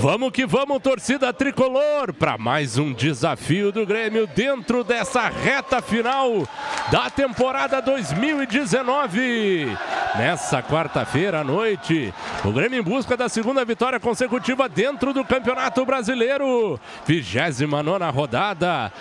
Vamos que vamos, torcida tricolor, para mais um desafio do Grêmio dentro dessa reta final da temporada 2019. Nessa quarta-feira à noite, o Grêmio em busca da segunda vitória consecutiva dentro do Campeonato Brasileiro. 29 rodada.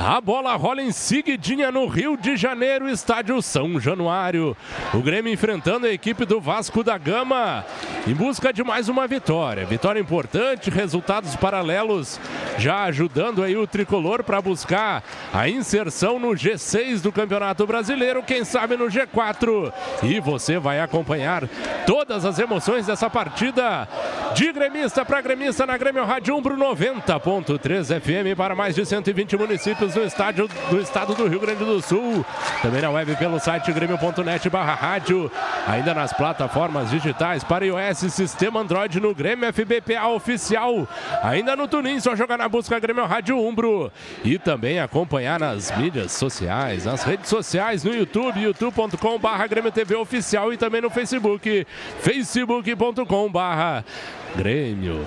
A bola rola em seguidinha no Rio de Janeiro, estádio São Januário. O Grêmio enfrentando a equipe do Vasco da Gama em busca de mais uma vitória. Vitória importante, resultados paralelos já ajudando aí o tricolor para buscar a inserção no G6 do Campeonato Brasileiro, quem sabe no G4. E você vai acompanhar todas as emoções dessa partida de gremista para gremista na Grêmio Rádio Umbro 90.3 FM para mais de 120 municípios do estádio do estado do Rio Grande do Sul. Também na web pelo site grêmio.net barra rádio. Ainda nas plataformas digitais para iOS sistema Android no Grêmio FBPA oficial. Ainda no Tunin, só jogar na busca Grêmio Rádio Umbro. E também acompanhar nas mídias sociais, nas redes sociais, no YouTube, youtube.com barra Grêmio TV oficial e também no Facebook, facebook.com barra Grêmio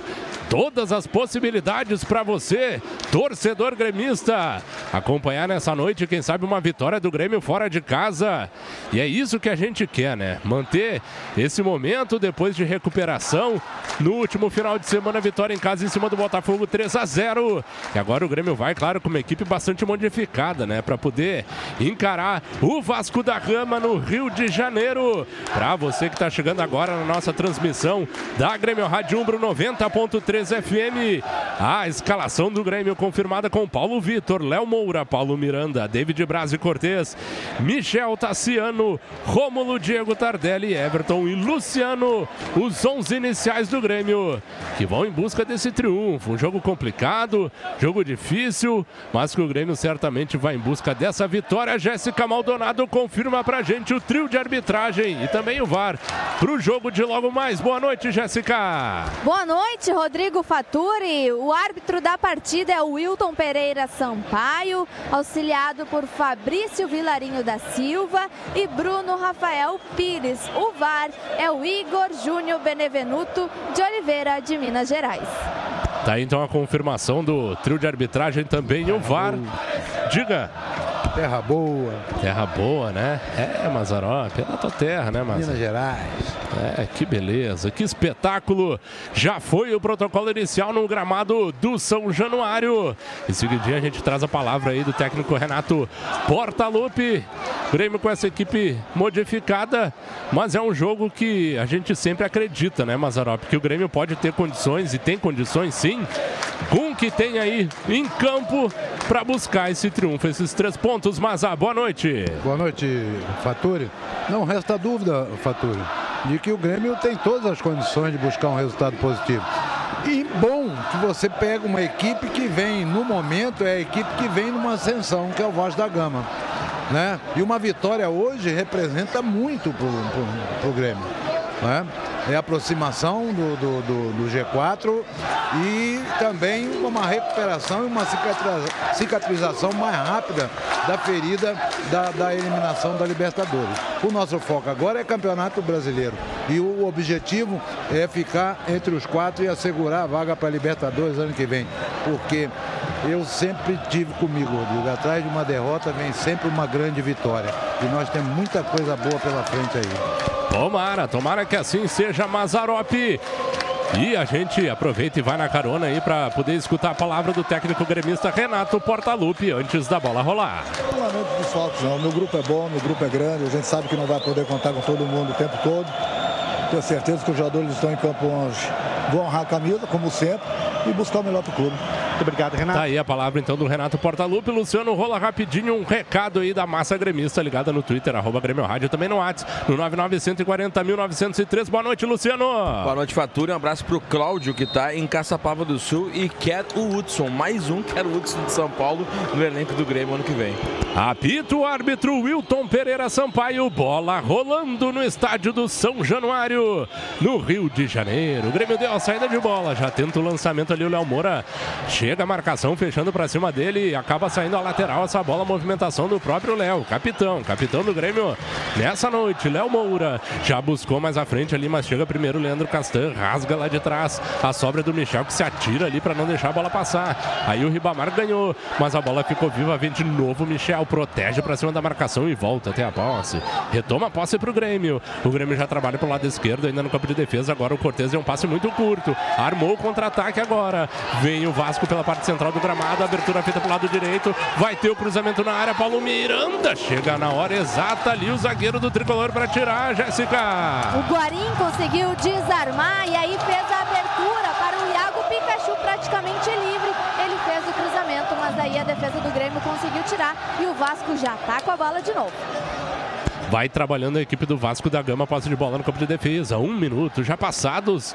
todas as possibilidades para você, torcedor gremista, acompanhar nessa noite, quem sabe, uma vitória do Grêmio fora de casa. E é isso que a gente quer, né? Manter esse momento depois de recuperação. No último final de semana, vitória em casa em cima do Botafogo 3 a 0. E agora o Grêmio vai, claro, com uma equipe bastante modificada, né? Para poder encarar o Vasco da Gama no Rio de Janeiro. Para você que está chegando agora na nossa transmissão da Grêmio Rádio Umbro 90.3 FM. A escalação do Grêmio confirmada com Paulo Vitor, Léo Moura, Paulo Miranda, David Braz e Cortez, Michel Tassiano, Rômulo Diego Tardelli, Everton e Luciano. Os 11 iniciais do Grêmio que vão em busca desse triunfo. Um jogo complicado, jogo difícil, mas que o Grêmio certamente vai em busca dessa vitória. Jéssica Maldonado confirma pra gente o trio de arbitragem e também o VAR pro jogo de logo mais. Boa noite, Jéssica. Boa noite, Rodrigo. Faturi. O árbitro da partida é o Wilton Pereira Sampaio, auxiliado por Fabrício Vilarinho da Silva e Bruno Rafael Pires. O VAR é o Igor Júnior Benevenuto de Oliveira, de Minas Gerais. Tá aí então a confirmação do trio de arbitragem também, o VAR. Diga. Terra boa. Terra boa, né? É, Mazarop, é da tua terra, né, Mazarop? Minas Gerais. É, que beleza, que espetáculo. Já foi o protocolo inicial no gramado do São Januário. Em seguidinho a gente traz a palavra aí do técnico Renato Portaluppi. Grêmio com essa equipe modificada, mas é um jogo que a gente sempre acredita, né, Mazarop? Que o Grêmio pode ter condições, e tem condições sim, com que tem aí em campo para buscar esse triunfo, esses três pontos. Mazar, boa noite. Boa noite, Faturi. Não resta dúvida, Faturi de que o Grêmio tem todas as condições de buscar um resultado positivo. E bom que você pega uma equipe que vem, no momento, é a equipe que vem numa ascensão, que é o Voz da Gama. Né? E uma vitória hoje representa muito para o Grêmio. Né? é aproximação do, do, do, do, G4 e também uma recuperação e uma cicatrização mais rápida da ferida da, da eliminação da Libertadores. O nosso foco agora é campeonato brasileiro e o objetivo é ficar entre os quatro e assegurar a vaga para a Libertadores ano que vem, porque eu sempre tive comigo, Rodrigo. Atrás de uma derrota vem sempre uma grande vitória. E nós temos muita coisa boa pela frente aí. Tomara, tomara que assim seja Mazarop. E a gente aproveita e vai na carona aí para poder escutar a palavra do técnico gremista Renato Portaluppi antes da bola rolar. Não lamento dos faltos, não. Meu grupo é bom, meu grupo é grande, a gente sabe que não vai poder contar com todo mundo o tempo todo. Tenho certeza que os jogadores estão em campo hoje vão honrar a camisa, como sempre, e buscar o melhor para o clube. Muito obrigado, Renato. Tá aí a palavra então do Renato Portaluppi. Luciano, rola rapidinho um recado aí da massa gremista ligada no Twitter, arroba Grêmio Rádio, também no WhatsApp, no 99140.903. Boa noite, Luciano. Boa noite, Fatura. Um abraço pro Cláudio, que tá em Caçapava do Sul e quer o Hudson. Mais um quer o Hudson de São Paulo no elenco do Grêmio ano que vem. Apito o árbitro Wilton Pereira Sampaio. Bola rolando no estádio do São Januário, no Rio de Janeiro. O Grêmio deu a saída de bola. Já tenta o lançamento ali o Léo Moura. Chega Chega a marcação fechando para cima dele. Acaba saindo a lateral essa bola. Movimentação do próprio Léo, capitão. Capitão do Grêmio nessa noite. Léo Moura já buscou mais à frente ali, mas chega primeiro Leandro Castan. Rasga lá de trás. A sobra do Michel que se atira ali para não deixar a bola passar. Aí o Ribamar ganhou, mas a bola ficou viva. Vem de novo Michel. Protege para cima da marcação e volta até a posse. Retoma a posse para o Grêmio. O Grêmio já trabalha para o lado esquerdo, ainda no campo de defesa. Agora o Cortez é um passe muito curto. Armou o contra-ataque agora. Vem o Vasco pela parte central do gramado. Abertura feita para o lado direito. Vai ter o cruzamento na área. Paulo Miranda chega na hora exata ali. O zagueiro do tricolor para tirar, Jéssica. O Guarim conseguiu desarmar e aí fez a abertura para o Iago Pikachu praticamente livre. Ele fez o cruzamento, mas aí a defesa do Grêmio conseguiu tirar e o Vasco já tá com a bola de novo. Vai trabalhando a equipe do Vasco da Gama, posse de bola no campo de defesa. Um minuto já passados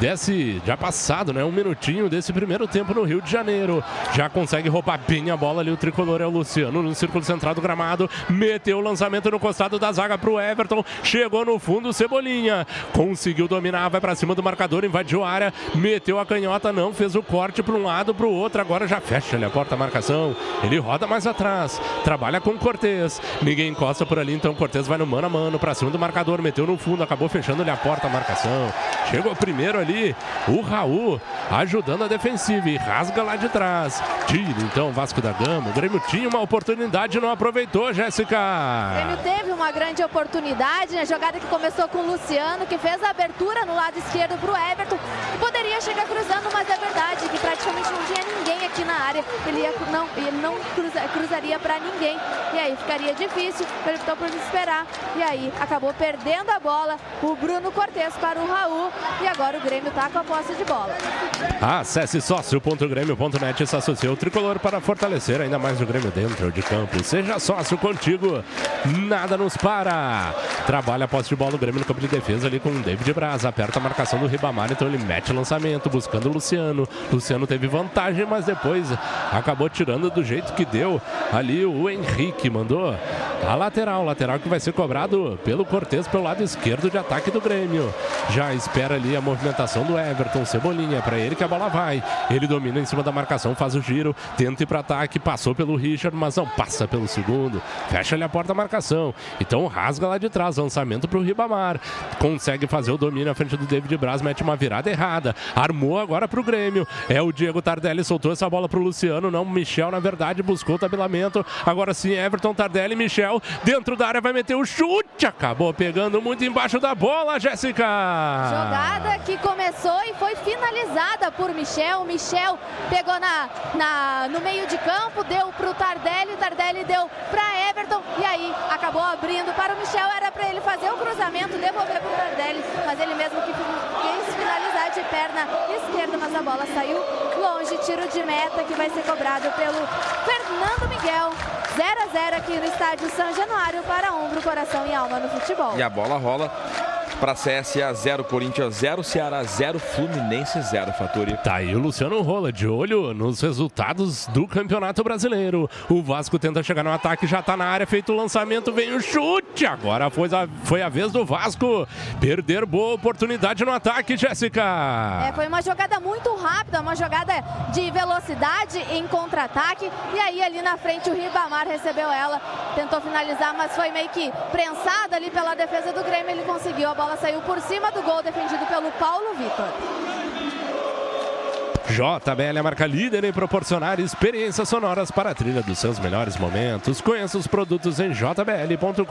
desse. Já passado, né? Um minutinho desse primeiro tempo no Rio de Janeiro. Já consegue roubar bem a bola ali. O tricolor é o Luciano no círculo central do gramado. Meteu o lançamento no costado da zaga pro Everton. Chegou no fundo, Cebolinha. Conseguiu dominar, vai para cima do marcador, invadiu a área. Meteu a canhota, não. Fez o corte para um lado, para o outro. Agora já fecha ali a porta a marcação. Ele roda mais atrás. Trabalha com Cortez. Ninguém encosta por ali, então Cortez vai no mano a mano para cima do marcador, meteu no fundo, acabou fechando-lhe a porta a marcação. Chegou primeiro ali o Raul ajudando a defensiva e rasga lá de trás. Tira então o Vasco da Gama. O Grêmio tinha uma oportunidade não aproveitou, Jéssica. O Grêmio teve uma grande oportunidade, a jogada que começou com o Luciano, que fez a abertura no lado esquerdo para o Everton. Poderia chegar cruzando, mas é verdade que praticamente não tinha ninguém aqui na área. Ele, ia, não, ele não cruza, cruzaria para ninguém. E aí ficaria difícil. Ele optou por E aí acabou perdendo a bola o Bruno Cortes para o Raul. E agora o Grêmio está com a posse de bola. Acesse sócio.grêmio.net e se associe ao tricolor para fortalecer ainda mais o Grêmio dentro de campo. Seja sócio contigo, nada nos para. Trabalha a posse de bola o Grêmio no campo de defesa ali com o David Braz. Aperta a marcação do Ribamar, então ele mete o lançamento buscando o Luciano. Luciano teve vantagem, mas depois acabou tirando do jeito que deu. Ali o Henrique mandou a lateral, lateral que vai ser cobrado pelo Cortez pelo lado esquerdo de ataque do Grêmio. Já espera ali a movimentação do Everton Cebolinha, para ele que a bola vai. Ele domina em cima da marcação, faz o giro, tenta ir para ataque, passou pelo Richard, mas não passa pelo segundo. Fecha ali a porta da marcação. Então rasga lá de trás, lançamento para o Ribamar. Consegue fazer o domínio à frente do David Braz, mete uma virada errada. Armou agora para o Grêmio. É o Diego Tardelli, soltou essa bola para o Luciano, não, Michel na verdade buscou o tabelamento. Agora sim, Everton, Tardelli, Michel, dentro da área vai meter o chute. Acabou pegando muito embaixo da bola, Jéssica. Jogada que começou e foi finalizada por Michel. Michel pegou na, na, no meio de campo, deu para o Tardelli, Tardelli deu para Everton e aí acabou abrindo para o Michel. Era para ele fazer o cruzamento, devolver para o Tardelli, mas ele mesmo que quis finalizar de perna esquerda, mas a bola saiu longe. Tiro de meta que vai ser cobrado pelo Fernando Miguel. 0 a 0 aqui no estádio São Januário para ombro, coração e alma no futebol. E a bola rola para CSA 0, Corinthians 0, Ceará 0, Fluminense 0, Faturi. Tá aí o Luciano Rola, de olho nos resultados do Campeonato Brasileiro. O Vasco tenta chegar no ataque, já tá na área, feito o lançamento, vem o chute. Agora foi a, foi a vez do Vasco perder boa oportunidade no ataque, Jéssica. É, foi uma jogada muito rápida, uma jogada de velocidade em contra-ataque. E aí ali na frente o Ribamar recebeu ela, tentou finalizar, mas foi meio que prensada ali pela defesa do Grêmio. Ele conseguiu a bola saiu por cima do gol defendido pelo Paulo Vitor. JBL é a marca líder em proporcionar experiências sonoras para a trilha dos seus melhores momentos. Conheça os produtos em jbl.com.br.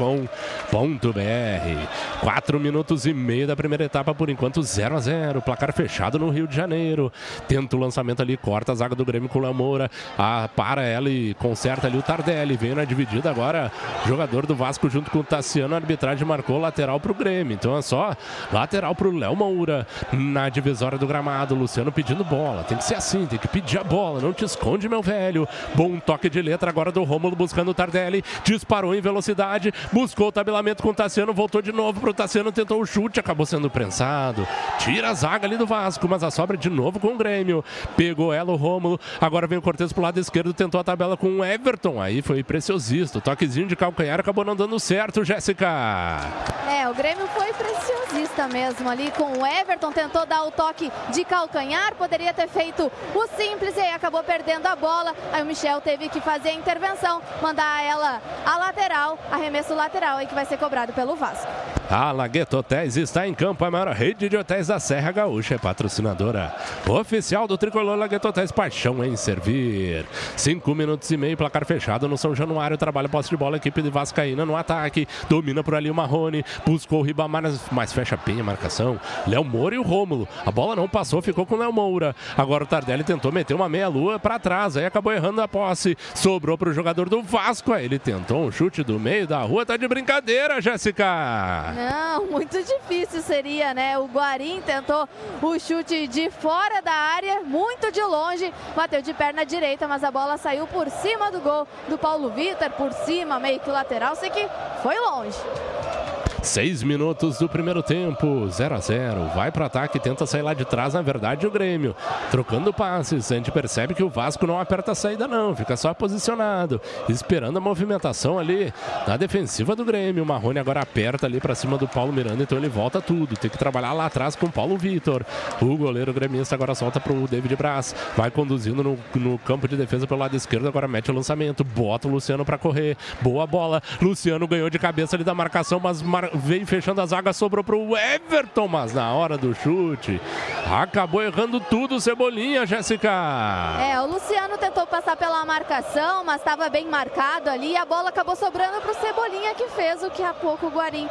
Quatro minutos e meio da primeira etapa, por enquanto 0 a 0 Placar fechado no Rio de Janeiro. Tenta o lançamento ali, corta a zaga do Grêmio com o Lamoura. Ah, para ela e conserta ali o Tardelli. Veio na dividida agora. Jogador do Vasco junto com o Tassiano. A arbitragem marcou lateral para o Grêmio. Então é só lateral para o Léo Moura. Na divisória do gramado. Luciano pedindo bola. Tem que ser assim, tem que pedir a bola. Não te esconde, meu velho. Bom toque de letra agora do Rômulo buscando o Tardelli. Disparou em velocidade. Buscou o tabelamento com o Tassiano. Voltou de novo pro Tassiano. Tentou o chute. Acabou sendo prensado. Tira a zaga ali do Vasco. Mas a sobra de novo com o Grêmio. Pegou ela o Rômulo. Agora vem o Cortez pro lado esquerdo. Tentou a tabela com o Everton. Aí foi preciosista. Toquezinho de calcanhar acabou não dando certo, Jéssica. É, o Grêmio foi preciosista mesmo ali com o Everton. Tentou dar o toque de calcanhar. Poderia ter feito o simples e aí acabou perdendo a bola. Aí o Michel teve que fazer a intervenção, mandar ela a lateral, arremesso lateral aí que vai ser cobrado pelo Vasco. A Lagueto Hotéis está em campo, a maior rede de hotéis da Serra Gaúcha, é patrocinadora oficial do Tricolor Lagueto Hotéis, paixão em servir. Cinco minutos e meio, placar fechado no São Januário, trabalha posse de bola, equipe de Vascaína no ataque, domina por ali o Marrone, buscou o Ribamar, mas fecha bem a marcação. Léo Moura e o Rômulo, a bola não passou, ficou com o Léo Moura. Agora o Tardelli tentou meter uma meia-lua para trás, aí acabou errando a posse, sobrou para o jogador do Vasco, aí ele tentou um chute do meio da rua, tá de brincadeira, Jéssica. Não, muito difícil seria, né? O Guarim tentou o chute de fora da área, muito de longe, bateu de perna direita, mas a bola saiu por cima do gol do Paulo Vitor, por cima, meio que lateral, sei que foi longe. Seis minutos do primeiro tempo, 0 a 0 Vai para ataque, tenta sair lá de trás, na verdade, o Grêmio. Trocando passes, a gente percebe que o Vasco não aperta a saída, não. Fica só posicionado, esperando a movimentação ali na defensiva do Grêmio. O Marrone agora aperta ali para cima do Paulo Miranda, então ele volta tudo. Tem que trabalhar lá atrás com o Paulo Vitor. O goleiro gremista agora solta para o David Braz. Vai conduzindo no, no campo de defesa pelo lado esquerdo, agora mete o lançamento. Bota o Luciano para correr. Boa bola. Luciano ganhou de cabeça ali da marcação, mas mar veio fechando a zaga, sobrou para o Everton, mas na hora do chute acabou errando tudo, Cebolinha, Jéssica. É, o Luciano tentou passar pela marcação, mas estava bem marcado ali. A bola acabou sobrando para o Cebolinha, que fez o que há pouco o Guarim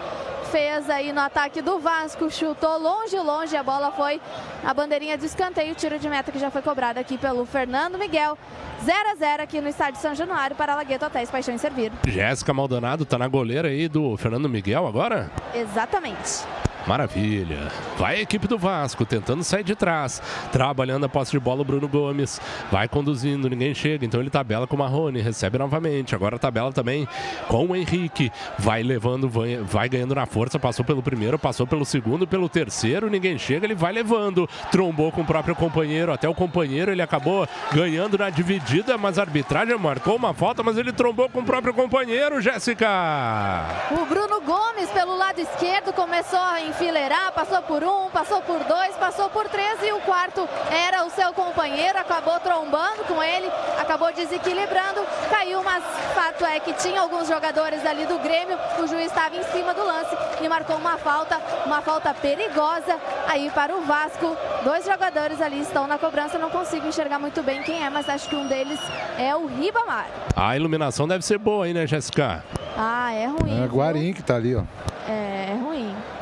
fez aí no ataque do Vasco. Chutou longe, longe. A bola foi a bandeirinha de escanteio, tiro de meta que já foi cobrado aqui pelo Fernando Miguel. 0 a 0 aqui no estádio São Januário para Lagueto Hotéis Paixão em Servir. Jéssica Maldonado tá na goleira aí do Fernando Miguel agora? Exatamente. Maravilha. Vai a equipe do Vasco tentando sair de trás. Trabalhando a posse de bola o Bruno Gomes. Vai conduzindo, ninguém chega. Então ele tabela com o Marrone. Recebe novamente. Agora tabela também com o Henrique. Vai levando, vai, vai ganhando na força. Passou pelo primeiro, passou pelo segundo, pelo terceiro. Ninguém chega, ele vai levando. Trombou com o próprio companheiro. Até o companheiro ele acabou ganhando na dividida. Mas a arbitragem marcou uma falta, mas ele trombou com o próprio companheiro, Jéssica. O Bruno Gomes pelo lado esquerdo começou a enfileirar, passou por um, passou por dois, passou por três e o quarto era o seu companheiro, acabou trombando com ele, acabou desequilibrando, caiu, mas fato é que tinha alguns jogadores ali do Grêmio, o juiz estava em cima do lance e marcou uma falta, uma falta perigosa aí para o Vasco. Dois jogadores ali estão na cobrança, não consigo enxergar muito bem quem é, mas acho que um deles é o Ribamar. A iluminação deve ser boa aí, né, Jéssica? Ah, é ruim. É Guarim que tá ali, ó.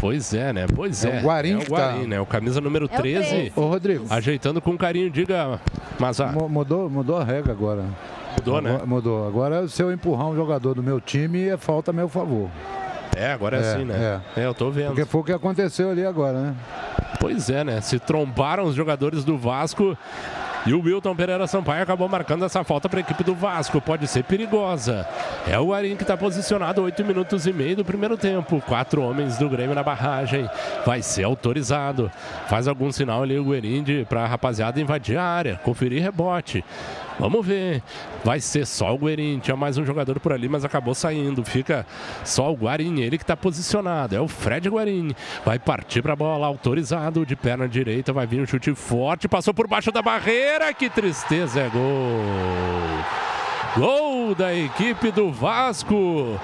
É, é. Pois é, né? Pois é. É o Guarim é que o Guarim, tá. né? O camisa número É o 13. 13. Ô, Rodrigo, Ajeitando com carinho, diga, Mazar. mu- mudou, mudou a regra agora. Mudou, né? Agora- Mudou. Agora, se eu empurrar um jogador do meu time, é falta a meu favor. É, agora é, É, assim, né? É. eu tô vendo. Porque foi o que aconteceu ali agora, né? Pois é, né? Se trombaram os jogadores do Vasco e o Wilton Pereira Sampaio acabou marcando essa falta para a equipe do Vasco. Pode ser perigosa. É o Arim que está posicionado 8 minutos e meio do primeiro tempo. Quatro homens do Grêmio na barragem. Vai ser autorizado. Faz algum sinal ali o Guerinde para a rapaziada invadir a área, conferir rebote. Vamos ver. Vai ser só o Guerin. Tinha mais um jogador por ali, mas acabou saindo. Fica só o Guarim, ele que está posicionado. É o Fred Guarim. Vai partir para a bola, autorizado de perna direita. Vai vir um chute forte. Passou por baixo da barreira. Que tristeza, é gol. Gol da equipe do Vasco.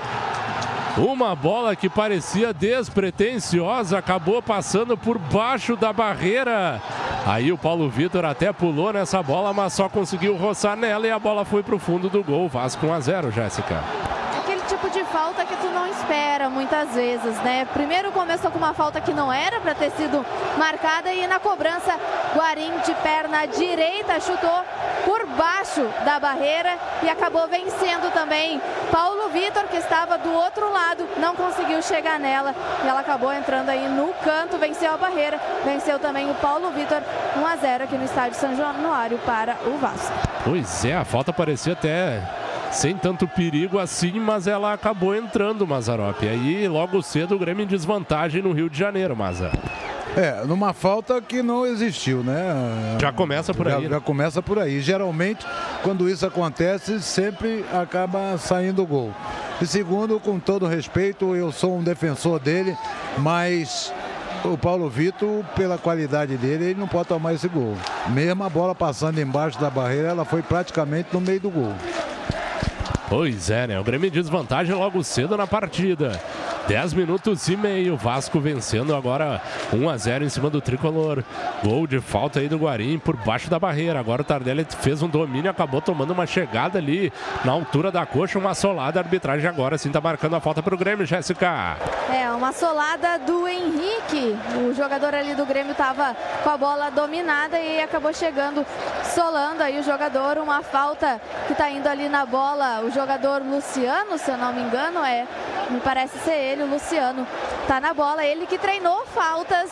Uma bola que parecia despretensiosa acabou passando por baixo da barreira. Aí o Paulo Vitor até pulou nessa bola, mas só conseguiu roçar nela e a bola foi para o fundo do gol. Vasco 1 a 0, Jéssica. De falta que tu não espera muitas vezes, né? Primeiro começou com uma falta que não era para ter sido marcada e na cobrança Guarim de perna direita chutou por baixo da barreira e acabou vencendo também Paulo Vitor que estava do outro lado, não conseguiu chegar nela e ela acabou entrando aí no canto, venceu a barreira, venceu também o Paulo Vitor 1 a 0 aqui no estádio São Januário para o Vasco. Pois é, a falta parecia até sem tanto perigo assim, mas ela acabou entrando, Mazarop. Aí logo cedo o Grêmio em desvantagem no Rio de Janeiro, Maza. É, numa falta que não existiu, né? Já começa por Já, aí. já começa por aí. Geralmente, quando isso acontece, sempre acaba saindo o gol. E segundo, com todo respeito, eu sou um defensor dele, mas o Paulo Vitor, pela qualidade dele, ele não pode tomar esse gol. Mesmo a bola passando embaixo da barreira, ela foi praticamente no meio do gol. Pois é, né? O Grêmio desvantagem logo cedo na partida. 10 minutos e meio. Vasco vencendo agora 1 a 0 em cima do tricolor. Gol de falta aí do Guarim por baixo da barreira. Agora o Tardelli fez um domínio, acabou tomando uma chegada ali na altura da coxa, uma solada. A arbitragem agora sim tá marcando a falta pro Grêmio, Jéssica. É, uma solada do Henrique. O jogador ali do Grêmio tava com a bola dominada e acabou chegando, solando aí o jogador. Uma falta que tá indo ali na bola. O jogador Luciano, se eu não me engano, é. Me parece ser ele, o Luciano. Tá na bola, ele que treinou faltas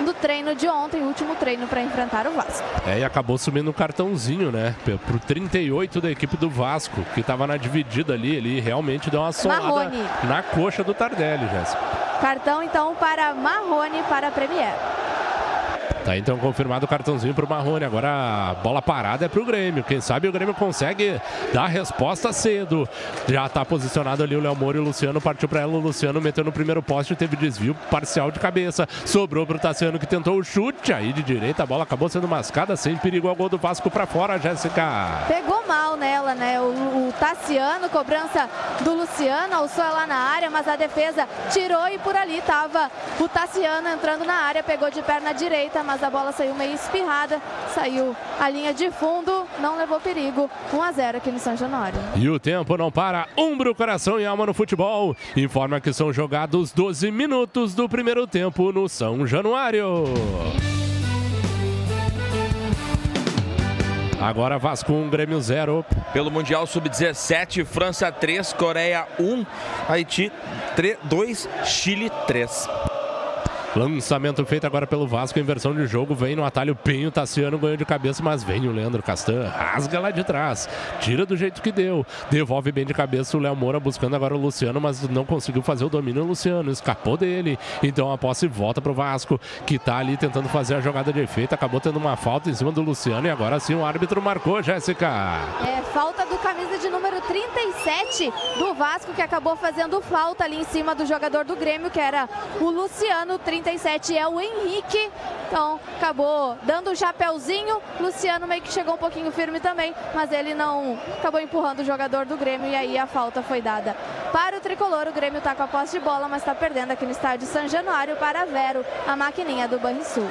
no treino de ontem, último treino para enfrentar o Vasco. É, e acabou sumindo um cartãozinho, né? Pro 38 da equipe do Vasco, que tava na dividida ali, ele realmente deu uma solada Marrone. na coxa do Tardelli, Jéssica. Cartão então para Marrone para a Premier. Tá então confirmado o cartãozinho pro Marrone. Agora a bola parada é pro Grêmio. Quem sabe o Grêmio consegue dar resposta cedo. Já tá posicionado ali o Léo Moura e o Luciano. Partiu pra ela. O Luciano meteu no primeiro poste. Teve desvio parcial de cabeça. Sobrou pro Tassiano que tentou o chute. Aí de direita a bola acabou sendo mascada. Sem perigo ao gol do Vasco pra fora, Jéssica. Pegou mal nela, né? O, o Tassiano, cobrança do Luciano, alçou ela na área, mas a defesa tirou e por ali tava o Tassiano entrando na área, pegou de perna direita, mas a bola saiu meio espirrada, saiu a linha de fundo, não levou perigo. 1 a 0 aqui no São Januário. E o tempo não para. Umbro, coração e alma no futebol. Informa que são jogados 12 minutos do primeiro tempo no São Januário. Agora Vasco 1, Grêmio 0. Pelo Mundial Sub-17, França 3, Coreia 1, Haiti 2, Chile 3. Lançamento feito agora pelo Vasco, inversão de jogo, vem no atalho Pinho, Tassiano ganhou de cabeça, mas vem o Leandro Castan, rasga lá de trás, tira do jeito que deu, devolve bem de cabeça o Léo Moura buscando agora o Luciano, mas não conseguiu fazer o domínio. O Luciano, escapou dele, então a posse volta pro Vasco, que tá ali tentando fazer a jogada de efeito, acabou tendo uma falta em cima do Luciano e agora sim o árbitro marcou, Jéssica. É, falta do camisa de número 37 do Vasco, que acabou fazendo falta ali em cima do jogador do Grêmio, que era o Luciano, 37 é o Henrique. Então, acabou dando um chapéuzinho. Luciano meio que chegou um pouquinho firme também, mas ele não acabou empurrando o jogador do Grêmio e aí a falta foi dada para o tricolor. O Grêmio tá com a posse de bola, mas está perdendo aqui no estádio São Januário para Vero, a maquininha do Banrisul.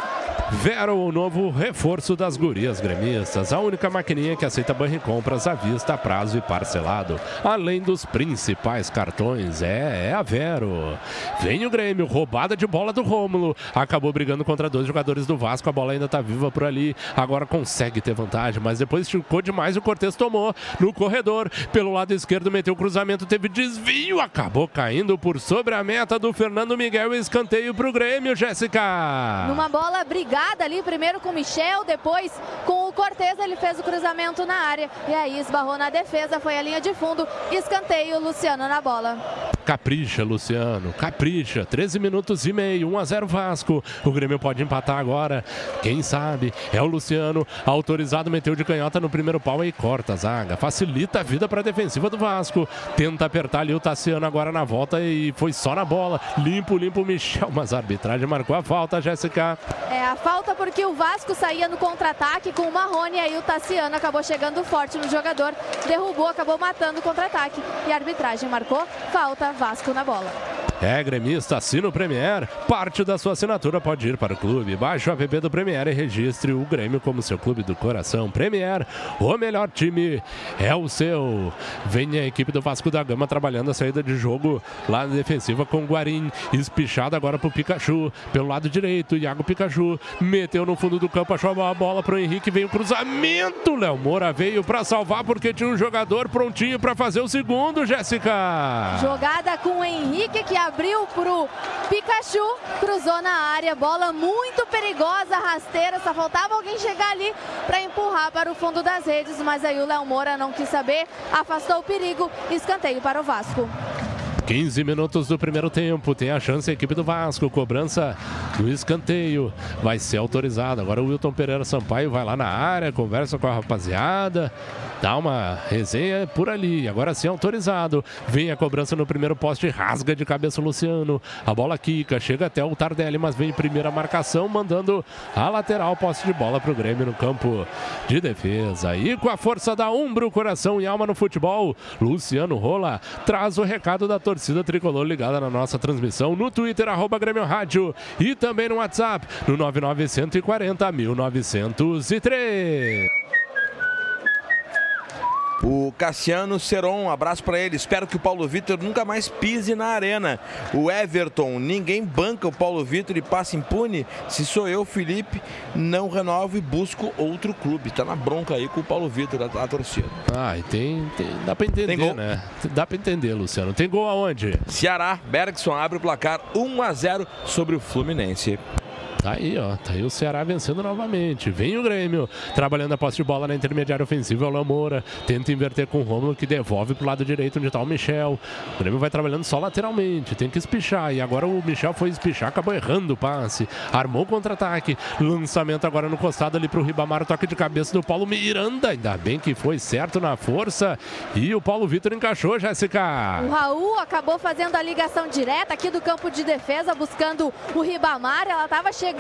Vero, o novo reforço das gurias gremistas. A única maquininha que aceita compras à vista, prazo e parcelado. Além dos principais cartões. É, é a Vero. Vem o Grêmio, roubada de bola do Rômulo. Acabou brigando contra dois jogadores do Vasco. A bola ainda tá viva por ali. Agora consegue ter vantagem, mas depois esticou demais. O Cortez tomou no corredor. Pelo lado esquerdo, meteu o cruzamento, teve desvio. Acabou caindo por sobre a meta do Fernando Miguel. Escanteio pro Grêmio, Jéssica. Numa bola brigada ali, primeiro com o Michel, depois com o Cortez, ele fez o cruzamento na área e aí esbarrou na defesa, foi a linha de fundo, escanteio, Luciano na bola. Capricha, Luciano, capricha. 13 minutos e meio, 1 a 0 Vasco. O Grêmio pode empatar agora. Quem sabe? É o Luciano, autorizado, meteu de canhota no primeiro pau e corta a zaga. Facilita a vida para a defensiva do Vasco. Tenta apertar ali o Tassiano agora na volta e foi só na bola. Limpo, limpo o Michel, mas a arbitragem marcou a falta, Jéssica. É a falta porque o Vasco saía no contra-ataque com o Marrone e aí o Tassiano acabou chegando forte no jogador, derrubou, acabou matando o contra-ataque e a arbitragem marcou falta, Vasco na bola. É gremista, assina o Premier. Parte da sua assinatura pode ir para o clube. Baixe o app do Premier e registre o Grêmio como seu clube do coração. Premier, o melhor time é o seu. Vem a equipe do Vasco da Gama trabalhando a saída de jogo lá na defensiva com o Guarim. Espichado agora pro Pikachu. Pelo lado direito, Iago Pikachu. Meteu no fundo do campo, achou a bola pro Henrique. Veio o cruzamento. Léo Moura veio para salvar porque tinha um jogador prontinho para fazer o segundo, Jéssica. Jogada com o Henrique que abriu pro Pikachu, cruzou na área, bola muito perigosa, rasteira, só faltava alguém chegar ali para empurrar para o fundo das redes, mas aí o Léo Moura não quis saber, afastou o perigo, escanteio para o Vasco. 15 minutos do primeiro tempo. Tem a chance a equipe do Vasco. Cobrança do escanteio. Vai ser autorizado. Agora o Wilton Pereira Sampaio vai lá na área, conversa com a rapaziada. Dá uma resenha por ali. Agora sim autorizado. Vem a cobrança no primeiro poste. Rasga de cabeça o Luciano. A bola quica. Chega até o Tardelli, mas vem em primeira marcação, mandando a lateral poste de bola para o Grêmio no campo de defesa. E com a força da Umbro, coração e alma no futebol, Luciano Rola traz o recado da torcida tricolor ligada na nossa transmissão no Twitter, arroba Grêmio Rádio e também no WhatsApp, no 9940 1903. O Cassiano Seron, um abraço para ele. Espero que o Paulo Vitor nunca mais pise na arena. O Everton, ninguém banca o Paulo Vitor e passa impune. Se sou eu, Felipe, não renovo e busco outro clube. Tá na bronca aí com o Paulo Vitor, a, a torcida. Ah, e tem, tem dá para entender, Tem gol. né? Dá para entender, Luciano. Tem gol aonde? Ceará, Bergson abre o placar 1 a 0 sobre o Fluminense. Tá aí, ó. Tá aí o Ceará vencendo novamente. Vem o Grêmio. Trabalhando a posse de bola na intermediária ofensiva. É o Léo Moura. Tenta inverter com o Rômulo, que devolve pro lado direito, onde tá o Michel. O Grêmio vai trabalhando só lateralmente. Tem que espichar. E agora o Michel foi espichar, acabou errando o passe. Armou o contra-ataque. Lançamento agora no costado ali pro Ribamar. Toque de cabeça do Paulo Miranda. Ainda bem que foi certo na força. E o Paulo Vitor encaixou, Jéssica. O Raul acabou fazendo a ligação direta aqui do campo de defesa, buscando o Ribamar. Ela estava chegando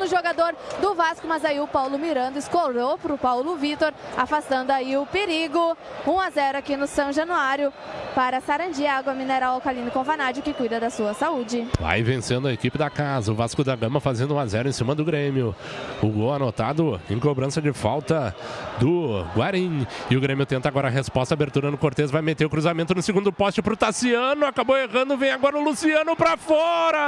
no jogador do Vasco, mas aí o Paulo Miranda escorou para o Paulo Vitor, afastando aí o perigo. 1 a 0 aqui no São Januário para Sarandi, água mineral alcalina com vanádio que cuida da sua saúde. Vai vencendo a equipe da casa. O Vasco da Gama fazendo 1x0 em cima do Grêmio. O gol anotado em cobrança de falta do Guarim. E o Grêmio tenta agora a resposta. Abertura no Cortez. Vai meter o cruzamento no segundo poste pro Tassiano. Acabou errando. Vem agora o Luciano pra fora.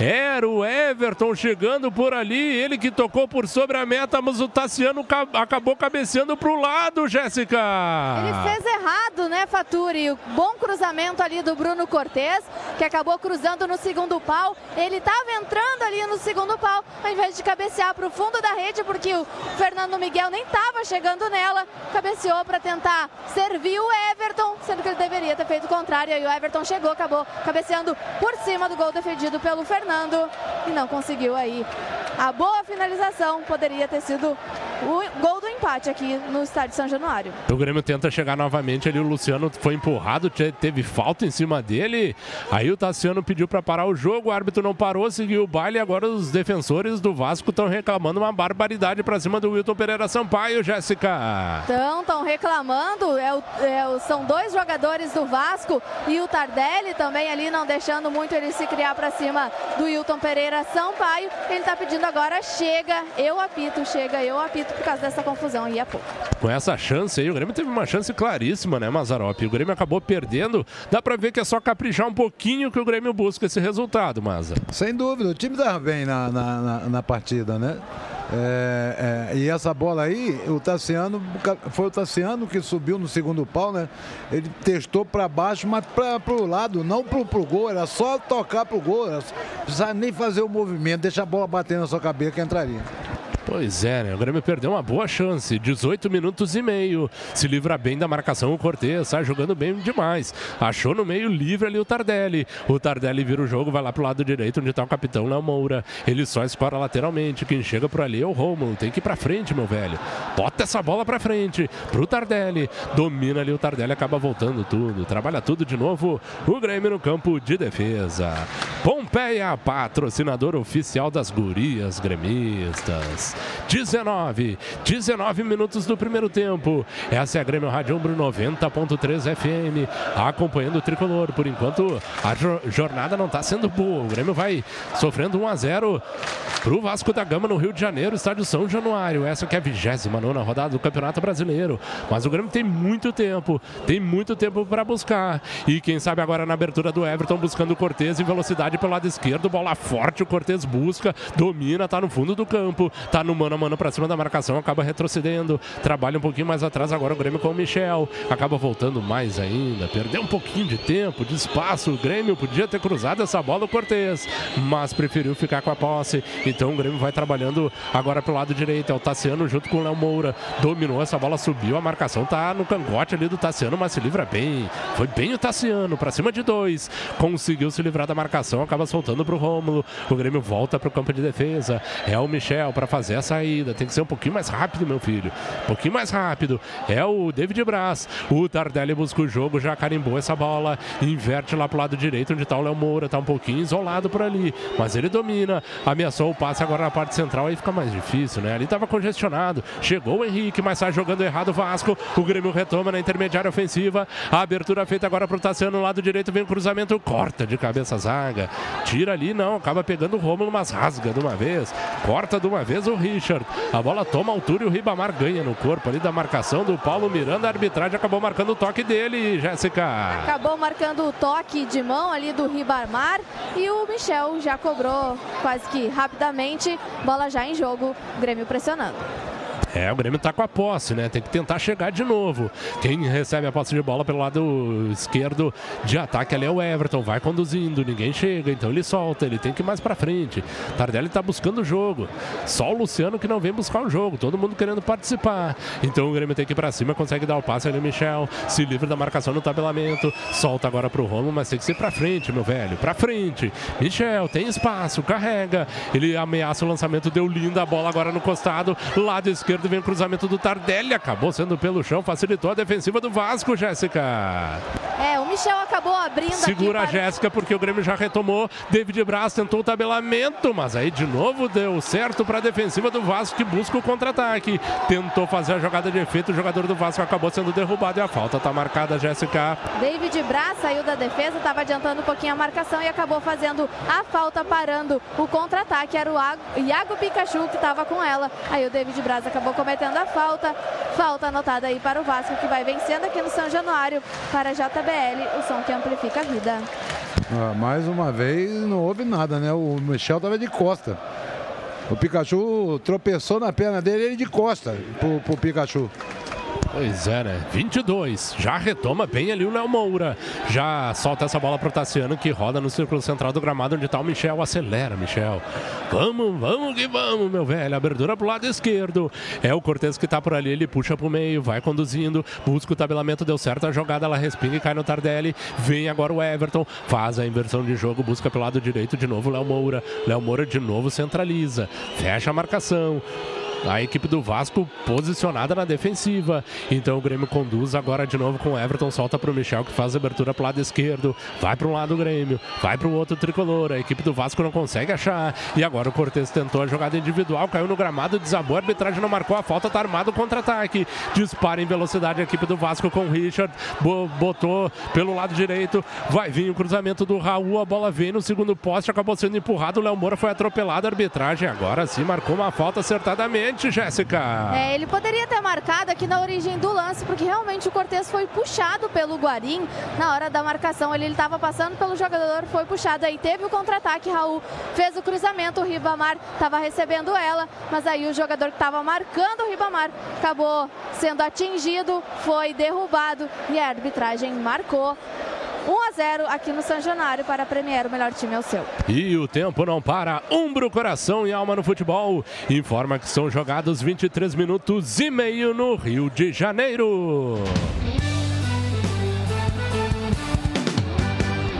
Era o Everton chegando por ali, ele que tocou por sobre a meta, mas o Tassiano ca- acabou cabeceando pro lado, Jéssica. Ele fez errado, né, Faturi? O bom cruzamento ali do Bruno Cortes, que acabou cruzando no segundo pau. Ele estava entrando ali no segundo pau, ao invés de cabecear para o fundo da rede, porque o Fernando Miguel nem estava chegando nela. Cabeceou para tentar servir o Everton, sendo que ele deveria ter feito o contrário. Aí o Everton chegou, acabou cabeceando por cima do gol defendido pelo Fernando e não conseguiu aí. A boa finalização poderia ter sido o gol do empate aqui no estádio São Januário. O Grêmio tenta chegar novamente ali. O Luciano foi empurrado, te- teve falta em cima dele. Aí o Tassiano pediu para parar o jogo. O árbitro não parou, seguiu o baile. Agora os defensores do Vasco estão reclamando uma barbaridade para cima do Wilton Pereira Sampaio, Jéssica. Então, estão reclamando. É o- é o- são dois jogadores do Vasco e o Tardelli também ali não deixando muito ele se criar para cima do Wilton Pereira Sampaio. Ele está pedindo agora, chega, eu apito, chega, eu apito por causa dessa confusão aí há pouco. Com essa chance aí, o Grêmio teve uma chance claríssima, né, Mazarop? O Grêmio acabou perdendo. Dá para ver que é só caprichar um pouquinho que o Grêmio busca esse resultado, Maza. Sem dúvida, o time estava bem na, na, na- na partida, né? É, é, e essa bola aí, o Tassiano, foi o Tassiano que subiu no segundo pau, né? Ele testou para baixo, mas para o lado, não pro, pro gol, era só tocar pro gol, não precisava nem fazer o movimento, deixa a bola bater na sua cabeça que entraria. Pois é, né? O Grêmio perdeu uma boa chance. 18 minutos e meio. Se livra bem da marcação o Cortez, sai jogando bem demais. Achou no meio livre ali o Tardelli. O Tardelli vira o jogo, vai lá pro lado direito, onde tá o capitão Léo Moura. Ele só escora lateralmente. Quem chega por ali é o Romulo. Tem que ir pra frente, meu velho. Bota essa bola pra frente. Pro Tardelli. Domina ali o Tardelli, acaba voltando tudo. Trabalha tudo de novo. O Grêmio no campo de defesa. Pompeia, patrocinador oficial das gurias gremistas. 19, 19 minutos do primeiro tempo. Essa é a Grêmio Rádio Umbro 90.3 FM, acompanhando o tricolor. Por enquanto, a jo- jornada não está sendo boa. O Grêmio vai sofrendo 1 a 0 pro Vasco da Gama no Rio de Janeiro, estádio São Januário. Essa que é a 29 rodada do Campeonato Brasileiro. Mas o Grêmio tem muito tempo, tem muito tempo para buscar. E quem sabe agora na abertura do Everton buscando o Cortez em velocidade pelo lado esquerdo, bola forte, o Cortez busca, domina, tá no fundo do campo, no mano a mano pra cima da marcação, acaba retrocedendo, trabalha um pouquinho mais atrás agora o Grêmio com o Michel, acaba voltando mais ainda, perdeu um pouquinho de tempo, de espaço, o Grêmio podia ter cruzado essa bola o Cortez, mas preferiu ficar com a posse, então o Grêmio vai trabalhando agora pro lado direito, é o Tassiano junto com o Léo Moura, dominou essa bola, subiu, a marcação tá no cangote ali do Tassiano, mas se livra bem, foi bem o Tassiano, pra cima de dois, conseguiu se livrar da marcação, acaba soltando pro Rômulo, o Grêmio volta pro campo de defesa, é o Michel para fazer a saída, tem que ser um pouquinho mais rápido, meu filho, um pouquinho mais rápido, é o David Braz, o Tardelli busca o jogo, já carimbou essa bola, inverte lá pro lado direito, onde tá o Léo Moura, tá um pouquinho isolado por ali, mas ele domina, ameaçou o passe agora na parte central, aí fica mais difícil, né, ali tava congestionado, chegou o Henrique, mas sai jogando errado o Vasco, o Grêmio retoma na intermediária ofensiva, a abertura feita agora pro Tassiano, no lado direito vem o cruzamento, corta de cabeça zaga, tira ali, não, acaba pegando o Romulo, mas rasga de uma vez, corta de uma vez o Richard, a bola toma altura e o Ribamar ganha no corpo ali da marcação do Paulo Miranda, a arbitragem acabou marcando o toque dele, Jéssica. Acabou marcando o toque de mão ali do Ribamar e o Michel já cobrou quase que rapidamente, bola já em jogo, Grêmio pressionando. É, o Grêmio tá com a posse, né? Tem que tentar chegar de novo. Quem recebe a posse de bola pelo lado esquerdo de ataque ali é o Everton. Vai conduzindo, ninguém chega, então ele solta, ele tem que ir mais pra frente. Tardelli tá buscando o jogo. Só o Luciano que não vem buscar o jogo. Todo mundo querendo participar. Então o Grêmio tem que ir pra cima, consegue dar o passe ali, Michel. Se livra da marcação no tabelamento. Solta agora pro Romo, mas tem que ser pra frente, meu velho. Pra frente. Michel tem espaço, carrega. Ele ameaça o lançamento, deu linda a bola agora no costado. Lado esquerdo vem o cruzamento do Tardelli, acabou sendo pelo chão, facilitou a defensiva do Vasco, Jéssica. É, o Michel acabou abrindo Segura a Jéssica porque o Grêmio já retomou. David Braz tentou o tabelamento, mas aí de novo deu certo para a defensiva do Vasco que busca o contra-ataque. Tentou fazer a jogada de efeito, o jogador do Vasco acabou sendo derrubado e a falta está marcada, Jéssica. David Braz saiu da defesa, estava adiantando um pouquinho a marcação e acabou fazendo a falta parando o contra-ataque. Era o Iago Pikachu que estava com ela. Aí o David Braz acabou cometendo a falta. Falta anotada aí para o Vasco, que vai vencendo aqui no São Januário para a JBL, o som que amplifica a vida. Ah, mais uma vez não houve nada, né? O Michel estava de costa. O Pikachu tropeçou na perna dele ele de costa pro, pro Pikachu. Pois é, né? 22. Já retoma bem ali o Léo Moura. Já solta essa bola pro Tassiano que roda no círculo central do gramado onde tá o Michel. Acelera, Michel. Vamos, vamos que vamos, meu velho. Abertura pro lado esquerdo. É o Cortez que tá por ali. Ele puxa pro meio, vai conduzindo. Busca o tabelamento. Deu certo a jogada. Ela respinga e cai no Tardelli. Vem agora o Everton. Faz a inversão de jogo. Busca pelo lado direito de novo o Léo Moura. Léo Moura de novo centraliza. Fecha a marcação. A equipe do Vasco posicionada na defensiva. Então o Grêmio conduz agora de novo com o Everton. Solta para o Michel que faz a abertura para o lado esquerdo. Vai para um lado o Grêmio. Vai para o outro tricolor. A equipe do Vasco não consegue achar. E agora o Cortez tentou a jogada individual. Caiu no gramado. Desabou. A arbitragem não marcou a falta. Tá armado o contra-ataque. Dispara em velocidade a equipe do Vasco com o Richard. Botou pelo lado direito. Vai vir o cruzamento do Raul. A bola vem no segundo poste. Acabou sendo empurrado. O Léo Moura foi atropelado. A arbitragem agora sim marcou uma falta acertadamente. Jéssica. É, ele poderia ter marcado aqui na origem do lance, porque realmente o Cortez foi puxado pelo Guarim na hora da marcação. Ele estava passando pelo jogador, foi puxado. Aí teve o contra-ataque, Raul fez o cruzamento, o Ribamar estava recebendo ela, mas aí o jogador que estava marcando o Ribamar acabou sendo atingido, foi derrubado e a arbitragem marcou 1 a 0 aqui no São Januário para a Premier, o melhor time é o seu. E o tempo não para. Umbro, coração e alma no futebol. Informa que são jogados 23 minutos e meio no Rio de Janeiro.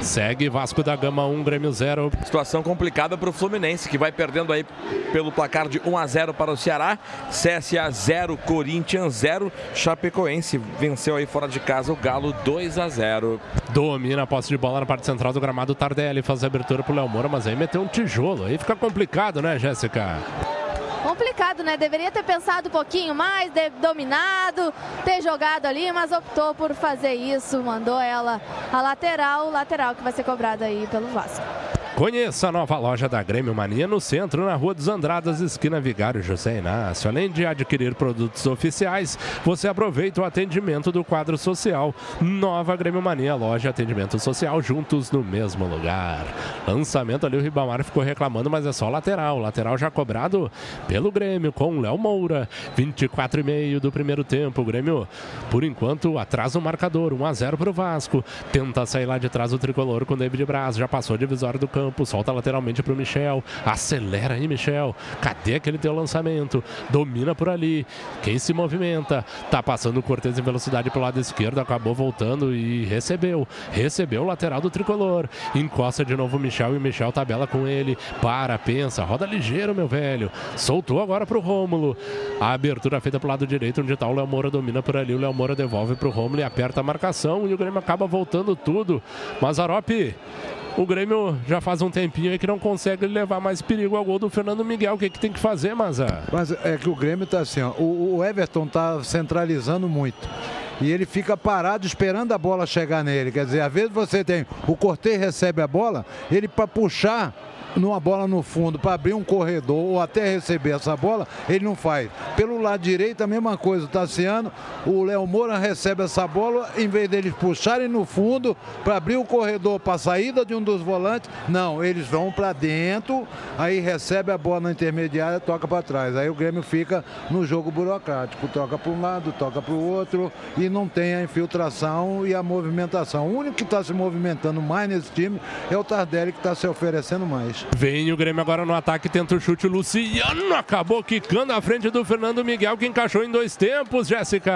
Segue Vasco da Gama 1, Grêmio 0. Situação complicada para o Fluminense, que vai perdendo aí pelo placar de 1 a 0 para o Ceará. CSA 0, Corinthians 0. Chapecoense venceu aí fora de casa o Galo 2 a 0. Domina a posse de bola na parte central do gramado. Tardelli faz a abertura para o Léo Moura, mas aí meteu um tijolo. Aí fica complicado, né, Jéssica? Complicado, né? Deveria ter pensado um pouquinho mais, ter dominado, ter jogado ali, mas optou por fazer isso, mandou ela a lateral, lateral que vai ser cobrada aí pelo Vasco. Conheça a nova loja da Grêmio Mania no centro, na Rua dos Andradas, esquina Vigário José Inácio. Além de adquirir produtos oficiais, você aproveita o atendimento do quadro social. Nova Grêmio Mania, loja atendimento social, juntos no mesmo lugar. Lançamento ali, o Ribamar ficou reclamando, mas é só lateral. Lateral já cobrado pelo Grêmio com Léo Moura. 24 e meio do primeiro tempo. O Grêmio, por enquanto, atrasa o marcador. 1 a 0 para o Vasco. Tenta sair lá de trás o tricolor com o David Braz. Já passou a divisória do campo campo, solta lateralmente para o Michel, acelera aí Michel, cadê aquele teu lançamento? Domina por ali, quem se movimenta? Tá passando o Cortez em velocidade para o lado esquerdo, acabou voltando e recebeu, recebeu o lateral do tricolor, encosta de novo o Michel e o Michel tabela com ele, para, pensa, roda ligeiro meu velho, soltou agora para o Rômulo, a abertura feita para o lado direito, onde está o Léo Moura, domina por ali, o Léo Moura devolve para o Rômulo e aperta a marcação. E o Grêmio acaba voltando tudo. Mazarope o Grêmio já faz um tempinho aí que não consegue levar mais perigo ao gol do Fernando Miguel. O que, que tem que fazer, Maza? Mas é que o Grêmio tá assim, ó, o, o Everton tá centralizando muito e ele fica parado esperando a bola chegar nele. Quer dizer, às vezes você tem o Cortez recebe a bola, ele para puxar numa bola no fundo para abrir um corredor ou até receber essa bola, ele não faz. Pelo lado direito, a mesma coisa. O Tassiano, o Léo Moura recebe essa bola, em vez deles puxarem no fundo para abrir o corredor para a saída de um dos volantes, não, eles vão para dentro, aí recebe a bola na intermediária, toca para trás. Aí o Grêmio fica no jogo burocrático, toca para um lado, toca para o outro e não tem a infiltração e a movimentação. O único que está se movimentando mais nesse time é o Tardelli que está se oferecendo mais. Vem o Grêmio agora no ataque, tenta o chute. O Luciano acabou quicando à frente do Fernando Miguel, que encaixou em dois tempos, Jéssica.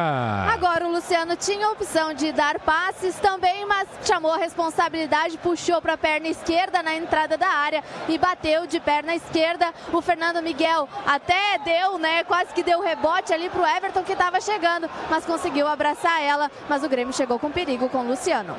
Agora o Luciano tinha a opção de dar passes também, mas chamou a responsabilidade, puxou para a perna esquerda na entrada da área e bateu de perna esquerda. O Fernando Miguel até deu, né? Quase que deu rebote ali para o Everton que estava chegando, mas conseguiu abraçar ela. Mas o Grêmio chegou com perigo com o Luciano.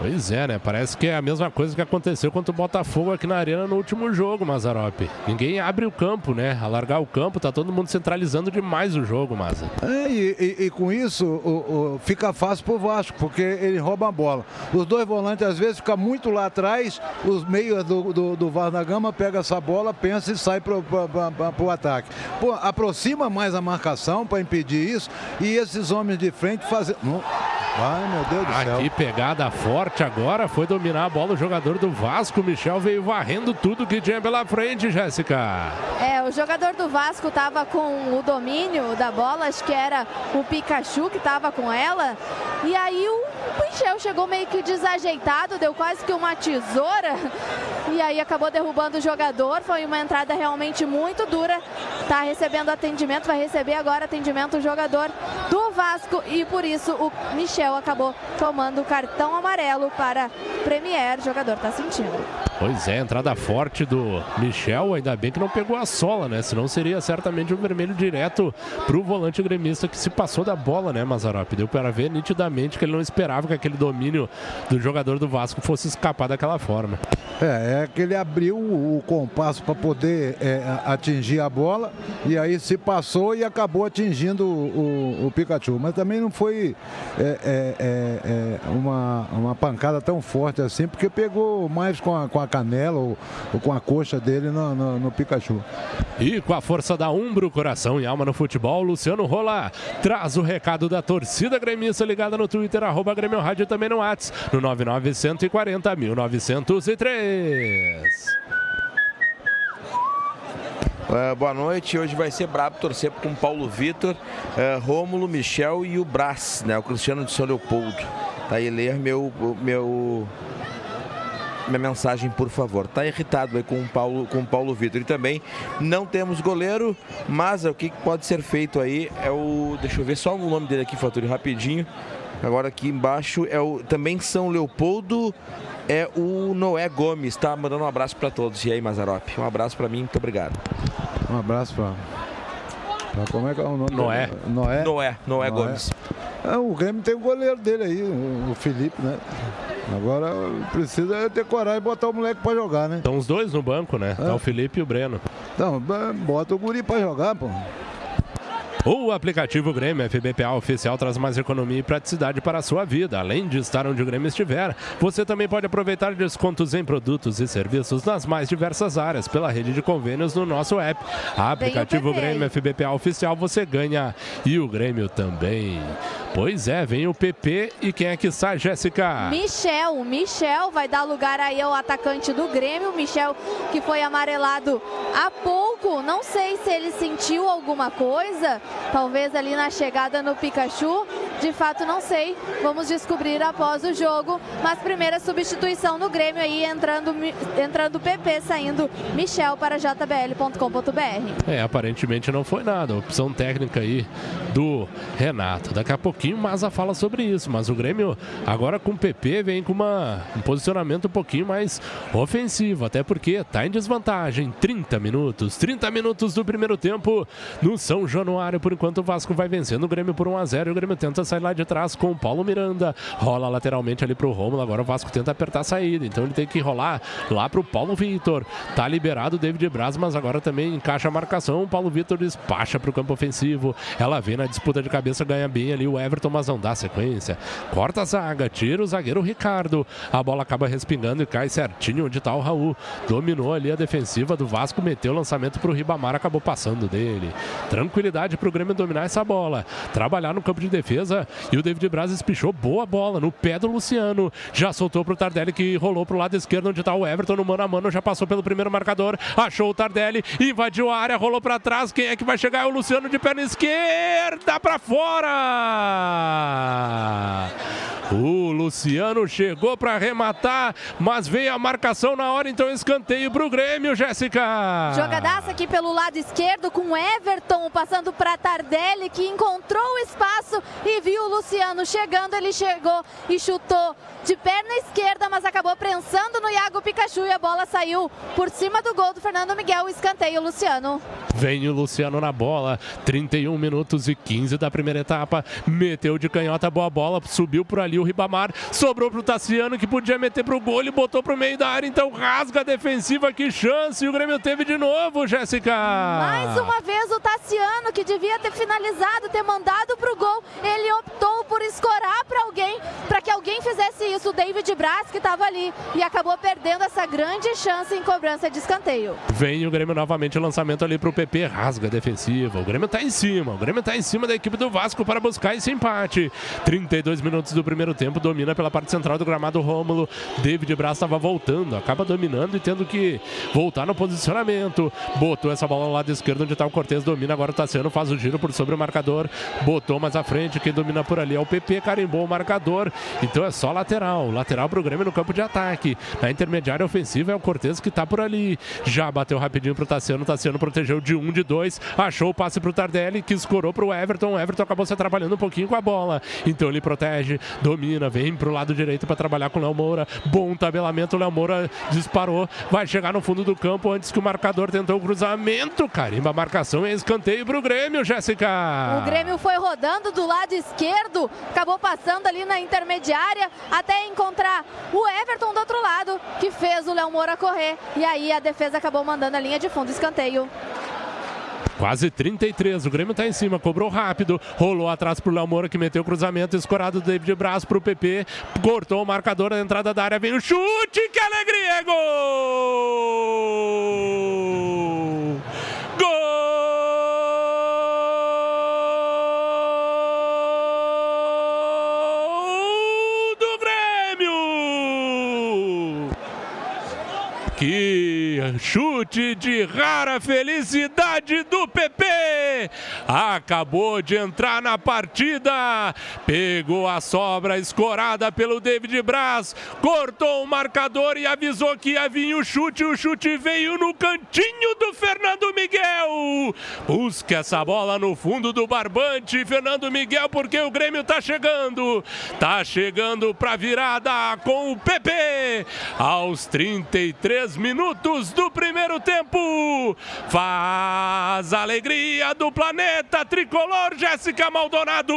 Pois é, né? Parece que é a mesma coisa que aconteceu contra o Botafogo aqui na Arena no último jogo, Mazarop. Ninguém abre o campo, né? Alargar o campo, tá todo mundo centralizando demais o jogo, Maza. É, e, e, e com isso o, o, fica fácil pro Vasco, porque ele rouba a bola. Os dois volantes às vezes ficam muito lá atrás, os meios do, do, do Vasco da Gama pega essa bola, pensa e sai pro, pro, pro, pro ataque. Pô, aproxima mais a marcação para impedir isso e esses homens de frente fazem. Ai, meu Deus do céu. Aqui pegada forte agora, foi dominar a bola o jogador do Vasco. Michel veio varrendo tudo que tinha pela frente, Jéssica. É, o jogador do Vasco estava com o domínio da bola, acho que era o Pikachu que estava com ela. E aí o Michel chegou meio que desajeitado, deu quase que uma tesoura. E aí acabou derrubando o jogador. Foi uma entrada realmente muito dura. Tá recebendo atendimento, vai receber agora atendimento o jogador do Vasco. E por isso o Michel acabou tomando o cartão amarelo para Premier. O jogador está sentindo. Pois é, entrada forte do Michel, ainda bem que não pegou a sola, né? Senão seria certamente um vermelho direto pro volante gremista que se passou da bola, né, Mazarop? Deu para ver nitidamente que ele não esperava que aquele domínio do jogador do Vasco fosse escapar daquela forma. É, é que ele abriu o compasso para poder é, atingir a bola e aí se passou e acabou atingindo o, o Pikachu. Mas também não foi é, é, é, é uma, uma pancada tão forte assim, porque pegou mais com a, com a canela ou, com a coxa dele no, no, no, Pikachu. E com a força da Umbro, coração e alma no futebol, Luciano Rola traz o recado da torcida gremista ligada no Twitter, arroba Grêmio Rádio também no WhatsApp, no 9940 1903. Uh, boa noite. Hoje vai ser brabo torcer com Paulo Vitor, uh, Rômulo, Michel e o Brás, né? O Cristiano de São Leopoldo. Tá aí ler meu, meu minha mensagem, por favor. Tá irritado aí com o Paulo, com o Paulo Vitor. E também não temos goleiro, mas o que pode ser feito aí é o. Deixa eu ver só o nome dele aqui, Faturi, rapidinho. Agora aqui embaixo é o também São Leopoldo é o Noé Gomes, tá mandando um abraço para todos. E aí, Mazarop, um abraço para mim, muito obrigado. Um abraço para como é que é o nome? Noé. Noé. Noé, Noé, Noé. Gomes. É, o Grêmio tem o goleiro dele aí, o Felipe, né? Agora precisa ter coragem e botar o moleque pra jogar, né? Estão os dois no banco, né? É. Tá o Felipe e o Breno. Então, bota o guri pra jogar, pô. O aplicativo Grêmio FBPA oficial traz mais economia e praticidade para a sua vida. Além de estar onde o Grêmio estiver, você também pode aproveitar descontos em produtos e serviços nas mais diversas áreas pela rede de convênios no nosso app. Aplicativo Grêmio FBPA oficial você ganha e o Grêmio também. Pois é, vem o PP e quem é que sai, Jéssica? Michel. Michel vai dar lugar aí ao atacante do Grêmio. Michel que foi amarelado há pouco. Não sei se ele sentiu alguma coisa talvez ali na chegada no Pikachu. De fato, não sei. Vamos descobrir após o jogo. Mas primeira substituição no Grêmio aí, entrando, entrando PP, saindo Michel para jbl.com.br. É, aparentemente não foi nada. Opção técnica aí do Renato. Daqui a pouquinho Maza fala sobre isso. Mas o Grêmio, agora com o PP, vem com uma, um posicionamento um pouquinho mais ofensivo. Até porque está em desvantagem. 30 minutos. 30 minutos do primeiro tempo no São Januário. Por enquanto o Vasco vai vencendo o Grêmio por 1 a 0 e o Grêmio tenta sair lá de trás com o Paulo Miranda. Rola lateralmente ali pro Romulo. Agora o Vasco tenta apertar a saída. Então ele tem que rolar lá pro Paulo Vitor. Tá liberado o David Braz, mas agora também encaixa a marcação. O Paulo Vitor despacha pro campo ofensivo. Ela vem na disputa de cabeça, ganha bem ali o Everton, mas não dá sequência. Corta a zaga, tira o zagueiro Ricardo. A bola acaba respingando e cai certinho onde tá o Raul. Dominou ali a defensiva do Vasco, meteu o lançamento pro Ribamar, acabou passando dele. Tranquilidade pro Grêmio dominar essa bola. Trabalhar no campo de defesa e o David Braz espichou boa bola no pé do Luciano. Já soltou pro Tardelli que rolou pro lado esquerdo onde tá o Everton no mano a mano, já passou pelo primeiro marcador, achou o Tardelli, invadiu a área, rolou para trás. Quem é que vai chegar? É o Luciano de perna esquerda para fora. O Luciano chegou para arrematar, mas veio a marcação na hora, então escanteio para o Grêmio, Jéssica. Jogadaça aqui pelo lado esquerdo com Everton passando para Tardelli, que encontrou o espaço e viu o Luciano chegando. Ele chegou e chutou de perna esquerda, mas acabou prensando no Iago Pikachu e a bola saiu por cima do gol do Fernando Miguel. Escanteio, Luciano. Vem o Luciano na bola, 31 minutos e 15 da primeira etapa. Meteu de canhota, boa bola, subiu por ali o Ribamar, sobrou pro Tassiano que podia meter pro gol e botou pro meio da área, então rasga a defensiva, que chance! E o Grêmio teve de novo, Jéssica! Mais uma vez o Tassiano, que devia ter finalizado, ter mandado pro gol, ele optou por escorar para alguém, para que alguém fizesse isso, o David Braz, que estava ali, e acabou perdendo essa grande chance em cobrança de escanteio. Vem o Grêmio novamente, lançamento ali pro PP, rasga a defensiva, o Grêmio tá em cima, o Grêmio tá em cima da equipe do Vasco para buscar esse empate. 32 minutos do primeiro tempo, domina pela parte central do gramado Rômulo. David Braz estava voltando, acaba dominando e tendo que voltar no posicionamento. Botou essa bola no lado esquerdo, onde está o Cortez, domina. Agora o Tassiano faz o giro por sobre o marcador. Botou mais à frente, quem domina por ali é o PP, carimbou o marcador. Então é só lateral. Lateral para o Grêmio no campo de ataque. Na intermediária ofensiva é o Cortez que está por ali. Já bateu rapidinho para o Tassiano. Tassiano protegeu de um, de dois. Achou o passe para o Tardelli, que escorou para o Everton. O Everton acabou se atrapalhando um pouquinho com a bola. Então ele protege, domina, vem pro lado direito para trabalhar com o Léo Moura. Bom tabelamento, o Léo Moura disparou, vai chegar no fundo do campo antes que o marcador tentou o cruzamento. Carimba marcação e escanteio pro Grêmio, Jéssica. O Grêmio foi rodando do lado esquerdo, acabou passando ali na intermediária até encontrar o Everton do outro lado, que fez o Léo Moura correr. E aí a defesa acabou mandando a linha de fundo escanteio. Quase 33, o Grêmio tá em cima, cobrou rápido, rolou atrás pro Léo Moura que meteu o cruzamento, escorado do David Braz pro PP, cortou o marcador da entrada da área, vem o chute, que alegria, é! Gol chute de rara felicidade do PP. Acabou de entrar na partida, pegou a sobra escorada pelo David Braz, cortou o marcador e avisou que ia vir o chute. O chute veio no cantinho do Fernando Miguel. Busca essa bola no fundo do barbante, Fernando Miguel, porque o Grêmio tá chegando. Tá chegando para virada com o PP aos 33 minutos do primeiro tempo. Faz a alegria do do tricolor, Jéssica Maldonado.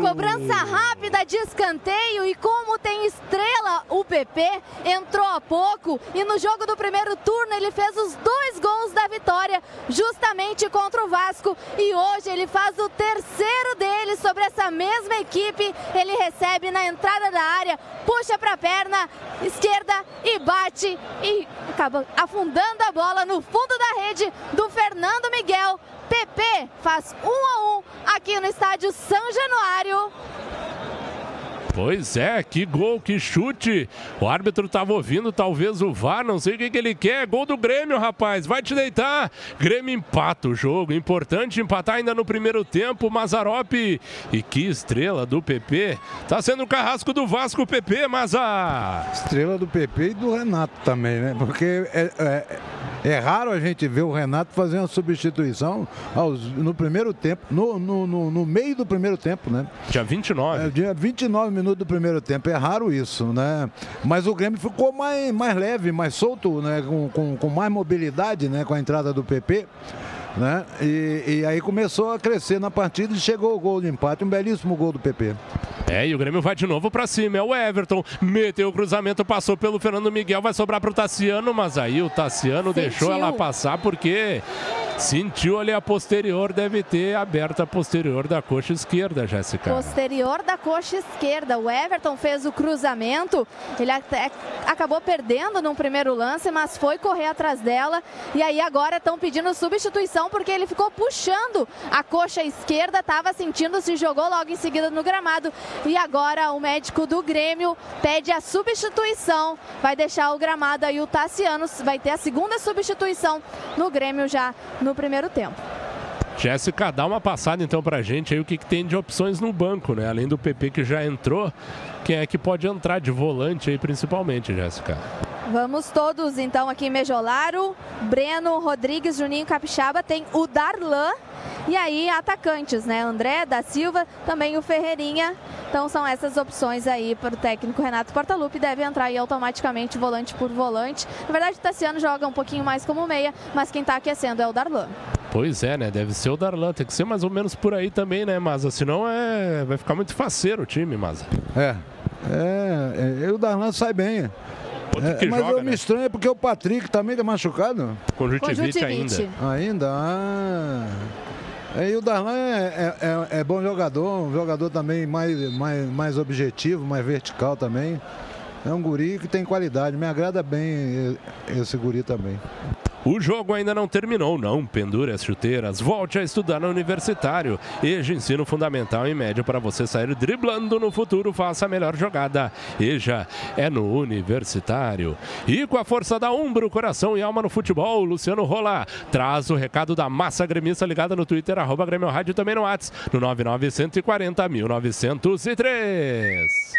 Cobrança rápida de escanteio e como tem estrela o PP, entrou há pouco e no jogo do primeiro turno ele fez os dois gols da vitória, justamente contra o Vasco e hoje ele faz o terceiro dele sobre essa mesma equipe. Ele recebe na entrada da área, puxa para a perna esquerda e bate e acaba afundando a bola no fundo da rede do Fernando Miguel. PP faz 1 a 1 aqui no estádio São Januário. Pois é, que gol, que chute. O árbitro estava ouvindo, talvez o VAR, não sei o que, que ele quer. Gol do Grêmio, rapaz. Vai te deitar. Grêmio empata o jogo. Importante empatar ainda no primeiro tempo. Mazarope. E que estrela do PP. Tá sendo o carrasco do Vasco, PP, mas a. Estrela do PP e do Renato também, né? Porque é, é, é raro a gente ver o Renato fazer uma substituição aos, no primeiro tempo, no, no, no, no meio do primeiro tempo, né? Dia 29. É, dia 29 minutos minutos do primeiro tempo. É raro isso, né? Mas o Grêmio ficou mais, mais leve, mais solto, né? Com, com, com mais mobilidade, né? Com a entrada do PP. Né? E, e, aí começou a crescer na partida e chegou o gol de empate, um belíssimo gol do PP. É, e o Grêmio vai de novo para cima. É o Everton, meteu o cruzamento, passou pelo Fernando Miguel, vai sobrar para o Tassiano, mas aí o Tassiano Sentiu. deixou ela passar porque Sentiu ali a posterior, deve ter aberto a posterior da coxa esquerda, Jéssica. Posterior da coxa esquerda. O Everton fez o cruzamento, ele até acabou perdendo no primeiro lance, mas foi correr atrás dela. E aí agora estão pedindo substituição porque ele ficou puxando a coxa esquerda, estava sentindo, se jogou logo em seguida no gramado. E agora o médico do Grêmio pede a substituição, vai deixar o gramado aí o Tassiano, vai ter a segunda substituição no Grêmio já no primeiro tempo. Jéssica, dá uma passada então pra gente aí o que, que, tem de opções no banco, né? Além do PP que já entrou, quem é que pode entrar de volante aí principalmente, Jéssica? Vamos todos então aqui Mejolaro, Breno, Rodrigues, Juninho Capixaba, tem o Darlan e aí atacantes, né? André da Silva, também o Ferreirinha. Então são essas opções aí para o técnico Renato Portaluppi, deve entrar aí automaticamente volante por volante. Na verdade o Tassiano joga um pouquinho mais como meia, mas quem está aquecendo é o Darlan. Pois é, né? Deve ser o Darlan, tem que ser mais ou menos por aí também, né, Maza? Senão é... vai ficar muito faceiro o time, Maza. É, é, é, o Darlan sai bem. É, mas joga, eu né? me estranho porque o Patrick também tá machucado. Conjuntivite, ainda. Ainda? Ah. É, e o Darlan é, é, é, é, bom jogador, um jogador também mais, mais, mais objetivo, mais vertical também. É um guri que tem qualidade, me agrada bem esse guri também. O jogo ainda não terminou, não. Pendure as chuteiras, volte a estudar no universitário. EJA ensino fundamental e médio para você sair driblando no futuro. Faça a melhor jogada. EJA é no universitário. E com a força da Umbro, coração e alma no futebol, Luciano Rola traz o recado da massa gremista ligada no Twitter, arroba Grêmio Rádio também no WhatsApp, no 99140 1903.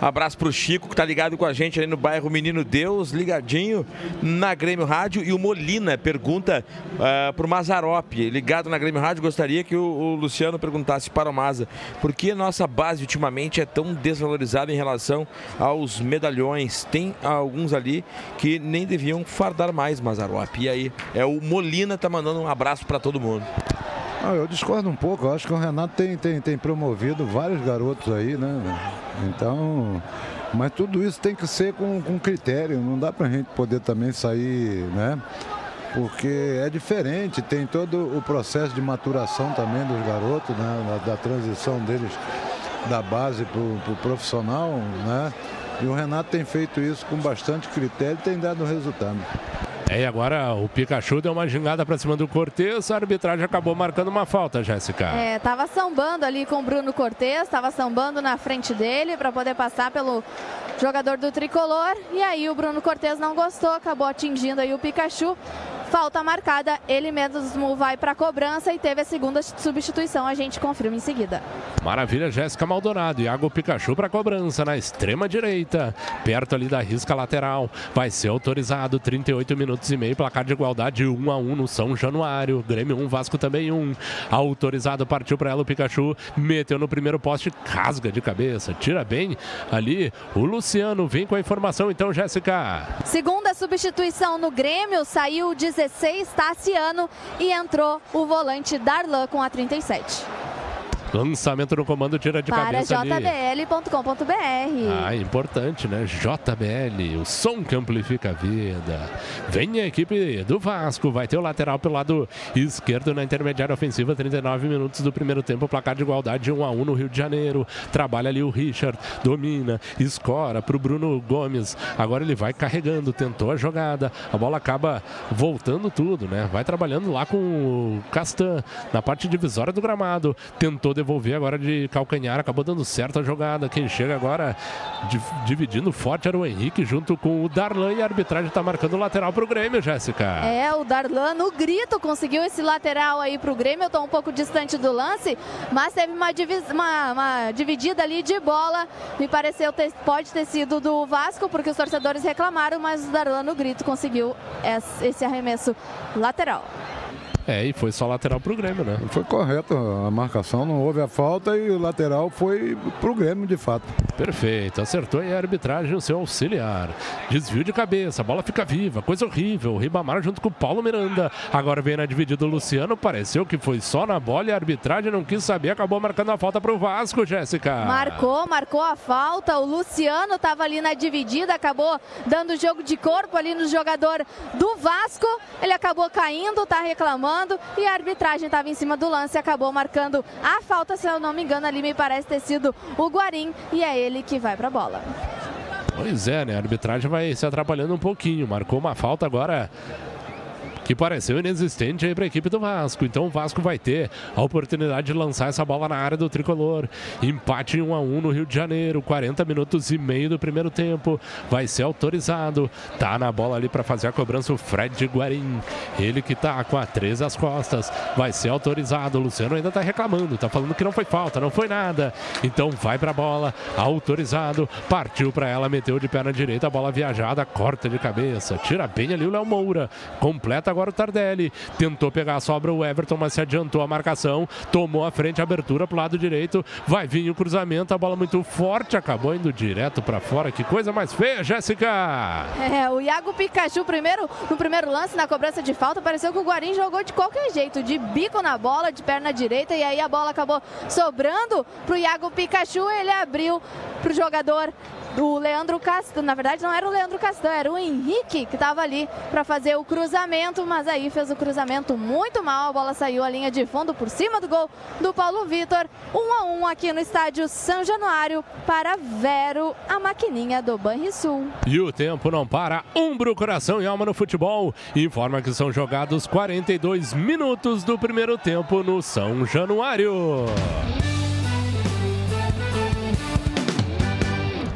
Abraço pro Chico, que tá ligado com a gente ali no bairro Menino Deus, ligadinho na Grêmio Rádio. E o Molina pergunta uh, pro Mazarop, ligado na Grêmio Rádio, gostaria que o, o, Luciano perguntasse para o Maza por que nossa base ultimamente é tão desvalorizada em relação aos medalhões. Tem alguns ali que nem deviam fardar mais, Mazarop. E aí, é o Molina tá mandando um abraço para todo mundo. Ah, eu discordo um pouco. Eu acho que o Renato tem, tem, tem promovido vários garotos aí, né? Então, mas tudo isso tem que ser com, com critério. Não dá para a gente poder também sair, né? Porque é diferente, tem todo o processo de maturação também dos garotos, né? Da, da transição deles da base para o pro profissional, né? E o Renato tem feito isso com bastante critério e tem dado resultado. É, e agora o Pikachu deu uma gingada para cima do Cortez, a arbitragem acabou marcando uma falta, Jéssica. É, tava sambando ali com o Bruno Cortez, tava sambando na frente dele para poder passar pelo jogador do tricolor. E aí o Bruno Cortez não gostou, acabou atingindo aí o Pikachu. Falta marcada, ele mesmo vai para a cobrança e teve a segunda substituição. A gente confirma em seguida. Maravilha, Jéssica Maldonado. Iago Pikachu para cobrança na extrema direita, perto ali da risca lateral. Vai ser autorizado 38 minutos e meio, placar de igualdade 1 a 1 no São Januário. Grêmio 1, Vasco também 1. Autorizado, partiu para ela o Pikachu, meteu no primeiro poste, casga de cabeça, tira bem ali. O Luciano vem com a informação então, Jéssica. Segunda substituição no Grêmio, saiu 16 Tassiano e entrou o volante Darlan com a 37. Lançamento no comando, tira de Para cabeça jbl.com.br. Ah, importante, né? JBL, o som que amplifica a vida. Vem a equipe do Vasco, vai ter o lateral pelo lado esquerdo na intermediária ofensiva, 39 minutos do primeiro tempo, placar de igualdade 1 a 1 no Rio de Janeiro. Trabalha ali o Richard, domina, escora para o Bruno Gomes. Agora ele vai carregando, tentou a jogada, a bola acaba voltando tudo, né? Vai trabalhando lá com o Castan na parte divisória do gramado, tentou devolver agora de calcanhar, acabou dando certo a jogada. Quem chega agora di- dividindo forte era o Henrique junto com o Darlan e a arbitragem está marcando o lateral para o Grêmio, Jéssica. É, o Darlan no grito conseguiu esse lateral aí pro Grêmio. Eu tô um pouco distante do lance, mas teve uma, uma- uma dividida ali de bola. Me pareceu ter, pode ter sido do Vasco, porque os torcedores reclamaram, mas o Darlan no grito conseguiu es- esse arremesso lateral. É, e foi só lateral para o Grêmio, né? Foi correto a marcação, não houve a falta e o lateral foi pro Grêmio de fato. Perfeito, acertou aí a arbitragem o seu auxiliar. Desvio de cabeça, a bola fica viva, coisa horrível. O Ribamar junto com o Paulo Miranda. Agora vem na dividida o Luciano, pareceu que foi só na bola e a arbitragem não quis saber, acabou marcando a falta para o Vasco, Jéssica. Marcou, marcou a falta. O Luciano estava ali na dividida, acabou dando jogo de corpo ali no jogador do Vasco. Ele acabou caindo, tá reclamando e a arbitragem estava em cima do lance e acabou marcando a falta. Se eu não me engano, ali me parece ter sido o Guarim e é ele que vai para a bola. Pois é, né? A arbitragem vai se atrapalhando um pouquinho. Marcou uma falta agora que pareceu inexistente aí para a equipe do Vasco. Então o Vasco vai ter a oportunidade de lançar essa bola na área do tricolor. Empate em 1 a 1 no Rio de Janeiro, 40 minutos e meio do primeiro tempo. Vai ser autorizado. Tá na bola ali para fazer a cobrança o Fred Guarim. Ele que tá com a 3 às costas. Vai ser autorizado. O Luciano ainda tá reclamando, tá falando que não foi falta, não foi nada. Então vai para a bola, autorizado. Partiu para ela, meteu de perna direita, a bola viajada, corta de cabeça. Tira bem ali o Léo Moura. Completa agora o Tardelli. Tentou pegar a sobra o Everton, mas se adiantou a marcação. Tomou a frente, abertura pro lado direito. Vai vir o cruzamento, a bola muito forte. Acabou indo direto para fora. Que coisa mais feia, Jéssica! É, o Iago Pikachu primeiro, no primeiro lance, na cobrança de falta, pareceu que o Guarim jogou de qualquer jeito, de bico na bola, de perna direita, e aí a bola acabou sobrando pro Iago Pikachu, ele abriu pro jogador do Leandro Castan, na verdade não era o Leandro Castan, era o Henrique que estava ali para fazer o cruzamento, mas aí fez o cruzamento muito mal, a bola saiu a linha de fundo por cima do gol do Paulo Vitor, 1 a 1 aqui no estádio São Januário para Vero, a maquininha do Banrisul. E o tempo não para. Umbro, coração e alma no futebol. Informa que são jogados 42 minutos do primeiro tempo no São Januário.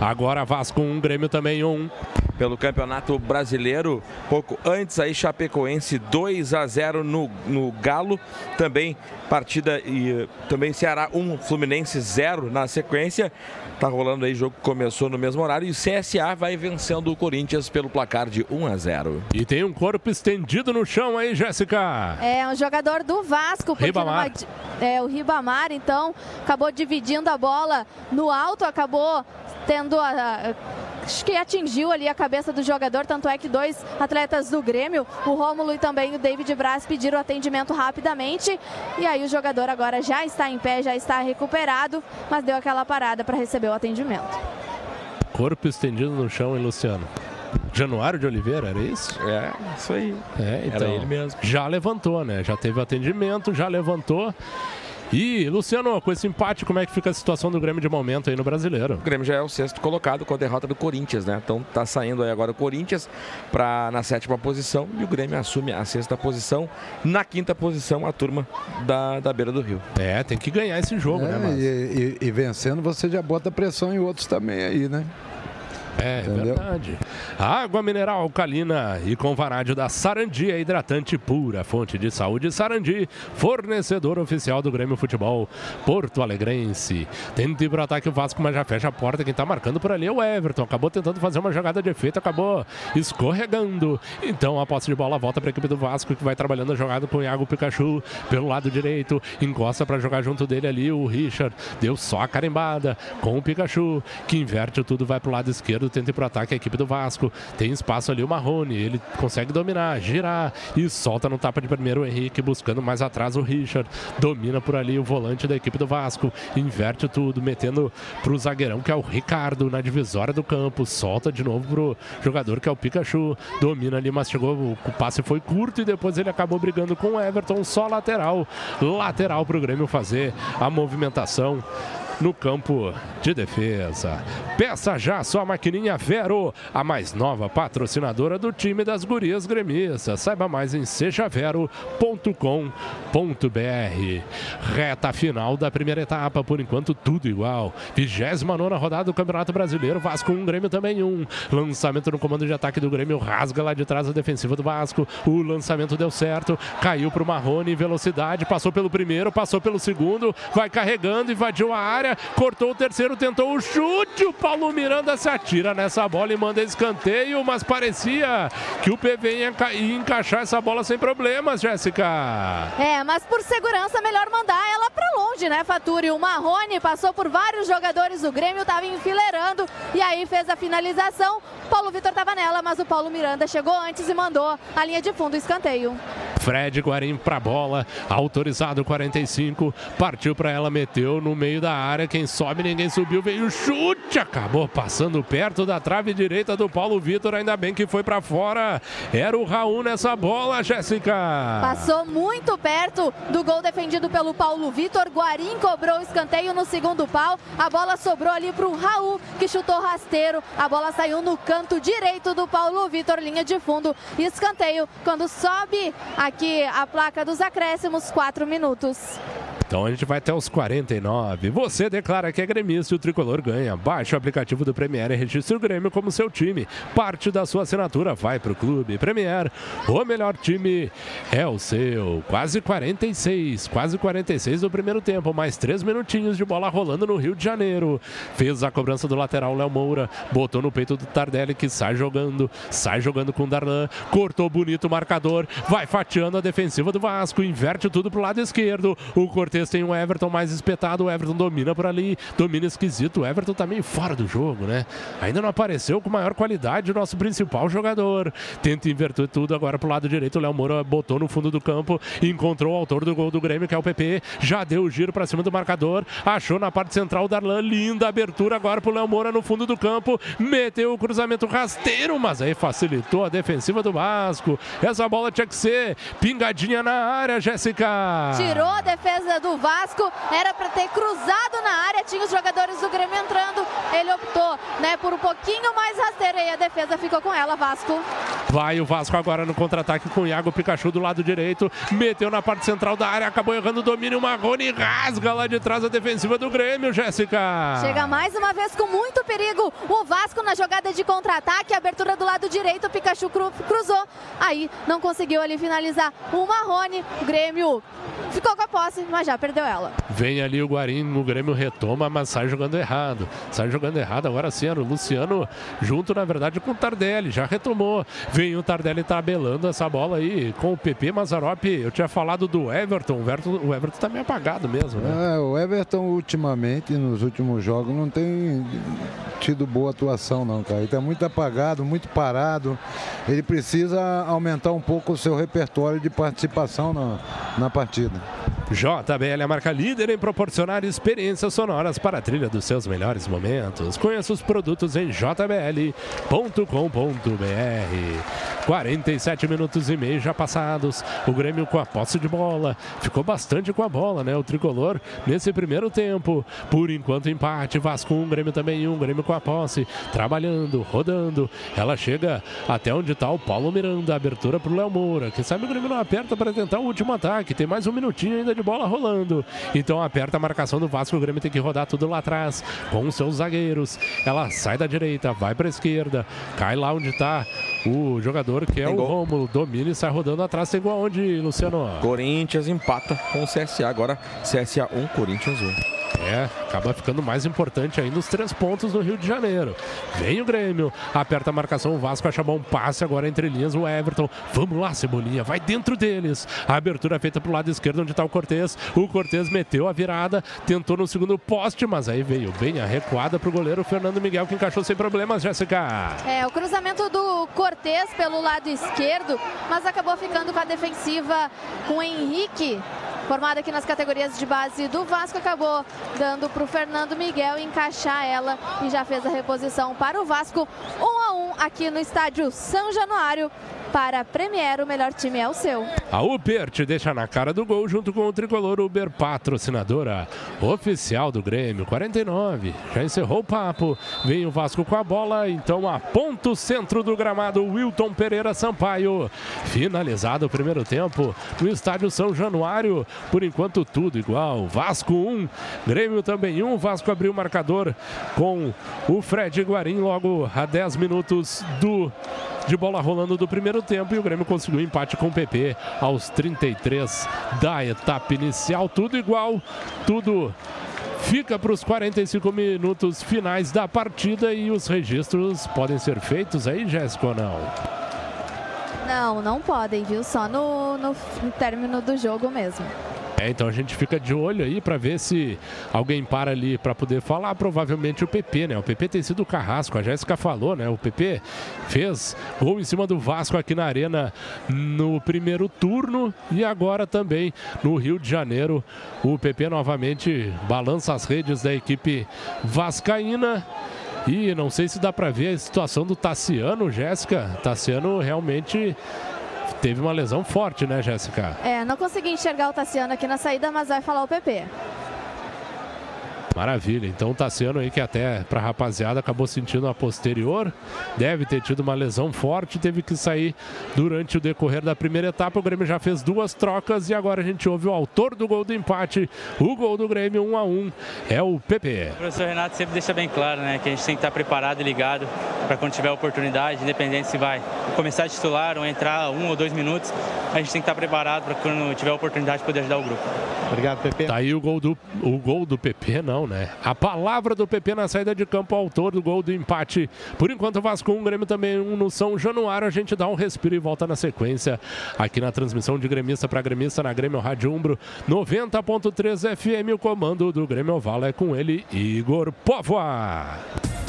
Agora Vasco 1, Grêmio também 1. Pelo Campeonato Brasileiro, pouco antes aí Chapecoense 2 a 0 no, no Galo, também partida e também Ceará 1, Fluminense 0 na sequência. Tá rolando aí jogo que começou no mesmo horário e o CSA vai vencendo o Corinthians pelo placar de 1 a 0. E tem um corpo estendido no chão aí, Jéssica. É um jogador do Vasco. porque Ribamar. numa é, o Ribamar, então, acabou dividindo a bola no alto, acabou tendo a. a- Acho que atingiu ali a cabeça do jogador, tanto é que dois atletas do Grêmio, o Rômulo e também o David Braz, pediram atendimento rapidamente. E aí o jogador agora já está em pé, já está recuperado, mas deu aquela parada para receber o atendimento. Corpo estendido no chão, hein, Luciano? Januário de Oliveira, era isso? É, isso aí. É, então. ele mesmo. Já levantou, né? Já teve atendimento, já levantou. E, Luciano, com esse empate, como é que fica a situação do Grêmio de momento aí no brasileiro? O Grêmio já é o sexto colocado com a derrota do Corinthians, né? Então tá saindo aí agora o Corinthians para na sétima posição e o Grêmio assume a sexta posição. Na quinta posição, a turma da, da beira do Rio. É, tem que ganhar esse jogo, né, É, mas... e, e- e vencendo você já bota pressão em outros também aí, né? É, Entendeu? verdade. Água mineral alcalina e com varádio da Sarandi, a hidratante pura, fonte de saúde Sarandi, fornecedor oficial do Grêmio Futebol Porto Alegrense. Tenta ir pro ataque o Vasco, mas já fecha a porta. Quem tá marcando por ali é o Everton. Acabou tentando fazer uma jogada de efeito, acabou escorregando. Então a posse de bola volta para a equipe do Vasco, que vai trabalhando a jogada com o Iago Pikachu pelo lado direito. Encosta para jogar junto dele ali o Richard. Deu só a carimbada com o Pikachu, que inverte tudo, vai pro lado esquerdo. Esquerdo tenta ir pro ataque a equipe do Vasco. Tem espaço ali o Marrone, ele consegue dominar, girar e solta no tapa de primeiro o Henrique, buscando mais atrás o Richard. Domina por ali o volante da equipe do Vasco, inverte tudo, metendo pro zagueirão que é o Ricardo na divisória do campo. Solta de novo pro jogador que é o Pikachu. Domina ali, mas chegou, o passe foi curto e depois ele acabou brigando com o Everton, só lateral. Lateral pro Grêmio fazer a movimentação no campo de defesa. Peça já sua maquininha Vero, a mais nova patrocinadora do time das gurias gremistas. Saiba mais em sejavero.com.br. Reta final da primeira etapa, por enquanto tudo igual. 29 rodada do Campeonato Brasileiro, Vasco 1, Grêmio também 1. Lançamento no comando de ataque do Grêmio, rasga lá de trás a defensiva do Vasco. O lançamento deu certo, caiu para o Marrone em velocidade, passou pelo primeiro, passou pelo segundo, vai carregando, invadiu a área área, cortou o terceiro, tentou o chute. O Paulo Miranda se atira nessa bola e manda escanteio, mas parecia que o PV ia, ia encaixar essa bola sem problemas, Jéssica. É, mas por segurança, melhor mandar ela para longe, né, Faturi? O Marrone passou por vários jogadores do Grêmio, estava enfileirando e aí fez a finalização. Paulo Vitor estava nela, mas o Paulo Miranda chegou antes e mandou a linha de fundo escanteio. Fred Guarim para bola, autorizado 45, partiu para ela, meteu no meio da área. Quem sobe, ninguém subiu, veio o chute, acabou passando perto da trave direita do Paulo Vitor. Ainda bem que foi para fora. Era o Raul nessa bola, Jéssica. Passou muito perto do gol defendido pelo Paulo Vitor. Guarim cobrou o escanteio no segundo pau. A bola sobrou ali para o Raul, que chutou rasteiro. A bola saiu no canto direito do Paulo Vitor, linha de fundo. Escanteio quando sobe a aqui a placa dos acréscimos, 4 minutos. Então a gente vai até os 49. Você declara que é gremista e o tricolor ganha. Baixe o aplicativo do Premier e registre o Grêmio como seu time. Parte da sua assinatura vai para o clube. Premier, o melhor time é o seu. Quase 46, quase 46 do primeiro tempo. Mais três minutinhos de bola rolando no Rio de Janeiro. Fez a cobrança do lateral Léo Moura. Botou no peito do Tardelli que sai jogando. Sai jogando com o Darlan. Cortou bonito o marcador. Vai fatiando a defensiva do Vasco. Inverte tudo pro lado esquerdo. O Cortez tem um Everton mais espetado. O Everton domina por ali, domina esquisito. O Everton tá meio fora do jogo, né? Ainda não apareceu com maior qualidade o nosso principal jogador. Tenta inverter tudo agora pro lado direito. O Léo Moura botou no fundo do campo, encontrou o autor do gol do Grêmio, que é o PP. Já deu o giro para cima do marcador. Achou na parte central o Darlan. Linda abertura agora pro Léo Moura no fundo do campo. Meteu o cruzamento rasteiro, mas aí facilitou a defensiva do Vasco. Essa bola tinha que ser pingadinha na área, Jéssica. Tirou a defesa do do Vasco. Era para ter cruzado na área, tinha os jogadores do Grêmio entrando. Ele optou né, por um pouquinho mais rasteiro e a defesa ficou com ela, Vasco. Vai o Vasco agora no contra-ataque com o Iago Pikachu do lado direito. Meteu na parte central da área, acabou errando o domínio. Marrone rasga lá de trás a defensiva do Grêmio, Jéssica. Chega mais uma vez com muito perigo. O Vasco na jogada de contra-ataque, abertura do lado direito, o Pikachu cru cruzou. Aí não conseguiu ali finalizar o Marrone. O Grêmio ficou com a posse, mas já perdeu ela. Vem ali o Guarim, o Grêmio retoma, mas sai jogando errado. Sai jogando errado agora sim, o Luciano junto, na verdade, com o Tardelli, já retomou. Vem o Tardelli tabelando essa bola aí com o PP Mazarop. Eu tinha falado do Everton, o Everton, o Everton tá meio apagado mesmo, né? É, o Everton ultimamente, nos últimos jogos, não tem tido boa atuação não, cara. Ele tá muito apagado, muito parado. Ele precisa aumentar um pouco o seu repertório de participação na, na partida. JBL é a marca líder em proporcionar experiências sonoras para a trilha dos seus melhores momentos. Conheça os produtos em jbl.com.br. 47 minutos e meio já passados. O Grêmio com a posse de bola. Ficou bastante com a bola, né? O tricolor nesse primeiro tempo. Por enquanto, empate. Vasco 1, um, Grêmio também 1. Um, Grêmio com a posse. Trabalhando, rodando. Ela chega até onde está o Paulo Miranda. Abertura para o Léo Moura. Quem sabe o Grêmio não aperta para tentar o último ataque. Tem mais um minutinho ainda de bola rolando. Então aperta a marcação do Vasco. O Grêmio tem que rodar tudo lá atrás com os seus zagueiros. Ela sai da direita, vai para a esquerda, cai lá onde está o jogador que é tem o Romulo. Domina e sai rodando atrás. Tem gol onde, Luciano? Corinthians empata com o CSA. Agora CSA 1, Corinthians 1. É, acaba ficando mais importante ainda os três pontos no Rio de Janeiro. Vem o Grêmio, aperta a marcação, o Vasco acha bom passe agora entre linhas, o Everton. Vamos lá, Cebolinha, vai dentro deles. A abertura feita pro lado esquerdo, onde está o Cortez. O Cortez meteu a virada, tentou no segundo poste, mas aí veio bem a recuada pro goleiro Fernando Miguel, que encaixou sem problemas, Jéssica. É, o cruzamento do Cortez pelo lado esquerdo, mas acabou ficando com a defensiva com o Henrique formada aqui nas categorias de base do Vasco, acabou dando para o Fernando Miguel encaixar ela e já fez a reposição para o Vasco. 1 um a 1 um aqui no estádio São Januário para a Premier, o melhor time é o seu. A Uber te deixa na cara do gol junto com o tricolor Uber, patrocinadora oficial do Grêmio. 49, já encerrou o papo. Vem o Vasco com a bola, então aponta o centro do gramado, Wilton Pereira Sampaio. Finalizado o primeiro tempo no estádio São Januário. Por enquanto, tudo igual. Vasco 1, Grêmio também 1. Vasco abriu o marcador com o Fred Guarim logo a 10 minutos do de bola rolando do primeiro tempo e o Grêmio conseguiu empate com o PP aos 33 da etapa inicial. Tudo igual, tudo fica para os 45 minutos finais da partida e os registros podem ser feitos aí, Jéssica, ou não? Não, não podem, viu? Só no, no, no término do jogo mesmo. É, então a gente fica de olho aí para ver se alguém para ali para poder falar. Provavelmente o PP, né? O PP tem sido o carrasco, a Jéssica falou, né? O PP fez gol em cima do Vasco aqui na Arena no primeiro turno e agora também no Rio de Janeiro. O PP novamente balança as redes da equipe vascaína. E não sei se dá para ver a situação do Tassiano, Jéssica. Tassiano realmente teve uma lesão forte, né, Jéssica? É, não consegui enxergar o Tassiano aqui na saída, mas vai falar o PP. Maravilha. Então o Tassiano aí que até para rapaziada acabou sentindo a posterior, deve ter tido uma lesão forte, teve que sair durante o decorrer da primeira etapa. O Grêmio já fez duas trocas e agora a gente ouve o autor do gol do empate, o gol do Grêmio 1 a 1, é o PP. O professor Renato sempre deixa bem claro, né, que a gente tem que estar preparado e ligado para quando tiver oportunidade, independente se vai começar a titular ou entrar um ou dois minutos, a gente tem que estar preparado para quando tiver oportunidade poder ajudar o grupo. Obrigado, PP. Tá aí o gol do o gol do PP não, né? A palavra do PP na saída de campo, autor do gol do empate. Por enquanto, o Vasco 1, Grêmio também 1 no São Januário. A gente dá um respiro e volta na sequência aqui na transmissão de gremista para gremista na Grêmio Rádio Umbro 90.3 FM. O comando do Grêmio Oval é com ele, Igor Povoa.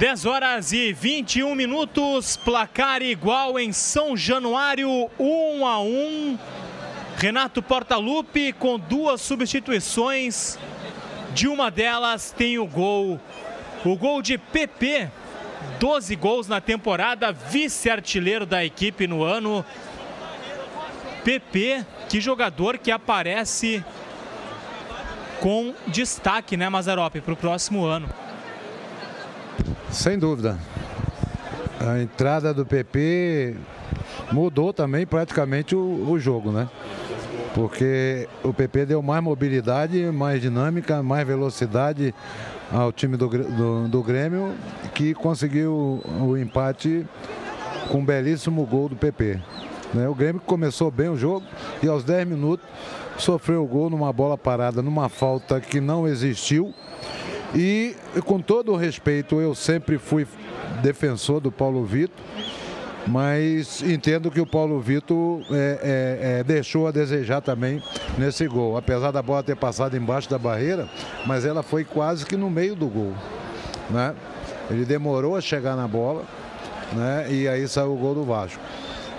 10 horas e 21 minutos, placar igual em São Januário, 1 a 1. Renato Portaluppi com duas substituições. De uma delas tem o gol, o gol de PP, 12 gols na temporada, vice-artilheiro da equipe no ano. PP, que jogador que aparece com destaque, né, Mazarope, para o próximo ano. Sem dúvida. A entrada do PP mudou também praticamente o, o jogo, né? Porque o PP deu mais mobilidade, mais dinâmica, mais velocidade ao time do, do, do Grêmio, que conseguiu o empate com um belíssimo gol do PP. Né? O Grêmio começou bem o jogo e aos 10 minutos sofreu o gol numa bola parada, numa falta que não existiu e com todo o respeito, eu sempre fui defensor do Paulo Vitor, mas entendo que o Paulo Vitor é, é, é, deixou a desejar também nesse gol. Apesar da bola ter passado embaixo da barreira, mas ela foi quase que no meio do gol. Né? Ele demorou a chegar na bola né? e aí saiu o gol do Vasco.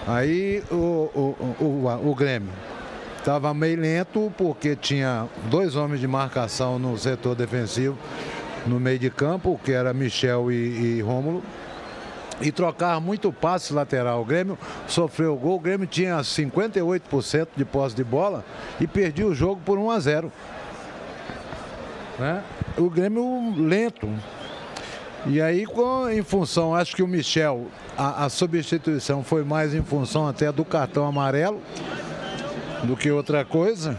Aí o, o, o, o Grêmio Estava meio lento porque tinha dois homens de marcação no setor defensivo, no meio de campo, que era Michel e, e Rômulo. E trocar muito passe lateral. O Grêmio sofreu o gol. O Grêmio tinha 58% de posse de bola e perdia o jogo por 1 a 0. Né? o Grêmio lento. E aí, em função, acho que o Michel, a, a substituição foi mais em função até do cartão amarelo do que outra coisa.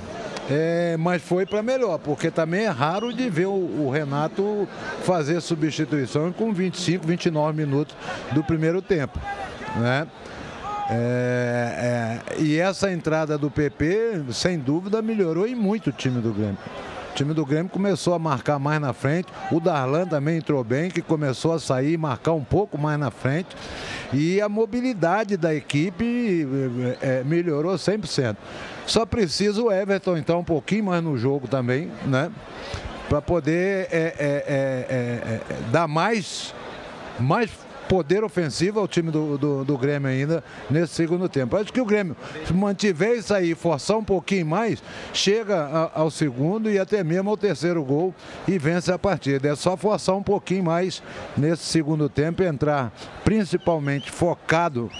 É, mas foi para melhor, porque também é raro de ver o, o, Renato fazer substituição com 25, 29 minutos do primeiro tempo. Né? É, é, e essa entrada do PP, sem dúvida, melhorou muito o time do Grêmio. O time do Grêmio começou a marcar mais na frente. O Darlan também entrou bem, que começou a sair e marcar um pouco mais na frente. E a mobilidade da equipe é, melhorou 100%. Só precisa o Everton entrar um pouquinho mais no jogo também, né? Para poder é, é, dar mais, mais poder ofensivo ao time do, do, do, Grêmio ainda nesse segundo tempo. Acho que o Grêmio, mantiver isso aí, forçar um pouquinho mais, chega ao segundo e até mesmo ao terceiro gol e vence a partida. É só forçar um pouquinho mais nesse segundo tempo, entrar principalmente focado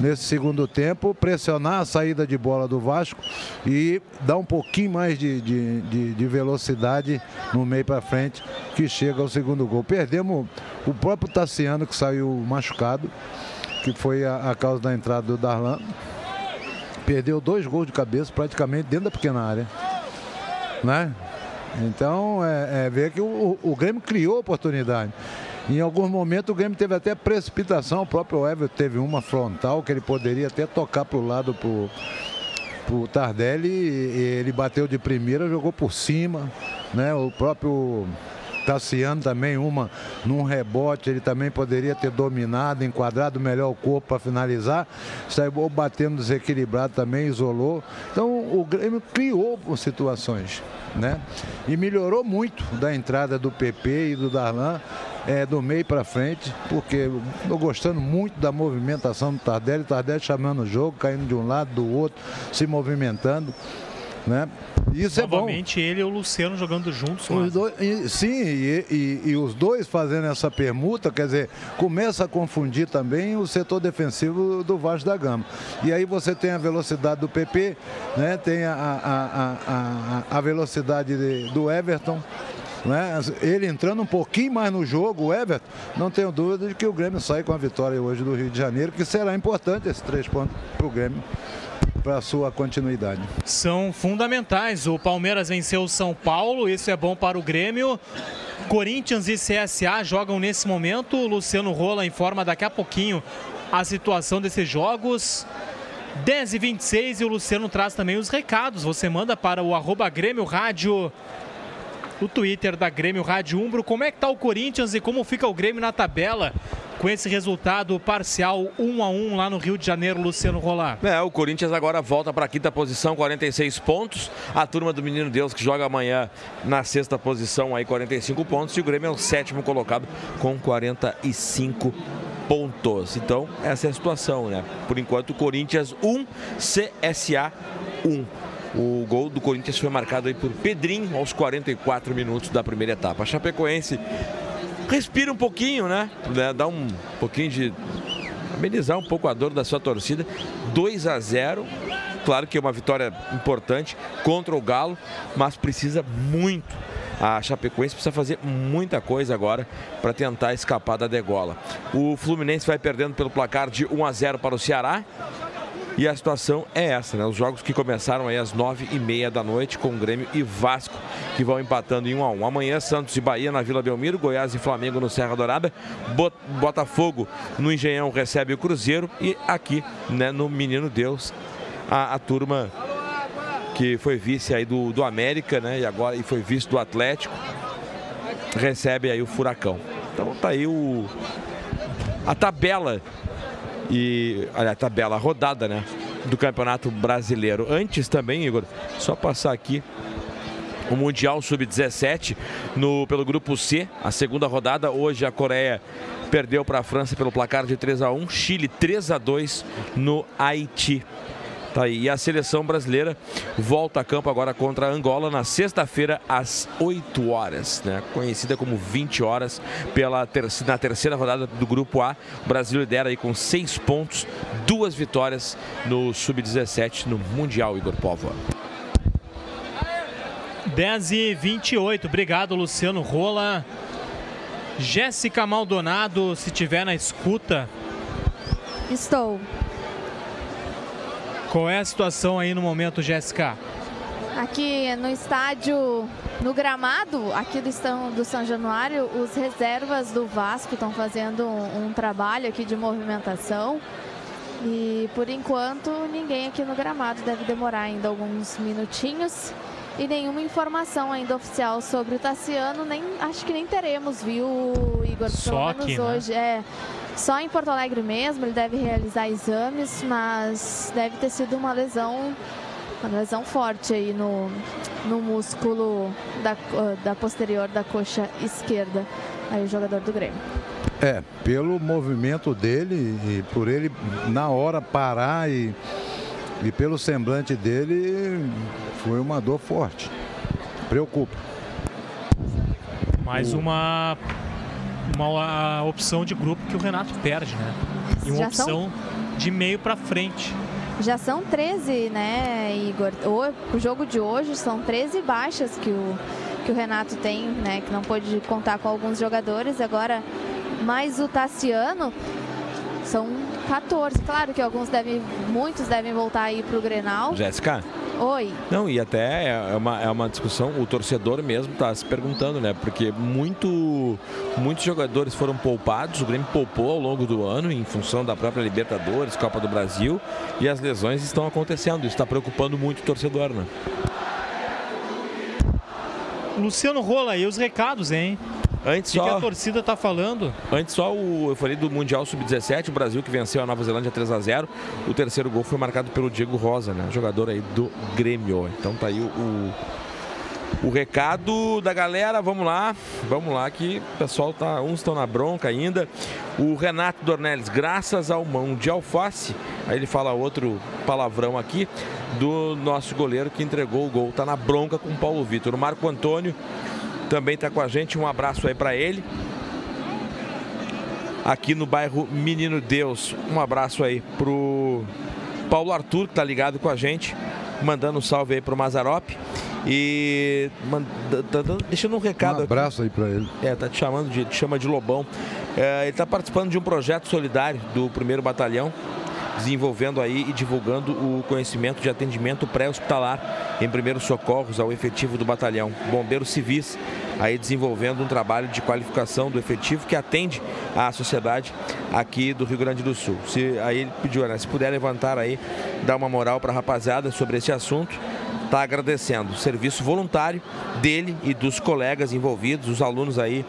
nesse segundo tempo, pressionar a saída de bola do Vasco e dar um pouquinho mais de, de, de, de velocidade no meio para frente, que chega ao segundo gol. Perdemos o próprio Tassiano, que saiu machucado, que foi a, a causa da entrada do Darlan. Perdeu dois gols de cabeça praticamente dentro da pequena área. Né? Então, é, é ver que o, o Grêmio criou oportunidade. Em alguns momentos o Grêmio teve até precipitação, o próprio Everton teve uma frontal que ele poderia até tocar para o lado pro, pro Tardelli, ele bateu de primeira, jogou por cima, né? O próprio Tassiano também, uma num rebote, ele também poderia ter dominado, enquadrado melhor o corpo para finalizar. Saiu batendo desequilibrado também, isolou. Então o Grêmio criou situações, né? E melhorou muito da entrada do PP e do Darlan é, do meio para frente, porque estou gostando muito da movimentação do Tardelli, Tardelli chamando o jogo, caindo de um lado, do outro, se movimentando. Né? Isso Novamente é bom. ele e o Luciano jogando juntos. Os dois, e, sim, e, e, e, os dois fazendo essa permuta, quer dizer, começa a confundir também o setor defensivo do Vasco da Gama. E aí você tem a velocidade do PP, né? tem a, a, a, a velocidade de, do Everton. Né? Ele entrando um pouquinho mais no jogo, o Everton, não tenho dúvida de que o Grêmio sai com a vitória hoje do Rio de Janeiro, que será importante esses três pontos para o Grêmio para sua continuidade. São fundamentais. O Palmeiras venceu o São Paulo, isso é bom para o Grêmio. Corinthians e CSA jogam nesse momento. O Luciano Rola informa daqui a pouquinho a situação desses jogos. 10 e 26 e o Luciano traz também os recados. Você manda para o arroba Grêmio Rádio o Twitter da Grêmio Rádio Umbro. Como é que tá o Corinthians e como fica o Grêmio na tabela? Com esse resultado parcial 1 a 1 lá no Rio de Janeiro, Luciano Rolar. É, o Corinthians agora volta para a quinta posição, 46 pontos. A turma do Menino Deus que joga amanhã na sexta posição, aí 45 pontos. E o Grêmio é o sétimo colocado com 45 pontos. Então, essa é a situação, né? Por enquanto, Corinthians 1, CSA 1. O gol do Corinthians foi marcado aí por Pedrinho aos 44 minutos da primeira etapa. A Chapecoense respira um pouquinho, né? Dá um pouquinho de amenizar um pouco a dor da sua torcida. 2 a 0. Claro que é uma vitória importante contra o Galo, mas precisa muito. A Chapecoense precisa fazer muita coisa agora para tentar escapar da degola. O Fluminense vai perdendo pelo placar de 1 a 0 para o Ceará. E a situação é essa, né? Os jogos que começaram aí às nove e meia da noite com Grêmio e Vasco, que vão empatando em um a um. Amanhã, Santos e Bahia na Vila Belmiro, Goiás e Flamengo no Serra Dourada, Botafogo no Engenhão recebe o Cruzeiro e aqui, né, no Menino Deus, a, a turma que foi vice aí do, do América, né? E agora e foi vice do Atlético, recebe aí o Furacão. Então tá aí o a tabela e a tabela rodada, né? Do Campeonato Brasileiro. Antes também, Igor, só passar aqui o Mundial Sub-17 no pelo grupo C, a segunda rodada. Hoje a Coreia perdeu para a França pelo placar de 3 a 1, Chile 3 a 2 no Haiti. Tá aí. E a seleção brasileira volta a campo agora contra a Angola na sexta-feira às 8 horas, né? Conhecida como 20 horas pela ter na terceira rodada do grupo A. O Brasil lidera aí com seis pontos, duas vitórias no sub-17 no Mundial Igor Povo. 10 e 28. Obrigado, Luciano Rola. Jéssica Maldonado, se tiver na escuta. Estou. Qual é a situação aí no momento, Jéssica? Aqui no estádio, no gramado, aqui do, Estão, do São Januário, os reservas do Vasco estão fazendo um, um trabalho aqui de movimentação. E por enquanto, ninguém aqui no gramado deve demorar ainda alguns minutinhos. E nenhuma informação ainda oficial sobre o Tassiano, nem acho que nem teremos, viu, Igor? Só Pelo menos aqui, né? hoje. É, só em Porto Alegre mesmo, ele deve realizar exames, mas deve ter sido uma lesão, uma lesão forte aí no, no músculo da, da posterior da coxa esquerda. Aí o jogador do Grêmio. É, pelo movimento dele e por ele na hora parar e, e pelo semblante dele, foi uma dor forte. Preocupa. Mais uma, uma opção de grupo que o Renato perde, né? E uma Já opção são? de meio para frente. Já são 13, né, Igor? O, o jogo de hoje são 13 baixas que o, que o Renato tem, né? Que não pôde contar com alguns jogadores. Agora, mais o Tassiano, são 14. Claro que alguns devem, muitos devem voltar aí pro Grenal. Jéssica? Oi. Não, e até é uma, é uma discussão, o torcedor mesmo está se perguntando, né? Porque muito, muitos jogadores foram poupados, o Grêmio poupou ao longo do ano em função da própria Libertadores, Copa do Brasil, e as lesões estão acontecendo. Isso está preocupando muito o torcedor, né? Luciano Rola, e os recados, hein? Antes O que, que só, a torcida tá falando? antes só o, eu falei do Mundial Sub-17, o Brasil que venceu a Nova Zelândia 3 a 0 O terceiro gol foi marcado pelo Diego Rosa, né? Jogador aí do Grêmio. Então tá aí o, o, o recado da galera. Vamos lá, vamos lá que o pessoal tá. Uns estão na bronca ainda. O Renato Dornelles, graças ao mão de alface, aí ele fala outro palavrão aqui, do nosso goleiro que entregou o gol. Tá na bronca com o Paulo Vitor. O Marco Antônio também tá com a gente. Um abraço aí para ele aqui no bairro Menino Deus. Um abraço aí pro Paulo Arthur, que tá ligado com a gente, mandando um salve aí pro Mazarop. E manda- tá dando- deixando um recado Um aqui. abraço aí para ele. É, tá te chamando de, te chama de Lobão. É, ele está participando de um projeto solidário do primeiro batalhão, desenvolvendo aí e divulgando o conhecimento de atendimento pré-hospitalar em primeiros socorros ao efetivo do batalhão. Bombeiros civis aí desenvolvendo um trabalho de qualificação do efetivo que atende à sociedade aqui do Rio Grande do Sul. Se aí ele pediu, né, se puder levantar aí, dar uma moral para a rapaziada sobre esse assunto está agradecendo o serviço voluntário dele e dos colegas envolvidos. Os alunos aí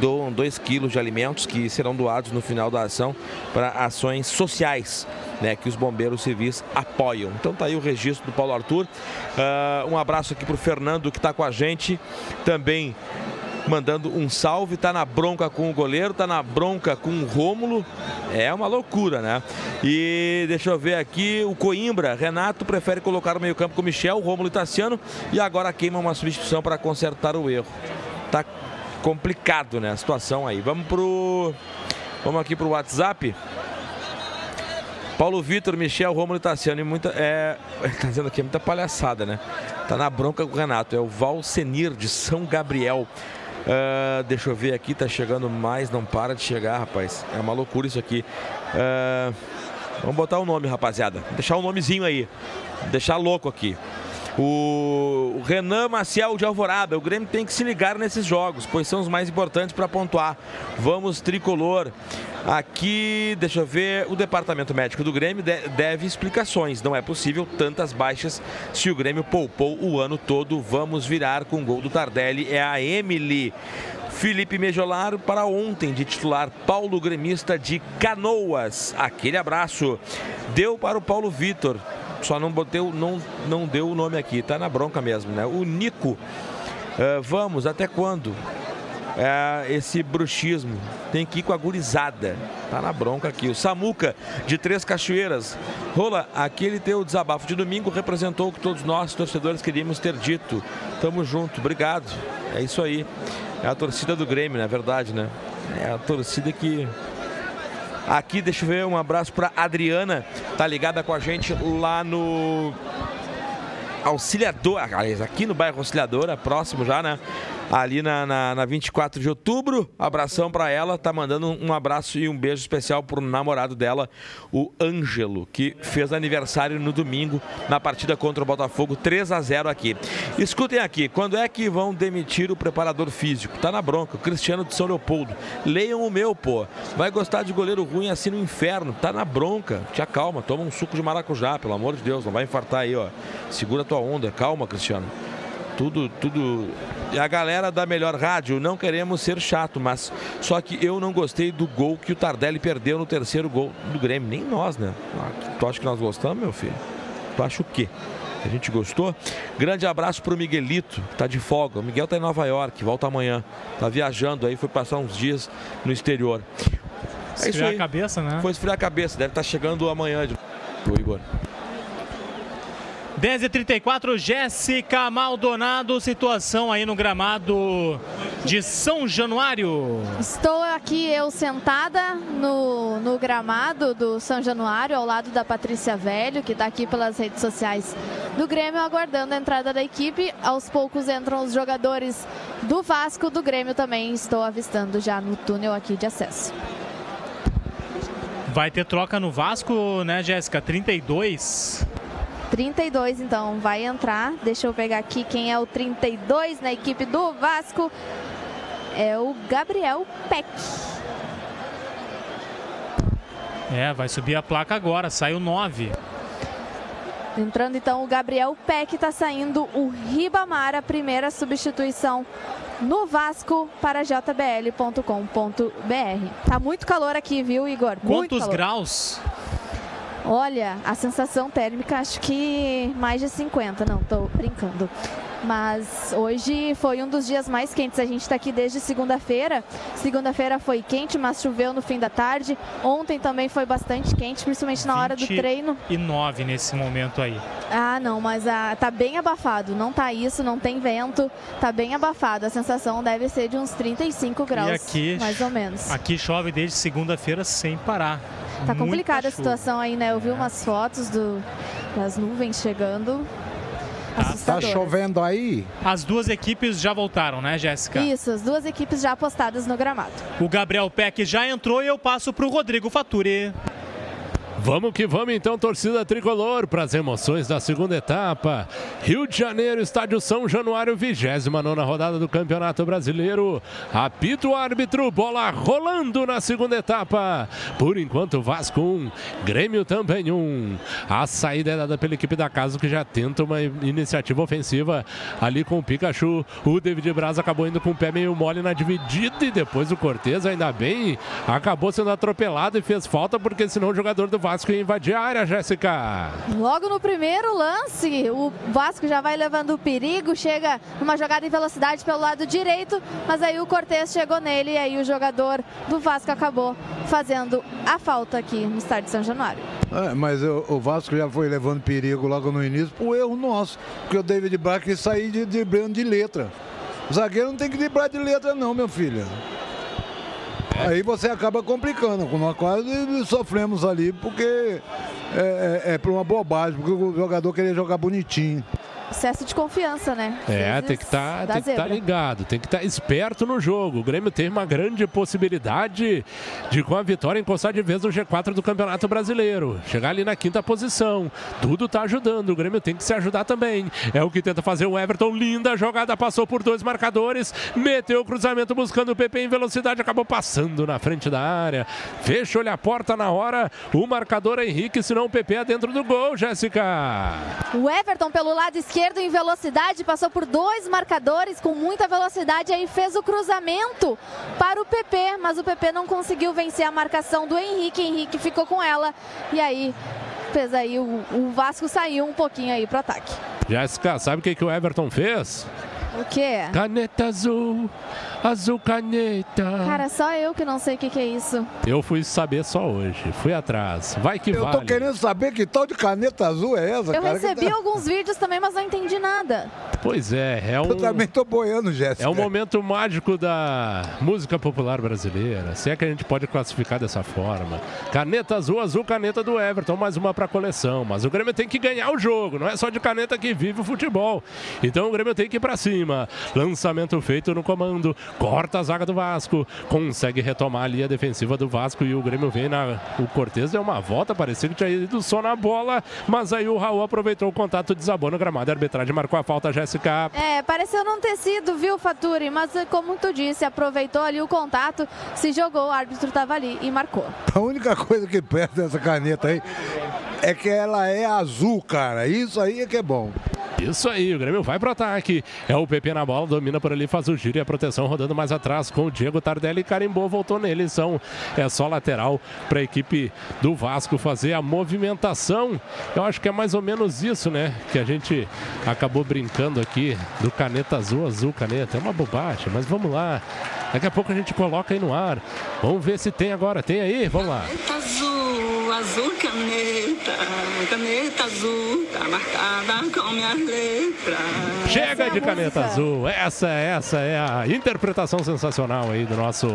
doam 2 quilos de alimentos que serão doados no final da ação para ações sociais. Né, que os bombeiros civis apoiam. Então tá aí o registro do Paulo Arthur. Ah, um abraço aqui para o Fernando que está com a gente. Também mandando um salve, tá na bronca com o goleiro, tá na bronca com o Rômulo. É uma loucura, né? E deixa eu ver aqui, o Coimbra, Renato prefere colocar no meio-campo com o Michel, Rômulo e Tassiano e agora queima uma substituição para consertar o erro. Tá complicado, né, a situação aí. Vamos pro Vamos aqui pro WhatsApp. Paulo Vitor, Michel, Rômulo e Tassiano. E muita. É, tá dizendo aqui, é muita palhaçada, né? Tá na bronca com o Renato. É o Valsenir de São Gabriel. Ah, deixa eu ver aqui, tá chegando mais, não para de chegar, rapaz. É uma loucura isso aqui. Ah, vamos botar o nome, rapaziada. Deixar o nomezinho aí. Deixar louco aqui. O Renan Maciel de Alvorada. O Grêmio tem que se ligar nesses jogos, pois são os mais importantes para pontuar. Vamos, tricolor. Aqui, deixa eu ver, o departamento médico do Grêmio de- deve explicações. Não é possível tantas baixas se o Grêmio poupou o ano todo. Vamos virar com o gol do Tardelli. É a Emily. Felipe Mejolar para ontem de titular Paulo Gremista de Canoas. Aquele abraço. Deu para o Paulo Vitor. Só não botei, não, não deu o nome aqui, tá na bronca mesmo, né? O Nico. eh, vamos, até quando? É, esse bruxismo tem que ir com a gurizada. Tá na bronca aqui. O Samuca, de Três Cachoeiras. Rola, aquele teu desabafo de domingo representou o que todos nós, torcedores, queríamos ter dito. Tamo junto, obrigado. É isso aí. É a torcida do Grêmio, na verdade, né? É a torcida que Aqui, deixa eu ver, um abraço para Adriana, tá ligada com a gente lá no Auxiliadora, aliás, aqui no bairro Auxiliadora, próximo já, né? Ali na, na, na 24 de outubro. Abração para ela. Tá mandando um abraço e um beijo especial pro namorado dela, o Ângelo, que fez aniversário no domingo na partida contra o Botafogo, 3 a 0 aqui. Escutem aqui, quando é que vão demitir o preparador físico? Tá na bronca, o Cristiano de São Leopoldo. Leiam o meu, pô. Vai gostar de goleiro ruim assim no inferno. Tá na bronca. Te acalma, toma um suco de maracujá, pelo amor de Deus, não vai infartar aí, ó. Segura tua onda, calma, Cristiano. Tudo, tudo. E a galera da melhor rádio, não queremos ser chato, mas só que eu não gostei do gol que o Tardelli perdeu no terceiro gol do Grêmio. Nem nós, né? Ah, Tu acha que nós gostamos, meu filho? Tu acha o quê? A gente gostou? Grande abraço pro Miguelito, que tá de folga. O Miguel tá em Nova York, volta amanhã. Tá viajando aí, foi passar uns dias no exterior. É Esfriar a cabeça, né? Foi esfriar a cabeça, deve estar chegando amanhã, de- Igor. 10h34, Jéssica Maldonado, situação aí no gramado de São Januário. Estou aqui eu sentada no, no gramado do São Januário, ao lado da Patrícia Velho, que está aqui pelas redes sociais do Grêmio, aguardando a entrada da equipe. Aos poucos entram os jogadores do Vasco, do Grêmio também estou avistando já no túnel aqui de acesso. Vai ter troca no Vasco, né, Jéssica? 32. 32 então vai entrar. Deixa eu pegar aqui quem é o 32 na equipe do Vasco. É o Gabriel Peck. É, vai subir a placa agora, saiu 9. Entrando então o Gabriel Peck, está saindo o Ribamar, a primeira substituição no Vasco para jbl.com.br. Tá muito calor aqui, viu, Igor? Quantos graus? Olha, a sensação térmica acho que mais de 50, não, tô brincando. Mas hoje foi um dos dias mais quentes. A gente está aqui desde segunda-feira. Segunda-feira foi quente, mas choveu no fim da tarde. Ontem também foi bastante quente, principalmente na hora do treino. E 9 nesse momento aí. Ah, não, mas ah, tá bem abafado. Não tá isso, não tem vento. Tá bem abafado. A sensação deve ser de uns 35 graus, aqui, mais ou menos. Aqui chove desde segunda-feira sem parar. Tá complicada a situação aí, né? Eu vi umas fotos do, das nuvens chegando. Tá Assustadoras. chovendo aí? As duas equipes já voltaram, né, Jéssica? Isso, as duas equipes já apostadas no gramado. O Gabriel Peck já entrou e eu passo para o Rodrigo Faturi. Vamos que vamos então, torcida tricolor, para as emoções da segunda etapa. Rio de Janeiro, estádio São Januário, 29 rodada do Campeonato Brasileiro. Apita o árbitro, bola rolando na segunda etapa. Por enquanto, Vasco 1, Grêmio também 1. A saída é dada pela equipe da casa que já tenta uma iniciativa ofensiva ali com o Pikachu. O David Braz acabou indo com o pé meio mole na dividida e depois o Cortez, ainda bem, acabou sendo atropelado e fez falta porque senão o jogador do Vasco ia invadir a área, Jéssica. Logo no primeiro lance, o Vasco já vai levando o perigo, chega numa jogada em velocidade pelo lado direito, mas aí o Cortez chegou nele e aí o jogador do Vasco acabou fazendo a falta aqui no estádio de São Januário. É, mas o, o Vasco já foi levando perigo logo no início por erro nosso. Porque o David Bach quis sair de driblando de letra. O zagueiro não tem que driblar de letra, não, meu filho. Aí você acaba complicando. Nós quase sofremos ali porque é, é, é por uma bobagem, porque o jogador queria jogar bonitinho. Excesso de confiança, né? É, tem que estar tem que tá ligado, tem que estar esperto no jogo. O Grêmio tem uma grande possibilidade de, com a vitória, encostar de vez no G4 do Campeonato Brasileiro. Chegar ali na quinta posição. Tudo tá ajudando. O Grêmio tem que se ajudar também. É o que tenta fazer o Everton. Linda jogada, passou por dois marcadores. Meteu o cruzamento buscando o PP em velocidade. Acabou passando na frente da área. Fechou-lhe a porta na hora. O marcador é Henrique, senão o PP é dentro do gol, Jéssica. O Everton pelo lado esquerdo em velocidade, passou por dois marcadores com muita velocidade, aí fez o cruzamento para o PP, mas o PP não conseguiu vencer a marcação do Henrique, Henrique ficou com ela e aí fez aí o, o Vasco saiu um pouquinho aí pro ataque. Jéssica, sabe o que, que o Everton fez? O quê? Caneta azul, azul caneta. Cara, só eu que não sei o que, que é isso. Eu fui saber só hoje, fui atrás. Vai que Eu vale. tô querendo saber que tal de caneta azul é essa, Eu cara. recebi tá... alguns vídeos também, mas não entendi nada. Pois é, é um, Eu também tô boiando, Jéssica. é um momento mágico da música popular brasileira. Se é que a gente pode classificar dessa forma. Caneta azul, azul caneta do Everton, mais uma pra coleção. Mas o Grêmio tem que ganhar o jogo, não é só de caneta que vive o futebol. Então o Grêmio tem que ir pra cima. Lançamento feito no comando, corta a zaga do Vasco, consegue retomar a linha defensiva do Vasco e o Grêmio vem na. O Cortez deu uma volta, parecia que tinha ido só na bola, mas aí o Raul aproveitou o contato, desabou no gramado. A arbitragem marcou a falta, Jéssica. É, pareceu não ter sido, viu, Faturi? Mas como tu disse, aproveitou ali o contato, se jogou, o árbitro tava ali e marcou. A única coisa que perde dessa caneta aí é que ela é azul, cara. Isso aí é que é bom. Isso aí, o Grêmio vai pro ataque. É o PP na bola, domina por ali, faz o giro e a proteção rodando mais atrás com o Diego Tardelli. Carimbou, voltou nele. São, é só lateral para a equipe do Vasco fazer a movimentação. Eu acho que é mais ou menos isso, né? Que a gente acabou brincando aqui do caneta azul, azul caneta. É uma bobagem, mas vamos lá. Daqui a pouco a gente coloca aí no ar. Vamos ver se tem agora. Tem aí? Vamos lá. Caneta azul, azul caneta, caneta azul, tá marcada com minhas letras. Chega é de caneta música. Azul. Essa, essa é a interpretação sensacional aí do nosso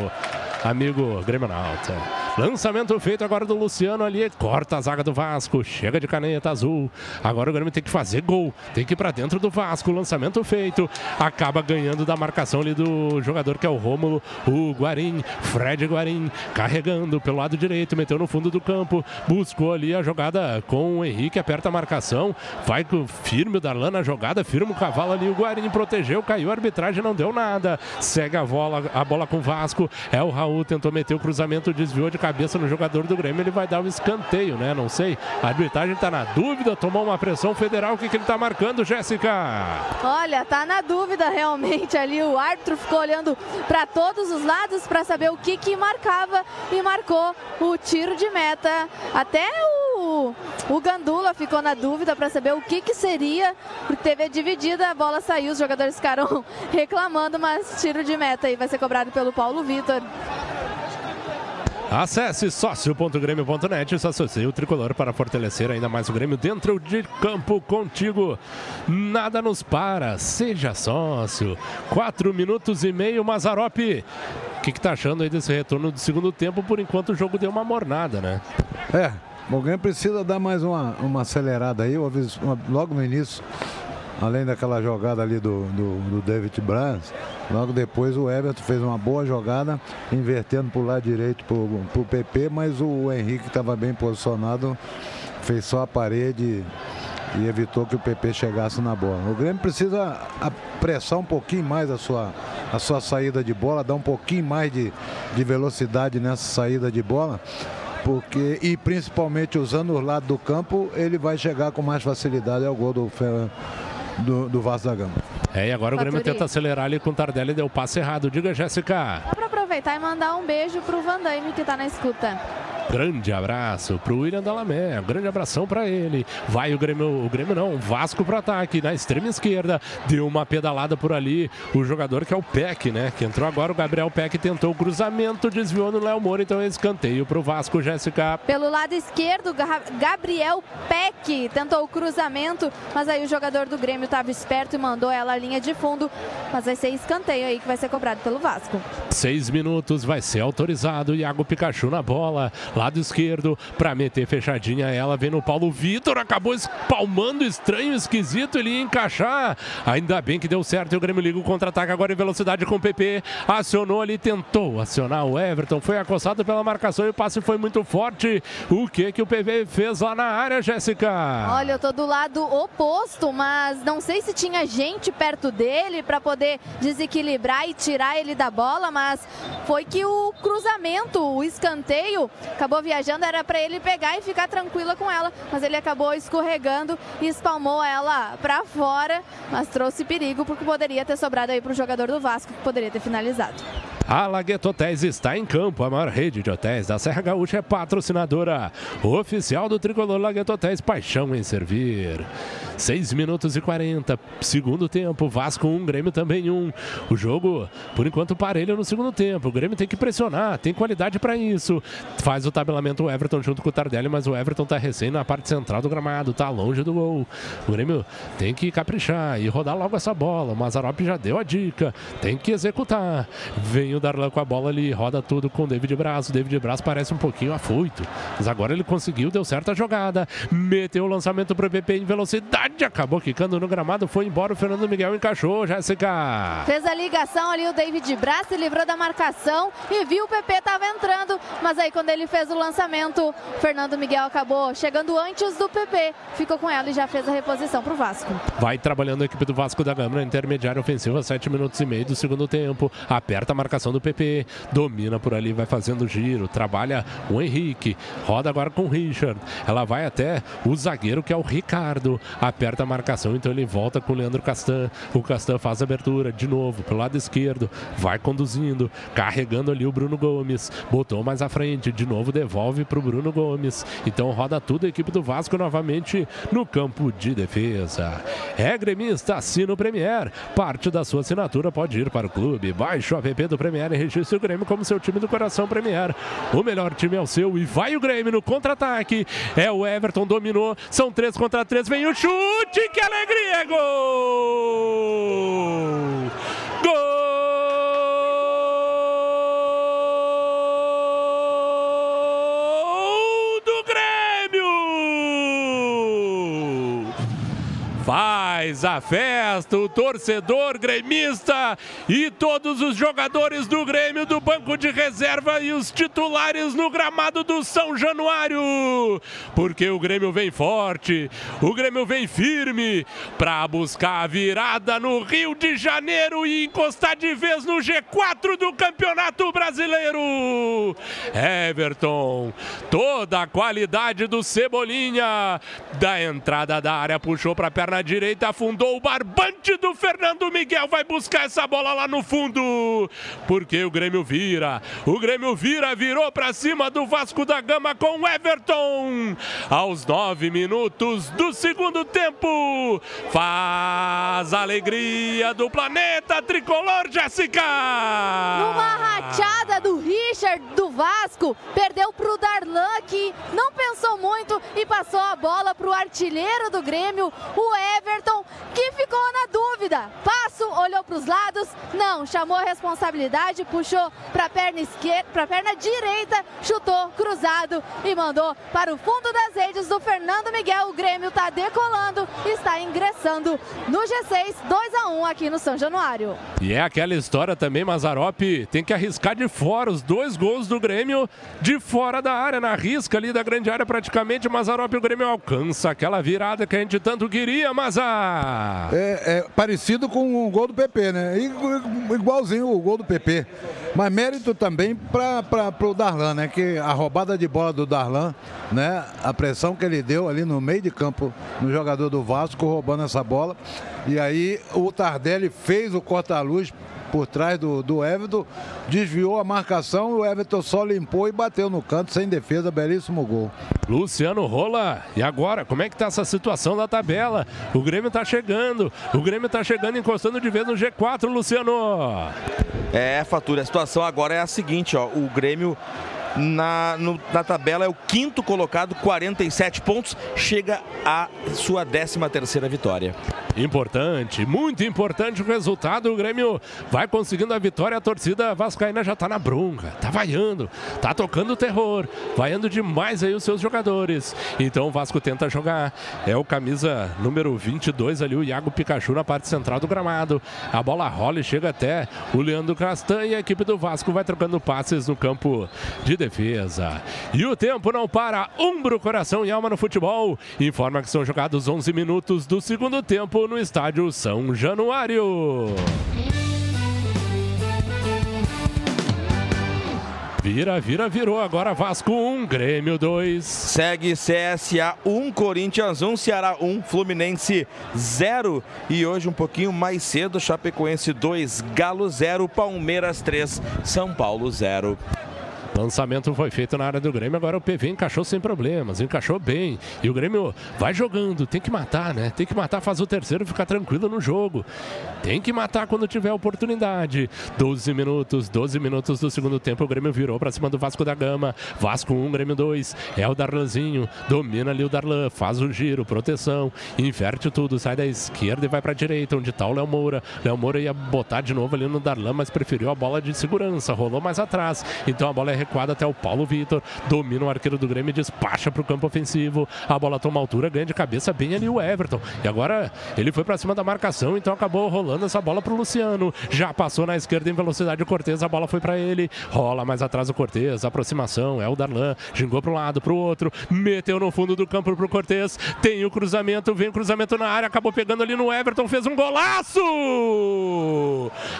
amigo Grêmio Nauta. Lançamento feito agora do Luciano ali, corta a zaga do Vasco, chega de caneta azul. Agora o Grêmio tem que fazer gol, tem que ir pra dentro do Vasco. Lançamento feito, acaba ganhando da marcação ali do jogador que é o Rômulo, o Guarim, Fred Guarim, carregando pelo lado direito, meteu no fundo do campo, buscou ali a jogada com o Henrique, aperta a marcação, vai com firme o Darlan na jogada, firma o cavalo ali, o Guarim protegeu, caiu a arbitragem, não deu nada. Segue a bola, a bola com o Vasco, é o Raul, tentou meter o cruzamento, desviou de cabeça no jogador do Grêmio, ele vai dar um escanteio, né? Não sei. A arbitragem tá na dúvida, tomou uma pressão federal, o que, que ele tá marcando, Jéssica? Olha, tá na dúvida realmente ali. O árbitro ficou olhando para todos os lados para saber o que que marcava e marcou o tiro de meta. Até o, o Gandula ficou na dúvida para saber o que que seria, teve a dividida, a bola saiu, os jogadores ficaram reclamando, mas tiro de meta aí vai ser cobrado pelo Paulo Vitor. Acesse sócio.grêmio.net e se associe o tricolor para fortalecer ainda mais o Grêmio dentro de campo contigo. Nada nos para, seja sócio. Quatro minutos e meio, Mazarope. O que, que tá achando aí desse retorno do segundo tempo? Por enquanto o jogo deu uma mornada, né? É, o Grêmio precisa dar mais uma, uma acelerada aí, logo no início. Além daquela jogada ali do, do, do David Braz, logo depois o Everton fez uma boa jogada, invertendo para o lado direito para o PP, mas o Henrique estava bem posicionado, fez só a parede e evitou que o PP chegasse na bola. O Grêmio precisa apressar um pouquinho mais a sua, a sua saída de bola, dar um pouquinho mais de, de velocidade nessa saída de bola porque e principalmente usando os lados do campo, ele vai chegar com mais facilidade ao gol do, Fe- do, do Vasco da Gama. É, e agora o Grêmio Faturi. tenta acelerar ali com o Tardelli e deu o passe errado. Diga, Jéssica. Dá para aproveitar e mandar um beijo pro Van Damme que tá na escuta. Grande abraço pro William Dalamé, grande abração para ele. Vai o Grêmio, o Grêmio não, o Vasco pro ataque na extrema esquerda. Deu uma pedalada por ali. O jogador que é o Peck, né? Que entrou agora, o Gabriel Peck tentou o cruzamento, desviou no Léo Moura, então é escanteio pro Vasco, Jéssica. Pelo lado esquerdo, Ga- Gabriel Peck tentou o cruzamento, mas aí o jogador do Grêmio estava esperto e mandou ela à linha de fundo. Mas vai ser escanteio aí que vai ser cobrado pelo Vasco. Seis minutos, vai ser autorizado. Iago Pikachu na bola, lado esquerdo, pra meter fechadinha ela. Vem no Paulo Vitor, acabou espalmando estranho, esquisito. Ele ia encaixar. Ainda bem que deu certo. E o Grêmio liga o contra-ataque agora em velocidade com o PP. Acionou ali, tentou acionar o Everton. Foi acossado pela marcação e o passe foi muito forte. O que que o PV fez lá na área, Jéssica? Olha, eu tô do lado oposto, mas não sei se tinha gente perto dele para poder desequilibrar e tirar ele da bola, mas foi que o cruzamento, o escanteio, acabou viajando, era para ele pegar e ficar tranquila com ela, mas ele acabou escorregando e espalmou ela para fora, mas trouxe perigo porque poderia ter sobrado aí pro jogador do Vasco, que poderia ter finalizado. A Lagueto Hotéis está em campo. A maior rede de hotéis da Serra Gaúcha é patrocinadora oficial do tricolor Lagueto Hotéis. Paixão em servir. 6 minutos e 40. Segundo tempo. Vasco 1, um, Grêmio também 1. Um. O jogo, por enquanto, parelho no segundo tempo. O Grêmio tem que pressionar, tem qualidade para isso. Faz o tabelamento o Everton junto com o Tardelli, mas o Everton tá recém na parte central do gramado, tá longe do gol. O Grêmio tem que caprichar e rodar logo essa bola. O Mazarop já deu a dica, tem que executar. Vem o Darlan com a bola ali, roda tudo com o David Braz. O David Braz parece um pouquinho afoito, mas agora ele conseguiu, deu certo a jogada. Meteu o lançamento pro PP em velocidade, acabou quicando no gramado, foi embora. O Fernando Miguel encaixou, Jéssica. Fez a ligação ali o David Braz, se livrou da marcação e viu o PP tava entrando, mas aí quando ele fez o lançamento, o Fernando Miguel acabou chegando antes do PP, ficou com ela e já fez a reposição pro Vasco. Vai trabalhando a equipe do Vasco da Gama na intermediária ofensiva, 7 minutos e meio do segundo tempo. Aperta a marcação do PP, domina por ali, vai fazendo giro, trabalha o Henrique, roda agora com o Richard. Ela vai até o zagueiro que é o Ricardo, aperta a marcação, então ele volta com o Leandro Castan. O Castan faz a abertura de novo pelo lado esquerdo, vai conduzindo, carregando ali o Bruno Gomes, botou mais à frente, de novo devolve para o Bruno Gomes. Então roda tudo a equipe do Vasco novamente no campo de defesa. É gremista, assina o Premier. Parte da sua assinatura pode ir para o clube. Baixe o app do Premier e registre o Grêmio como seu time do coração Premier. O melhor time é o seu e vai o Grêmio no contra-ataque. É o Everton, dominou. São três contra três. Vem o chute. Que alegria! Gol! A festa, o torcedor gremista e todos os jogadores do Grêmio do banco de reserva e os titulares no gramado do São Januário. Porque o Grêmio vem forte, o Grêmio vem firme para buscar a virada no Rio de Janeiro e encostar de vez no G4 do Campeonato Brasileiro. Everton, toda a qualidade do Cebolinha da entrada da área puxou para a perna direita, afundou o barbante do Fernando Miguel. Vai buscar essa bola lá no fundo. Porque o Grêmio vira. O Grêmio vira, virou para cima do Vasco da Gama com o Everton. Aos nove minutos do segundo tempo. Faz a alegria do planeta tricolor, Jéssica. Numa rachada do Richard do Vasco. Perdeu pro Darlan, que não pensou muito e passou a bola pro artilheiro do Grêmio, o Everton, que ficou na dúvida. Passo, olhou para os lados, não, chamou a responsabilidade, puxou para a perna esquerda, para perna direita, chutou cruzado e mandou para o fundo das redes do Fernando Miguel. O Grêmio está decolando, está ingressando no G6, 2 a 1 aqui no São Januário. E é aquela história também, Mazarop tem que arriscar de fora os dois gols do Grêmio de fora da área, na risca ali da grande área praticamente. Mazarop o Grêmio alcança aquela virada que a gente tanto queria, Mazar. É, é parecido com o gol do PP, né? Igualzinho o gol do PP. Mas mérito também para o Darlan, né? Que a roubada de bola do Darlan, né? A pressão que ele deu ali no meio de campo no jogador do Vasco, roubando essa bola. E aí o Tardelli fez o corta-luz por trás do, do Everton, desviou a marcação, o Everton só limpou e bateu no canto, sem defesa, belíssimo gol. Luciano Rola, e agora, como é que tá essa situação da tabela? O Grêmio tá chegando, o Grêmio tá chegando, encostando de vez no G4, Luciano. É, Fatura, a situação agora é a seguinte, ó, o Grêmio na, no, na tabela é o quinto colocado, 47 pontos, chega à sua 13 terceira vitória. Importante, muito importante o resultado. O Grêmio vai conseguindo a vitória. A torcida vascaína já está na bronca, tá vaiando, tá tocando terror, vaiando demais aí os seus jogadores. Então o Vasco tenta jogar. É o camisa número 22 ali, o Iago Pikachu na parte central do gramado. A bola rola e chega até o Leandro Castan e a equipe do Vasco vai trocando passes no campo de defesa. E o tempo não para. Umbro, coração e alma no futebol. Informa que são jogados 11 minutos do segundo tempo no estádio São Januário. Vira, vira, virou. Agora Vasco 1, Grêmio 2. Segue CSA 1, Corinthians 1, Ceará 1, Fluminense 0. E hoje um pouquinho mais cedo, Chapecoense 2, Galo 0, Palmeiras 3, São Paulo 0. Lançamento foi feito na área do Grêmio, agora o PV encaixou sem problemas, encaixou bem. E o Grêmio vai jogando, tem que matar, né? Tem que matar, faz o terceiro ficar tranquilo no jogo. Tem que matar quando tiver oportunidade. 12 minutos, 12 minutos do segundo tempo, o Grêmio virou para cima do Vasco da Gama. Vasco 1, Grêmio 2. É o Darlanzinho, domina ali o Darlan, faz o giro, proteção, inverte tudo, sai da esquerda e vai para a direita, onde está o Léo Moura. Léo Moura ia botar de novo ali no Darlan, mas preferiu a bola de segurança, rolou mais atrás. Então a bola é recuada até o Paulo Vitor. Domina o arqueiro do Grêmio e despacha para o campo ofensivo. A bola toma altura, ganha de cabeça bem ali o Everton. E agora ele foi para cima da marcação, então acabou rolando essa bola para o Luciano. Já passou na esquerda em velocidade o Cortez, a bola foi para ele. Rola mais atrás o Cortez, aproximação, é o Darlan. Gingou para um lado, para o outro. Meteu no fundo do campo para o Cortez. Tem o cruzamento, vem o cruzamento na área, acabou pegando ali no Everton, fez um golaço!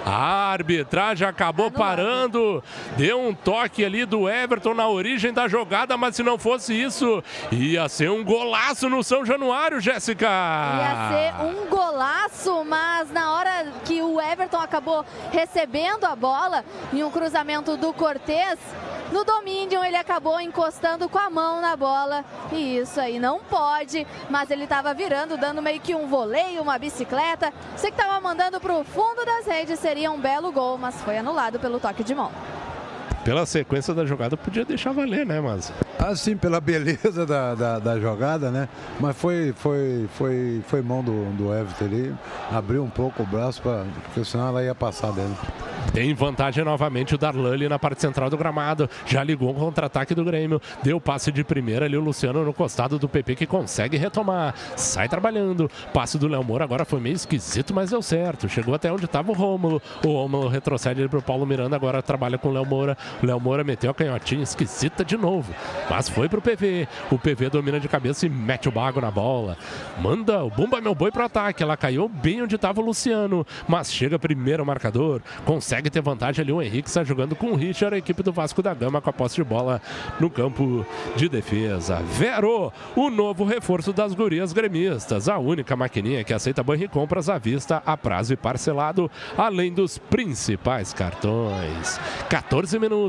A arbitragem acabou parando, deu um toque ali do Everton na origem da jogada, mas se não fosse isso, ia ser um golaço no São Januário, Jéssica. Ia ser um golaço, mas na hora que o Everton acabou recebendo a bola em um cruzamento do Cortez, no domínio ele acabou encostando com a mão na bola e isso aí não pode, mas ele estava virando, dando meio que um voleio, uma bicicleta. Você que estava mandando para o fundo das redes seria um belo gol, mas foi anulado pelo toque de mão pela sequência da jogada, podia deixar valer, né, mas. Ah, sim, pela beleza da, da, da, jogada, né? Mas foi, foi, foi, foi mão do, do Everton ali. Abriu um pouco o braço, pra, porque senão ela ia passar dele. Tem vantagem novamente o Darlan ali na parte central do gramado. Já ligou o contra-ataque do Grêmio. Deu passe de primeira ali o Luciano no costado do PP que consegue retomar. Sai trabalhando. Passe do Léo Moura agora foi meio esquisito, mas deu certo. Chegou até onde estava o Rômulo. O Rômulo retrocede ali pro Paulo Miranda. Agora trabalha com o Léo Moura. Léo Moura meteu a canhotinha esquisita de novo. Mas foi pro PV. O PV domina de cabeça e mete o bago na bola. Manda o Bumba Meu Boi pro ataque. Ela caiu bem onde estava o Luciano. Mas chega primeiro o marcador. Consegue ter vantagem ali. O Henrique está jogando com o Richard, a equipe do Vasco da Gama com a posse de bola no campo de defesa. Vero, o novo reforço das gurias gremistas. A única maquininha que aceita banho e compras à vista, a prazo e parcelado, além dos principais cartões. 14 minutos,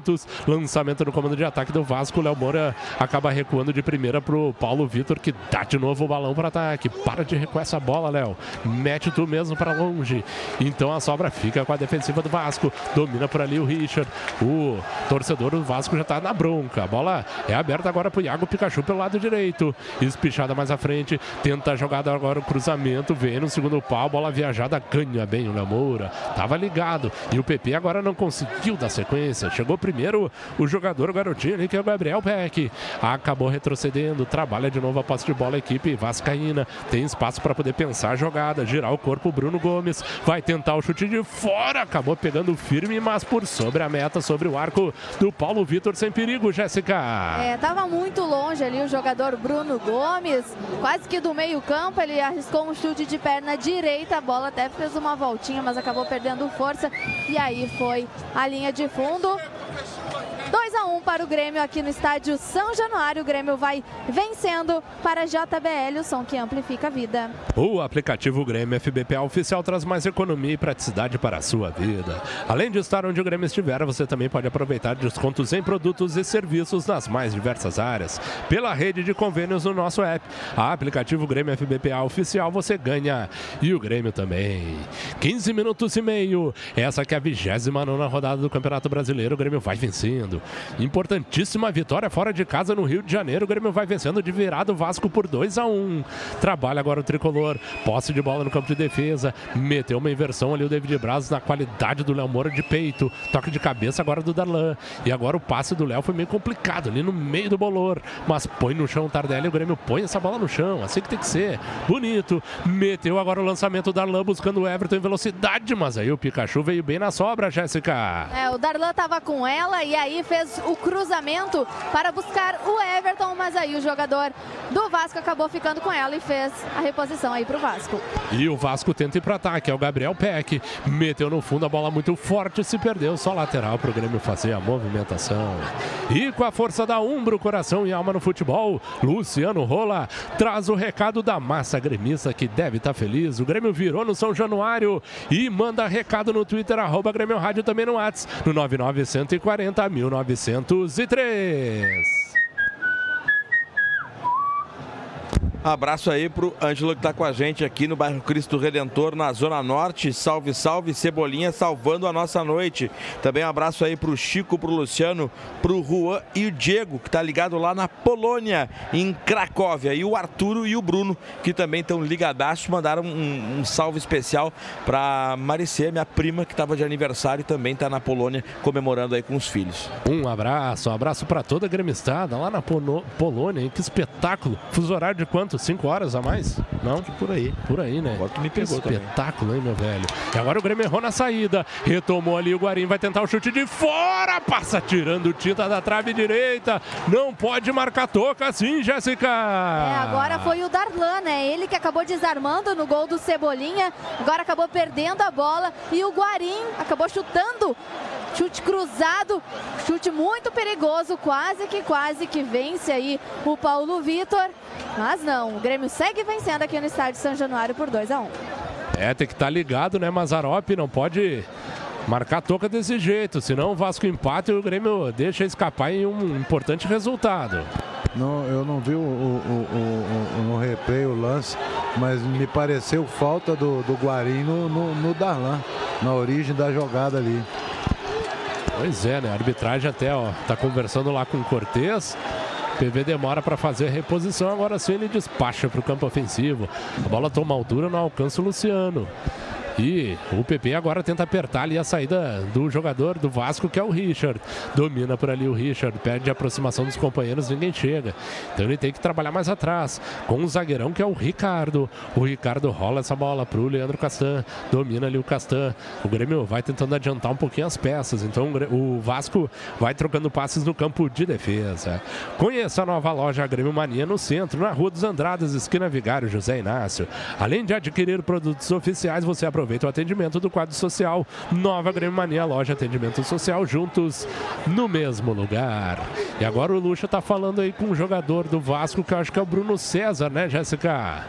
lançamento no comando de ataque do Vasco. Léo Moura acaba recuando de primeira para o Paulo Vitor, que dá de novo o balão para ataque. Para de recuar essa bola, Léo. Mete tu mesmo para longe. Então a sobra fica com a defensiva do Vasco. Domina por ali o Richard. O torcedor do Vasco já está na bronca. A bola é aberta agora para o Iago Pikachu pelo lado direito. Espichada mais à frente. Tenta a jogada agora o cruzamento. Vem no segundo pau. Bola viajada. Ganha bem o Lamoura. Tava ligado. E o PP agora não conseguiu dar sequência. Chegou primeiro o jogador, garotinho ali, que é o Gabriel Peck. Acabou retrocedendo. Trabalha de novo a posse de bola. A equipe Vascaína. Tem espaço para poder pensar a jogada. Girar o corpo. Bruno Gomes vai tentar o chute de fora. Acabou pegando firme, mas por sobre a meta, sobre o arco do Paulo Vitor sem perigo, Jéssica. É, tava muito longe ali o jogador Bruno Gomes, quase que do meio campo, ele arriscou um chute de perna direita, a bola até fez uma voltinha, mas acabou perdendo força e aí foi a linha de fundo. Yeah. 2 a 1 para o Grêmio aqui no estádio São Januário. O Grêmio vai vencendo para a JBL, o som que amplifica a vida. O aplicativo Grêmio FBPA oficial traz mais economia e praticidade para a sua vida. Além de estar onde o Grêmio estiver, você também pode aproveitar descontos em produtos e serviços nas mais diversas áreas. Pela rede de convênios no nosso app. A aplicativo Grêmio FBPA oficial você ganha e o Grêmio também. 15 minutos e meio. Essa que é a 29 rodada do Campeonato Brasileiro. O Grêmio vai vencendo. Importantíssima vitória fora de casa no Rio de Janeiro. O Grêmio vai vencendo de virada o Vasco por 2 a 1 Trabalha agora o tricolor. Posse de bola no campo de defesa. Meteu uma inversão ali o David Braz na qualidade do Léo Moura de peito. Toque de cabeça agora do Darlan. E agora o passe do Léo foi meio complicado ali no meio do bolor. Mas põe no chão o Tardelli. O Grêmio põe essa bola no chão. Assim que tem que ser. Bonito. Meteu agora o lançamento do Darlan buscando o Everton em velocidade. Mas aí o Pikachu veio bem na sobra, Jéssica. É, o Darlan tava com ela e aí fez fez o cruzamento para buscar o Everton, mas aí o jogador do Vasco acabou ficando com ela e fez a reposição aí para o Vasco. E o Vasco tenta ir para ataque, é o Gabriel Peck. Meteu no fundo a bola muito forte, se perdeu, só lateral para o Grêmio fazer a movimentação. E com a força da Umbro, coração e alma no futebol, Luciano Rola traz o recado da massa gremista que deve estar tá feliz. O Grêmio virou no São Januário e manda recado no Twitter, arroba Grêmio Rádio também no WhatsApp, no 99140 1903. Abraço aí pro Ângelo que tá com a gente aqui no bairro Cristo Redentor, na Zona Norte. Salve, salve, Cebolinha salvando a nossa noite. Também um abraço aí pro Chico, pro Luciano, pro Juan e o Diego, que tá ligado lá na Polônia, em Cracóvia. E o Arturo e o Bruno, que também estão ligadaços, mandaram um, um, salve especial pra Maricê, minha prima, que tava de aniversário e também tá na Polônia comemorando aí com os filhos. Um abraço, um abraço para toda a gremistada lá na Polônia, hein? Que espetáculo. Fuso horário de quanto? Cinco horas a mais? Não? que por aí. Por aí, né? Agora tu me pegou que espetáculo, também. hein, meu velho? E agora o Grêmio errou na saída. Retomou ali o Guarim, vai tentar o chute de fora. Passa tirando tinta da trave direita. Não pode marcar toca assim, Jéssica. É, agora foi o Darlan, né? Ele que acabou desarmando no gol do Cebolinha. Agora acabou perdendo a bola. E o Guarim acabou chutando Chute cruzado, chute muito perigoso, quase que quase que vence aí o Paulo Vitor. Mas não, o Grêmio segue vencendo aqui no estádio São Januário por 2 a 1 É, tem que estar tá ligado, né, Mazarop? Não pode marcar toca desse jeito, senão o Vasco empata e o Grêmio deixa escapar em um importante resultado. Não, eu não vi o, o, o, no replay o lance, mas me pareceu falta do, do Guarim no, no, no Darlan, na origem da jogada ali. Pois é, né? A arbitragem até, ó, tá conversando lá com o Cortez. PV demora para fazer a reposição, agora sim ele despacha para o campo ofensivo. A bola toma altura, não alcança o Luciano. E o PP agora tenta apertar ali a saída do jogador do Vasco, que é o Richard. Domina por ali o Richard, perde a aproximação dos companheiros, ninguém chega. Então ele tem que trabalhar mais atrás, com o zagueirão que é o Ricardo. O Ricardo rola essa bola pro Leandro Castan, domina ali o Castan. O Grêmio vai tentando adiantar um pouquinho as peças, então o Vasco vai trocando passes no campo de defesa. Conheça a nova loja Grêmio Mania no centro, na Rua dos Andradas, esquina Vigário José Inácio. Além de adquirir produtos oficiais, você aproveita Aproveita o atendimento do quadro social. Nova Grêmio Mania, loja atendimento social, juntos no mesmo lugar. E agora o Lucha tá falando aí com um jogador do Vasco, que eu acho que é o Bruno César, né, Jéssica?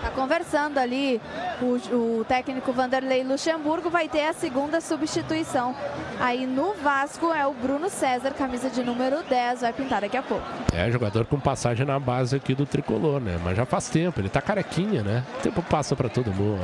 Tá conversando ali o, o, técnico Vanderlei Luxemburgo vai ter a segunda substituição. Aí no Vasco é o Bruno César, camisa de número 10, vai pintar daqui a pouco. É, jogador com passagem na base aqui do tricolor, né? Mas já faz tempo, ele tá carequinha, né? O tempo passa para todo mundo.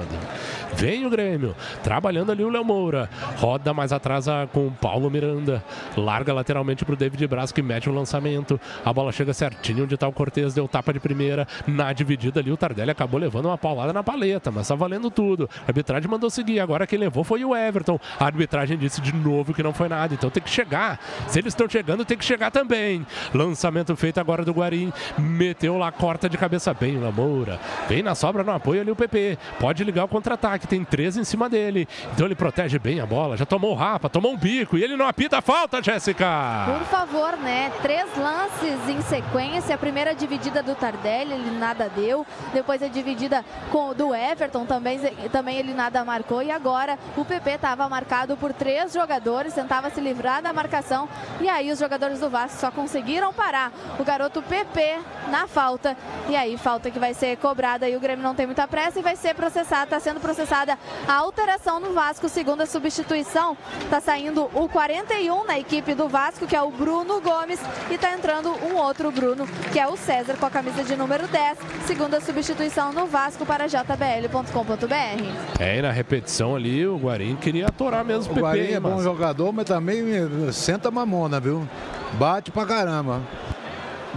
Vem o Grêmio, trabalhando ali o Léo Moura. Roda mais atrás com o Paulo Miranda. Larga lateralmente pro David Braz que mete o um lançamento. A bola chega certinho onde tá o Cortez, deu tapa de primeira. Na dividida ali, o Tardelli acabou uma paulada na paleta, mas tá valendo tudo. A arbitragem mandou seguir, agora quem levou foi o Everton. A arbitragem disse de novo que não foi nada, então tem que chegar. Se eles estão chegando, tem que chegar também. Lançamento feito agora do Guarim, meteu lá, corta de cabeça bem Lamoura. Vem na sobra no apoio ali o PP. Pode ligar o contra-ataque, tem três em cima dele. Então ele protege bem a bola, já tomou o rapa, tomou um bico e ele não apita a falta, Jéssica. Por favor, né? Três lances em sequência. A primeira dividida do Tardelli, ele nada deu. Depois a dividida dividida com do Everton, também, também ele nada marcou. E agora o PP estava marcado por três jogadores, tentava se livrar da marcação. E aí os jogadores do Vasco só conseguiram parar o garoto PP na falta. E aí, falta que vai ser cobrada. E o Grêmio não tem muita pressa e vai ser processada. Está sendo processada a alteração no Vasco, segunda substituição. Está saindo o 41 na equipe do Vasco, que é o Bruno Gomes. E está entrando um outro Bruno, que é o César, com a camisa de número 10. Segunda substituição no Vasco para jbl.com.br. É, e na repetição ali, o Guarim queria atorar mesmo o PP. O Guarim é bom jogador, mas também senta mamona, viu? Bate pra caramba.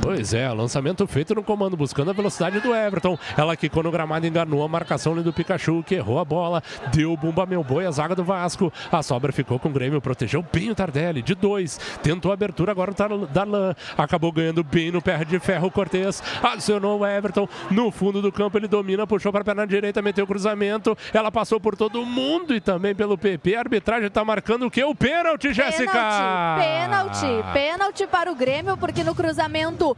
Pois é, lançamento feito no comando, buscando a velocidade do Everton. Ela quicou no gramado, enganou a marcação ali do Pikachu, que errou a bola, deu bumba meu boi, a zaga do Vasco. A sobra ficou com o Grêmio, protegeu bem o Tardelli, de dois. Tentou a abertura agora o Darlan. Acabou ganhando bem no pé de ferro o Cortez. Acionou o Everton no fundo do campo, ele domina, puxou para a perna direita, meteu o cruzamento. Ela passou por todo mundo e também pelo PP. A arbitragem está marcando o que? O pênalti, Jéssica! Pênalti, pênalti para o Grêmio, porque no cruzamento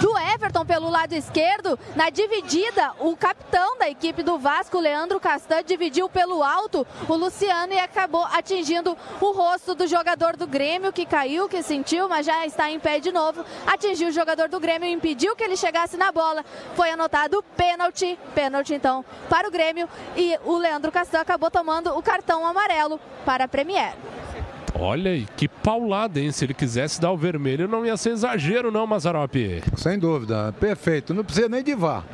do Everton pelo lado esquerdo. Na dividida, o capitão da equipe do Vasco, Leandro Castan, dividiu pelo alto o Luciano e acabou atingindo o rosto do jogador do Grêmio, que caiu, que sentiu, mas já está em pé de novo. Atingiu o jogador do Grêmio, impediu que ele chegasse na bola. Foi anotado pênalti, pênalti então para o Grêmio e o Leandro Castan acabou tomando o cartão amarelo para a Premier. Olha aí, que paulada, hein? Se ele quisesse dar o vermelho, não ia ser exagero, não, Mazarope. Sem dúvida, perfeito. Não precisa nem de vá.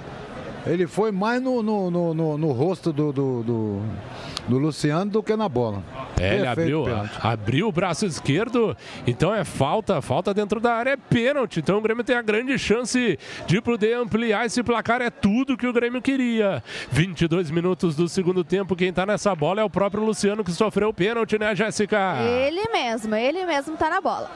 Ele foi mais no, no, no, no, no rosto do, do, do, do Luciano do que na bola. É, ele abriu, abriu o braço esquerdo, então é falta, falta dentro da área, é pênalti. Então o Grêmio tem a grande chance de poder ampliar esse placar, é tudo que o Grêmio queria. 22 minutos do segundo tempo, quem tá nessa bola é o próprio Luciano que sofreu o pênalti, né, Jéssica? Ele mesmo, ele mesmo tá na bola.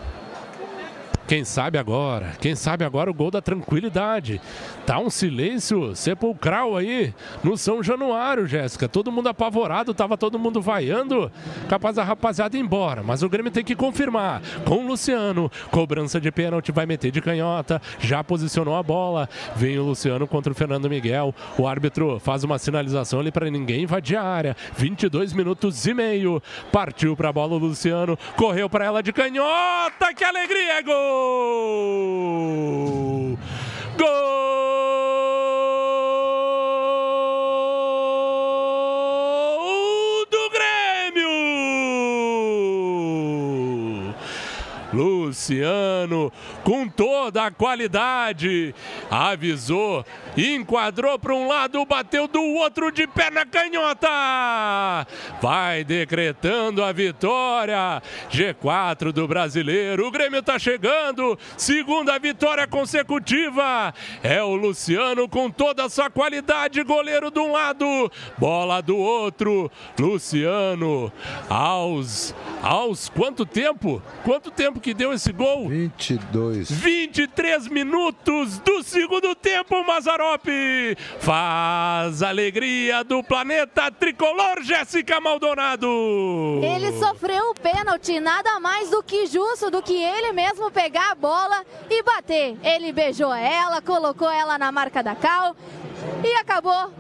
Quem sabe agora? Quem sabe agora o gol da tranquilidade. Tá um silêncio sepulcral aí no São Januário, Jéssica. Todo mundo apavorado, tava todo mundo vaiando. Capaz da rapaziada ir embora. Mas o Grêmio tem que confirmar. Com o Luciano, cobrança de pênalti, vai meter de canhota. Já posicionou a bola. Vem o Luciano contra o Fernando Miguel. O árbitro faz uma sinalização ali para ninguém invadir a área. 22 minutos e meio. Partiu para a bola o Luciano. Correu para ela de canhota. Que alegria! Gol! Gol! Do Grêmio! Luciano, com toda a qualidade, avisou, enquadrou para um lado, bateu do outro de perna canhota. Vai decretando a vitória. G4 do brasileiro. O Grêmio está chegando. Segunda vitória consecutiva. É o Luciano com toda a sua qualidade. Goleiro de um lado, bola do outro. Luciano, aos. Aos quanto tempo? Quanto tempo que deu esse gol? 22. 23 minutos do segundo tempo, Mazarope. Faz a alegria do planeta tricolor, Jéssica Maldonado. Ele sofreu o pênalti, nada mais do que justo do que ele mesmo pegar a bola e bater. Ele beijou ela, colocou ela na marca da cal e acabou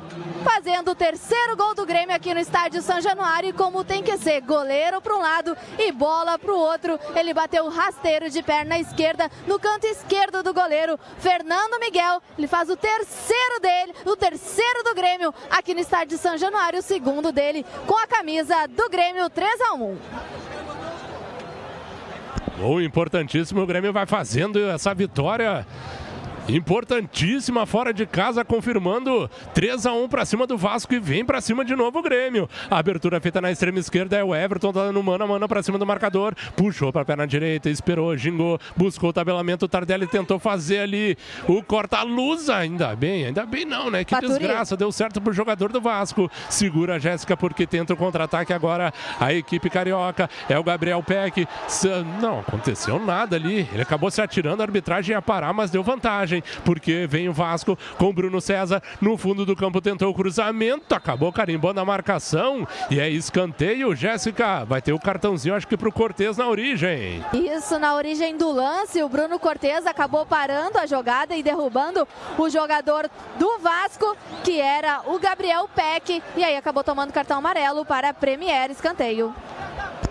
fazendo o terceiro gol do Grêmio aqui no estádio São Januário. E como tem que ser, goleiro para um lado e bola para o outro. Ele bateu rasteiro de perna esquerda no canto esquerdo do goleiro Fernando Miguel. Ele faz o terceiro dele, o terceiro do Grêmio aqui no estádio São Januário, o segundo dele com a camisa do Grêmio 3 a 1. Gol importantíssimo, o Grêmio vai fazendo essa vitória Importantíssima fora de casa, confirmando 3 a 1 para cima do Vasco e vem para cima de novo o Grêmio. A abertura feita na extrema esquerda é o Everton, tá no mano a mano para cima do marcador. Puxou para a perna direita, esperou, gingou, buscou o tabelamento. O Tardelli tentou fazer ali o corta-luz. Ainda bem, ainda bem não, né? Que desgraça, deu certo pro jogador do Vasco. Segura a Jéssica porque tenta o contra-ataque agora. A equipe carioca é o Gabriel Peck. Não aconteceu nada ali. Ele acabou se atirando, a arbitragem ia parar, mas deu vantagem porque vem o Vasco com Bruno César no fundo do campo, tentou o cruzamento, acabou carimbando a marcação e é escanteio. Jéssica vai ter o cartãozinho, acho que para o Cortez na origem. Isso, na origem do lance, o Bruno Cortez acabou parando a jogada e derrubando o jogador do Vasco, que era o Gabriel Peck, e aí acabou tomando cartão amarelo para a Premier Escanteio.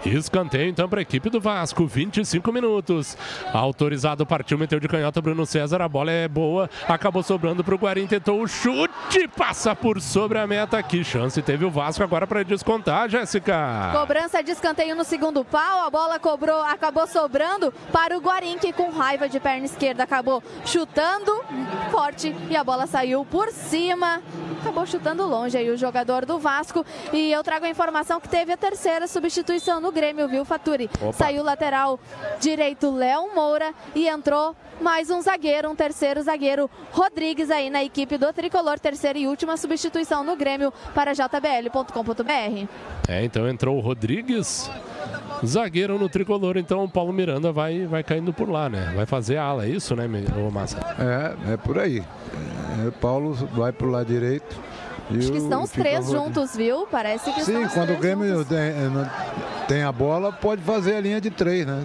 Escanteio então para a equipe do Vasco, 25 minutos. Autorizado, partiu, meteu de canhota Bruno César, a bola é boa, acabou sobrando para o Guarim, tentou o chute, passa por sobre a meta. Que chance teve o Vasco agora para descontar, Jéssica. Cobrança de escanteio no segundo pau, a bola cobrou, acabou sobrando para o Guarim, que com raiva de perna esquerda acabou chutando forte e a bola saiu por cima. Acabou chutando longe aí o jogador do Vasco. E eu trago a informação que teve a terceira substituição no Grêmio, viu, Faturi? Opa. Saiu o lateral direito Léo Moura e entrou mais um zagueiro, um terceiro zagueiro, Rodrigues aí na equipe do Tricolor, terceira e última substituição no Grêmio para jbl.com.br. É, então entrou o Rodrigues, zagueiro no tricolor. Então o Paulo Miranda vai, vai caindo por lá, né? Vai fazer ala, é isso, né, Massa? É, é por aí. É, Paulo vai pro lado direito. Acho que estão os três juntos, viu? Parece que estão Sim, os quando o três Grêmio tem, eh, tem a bola, pode fazer a linha de três, né?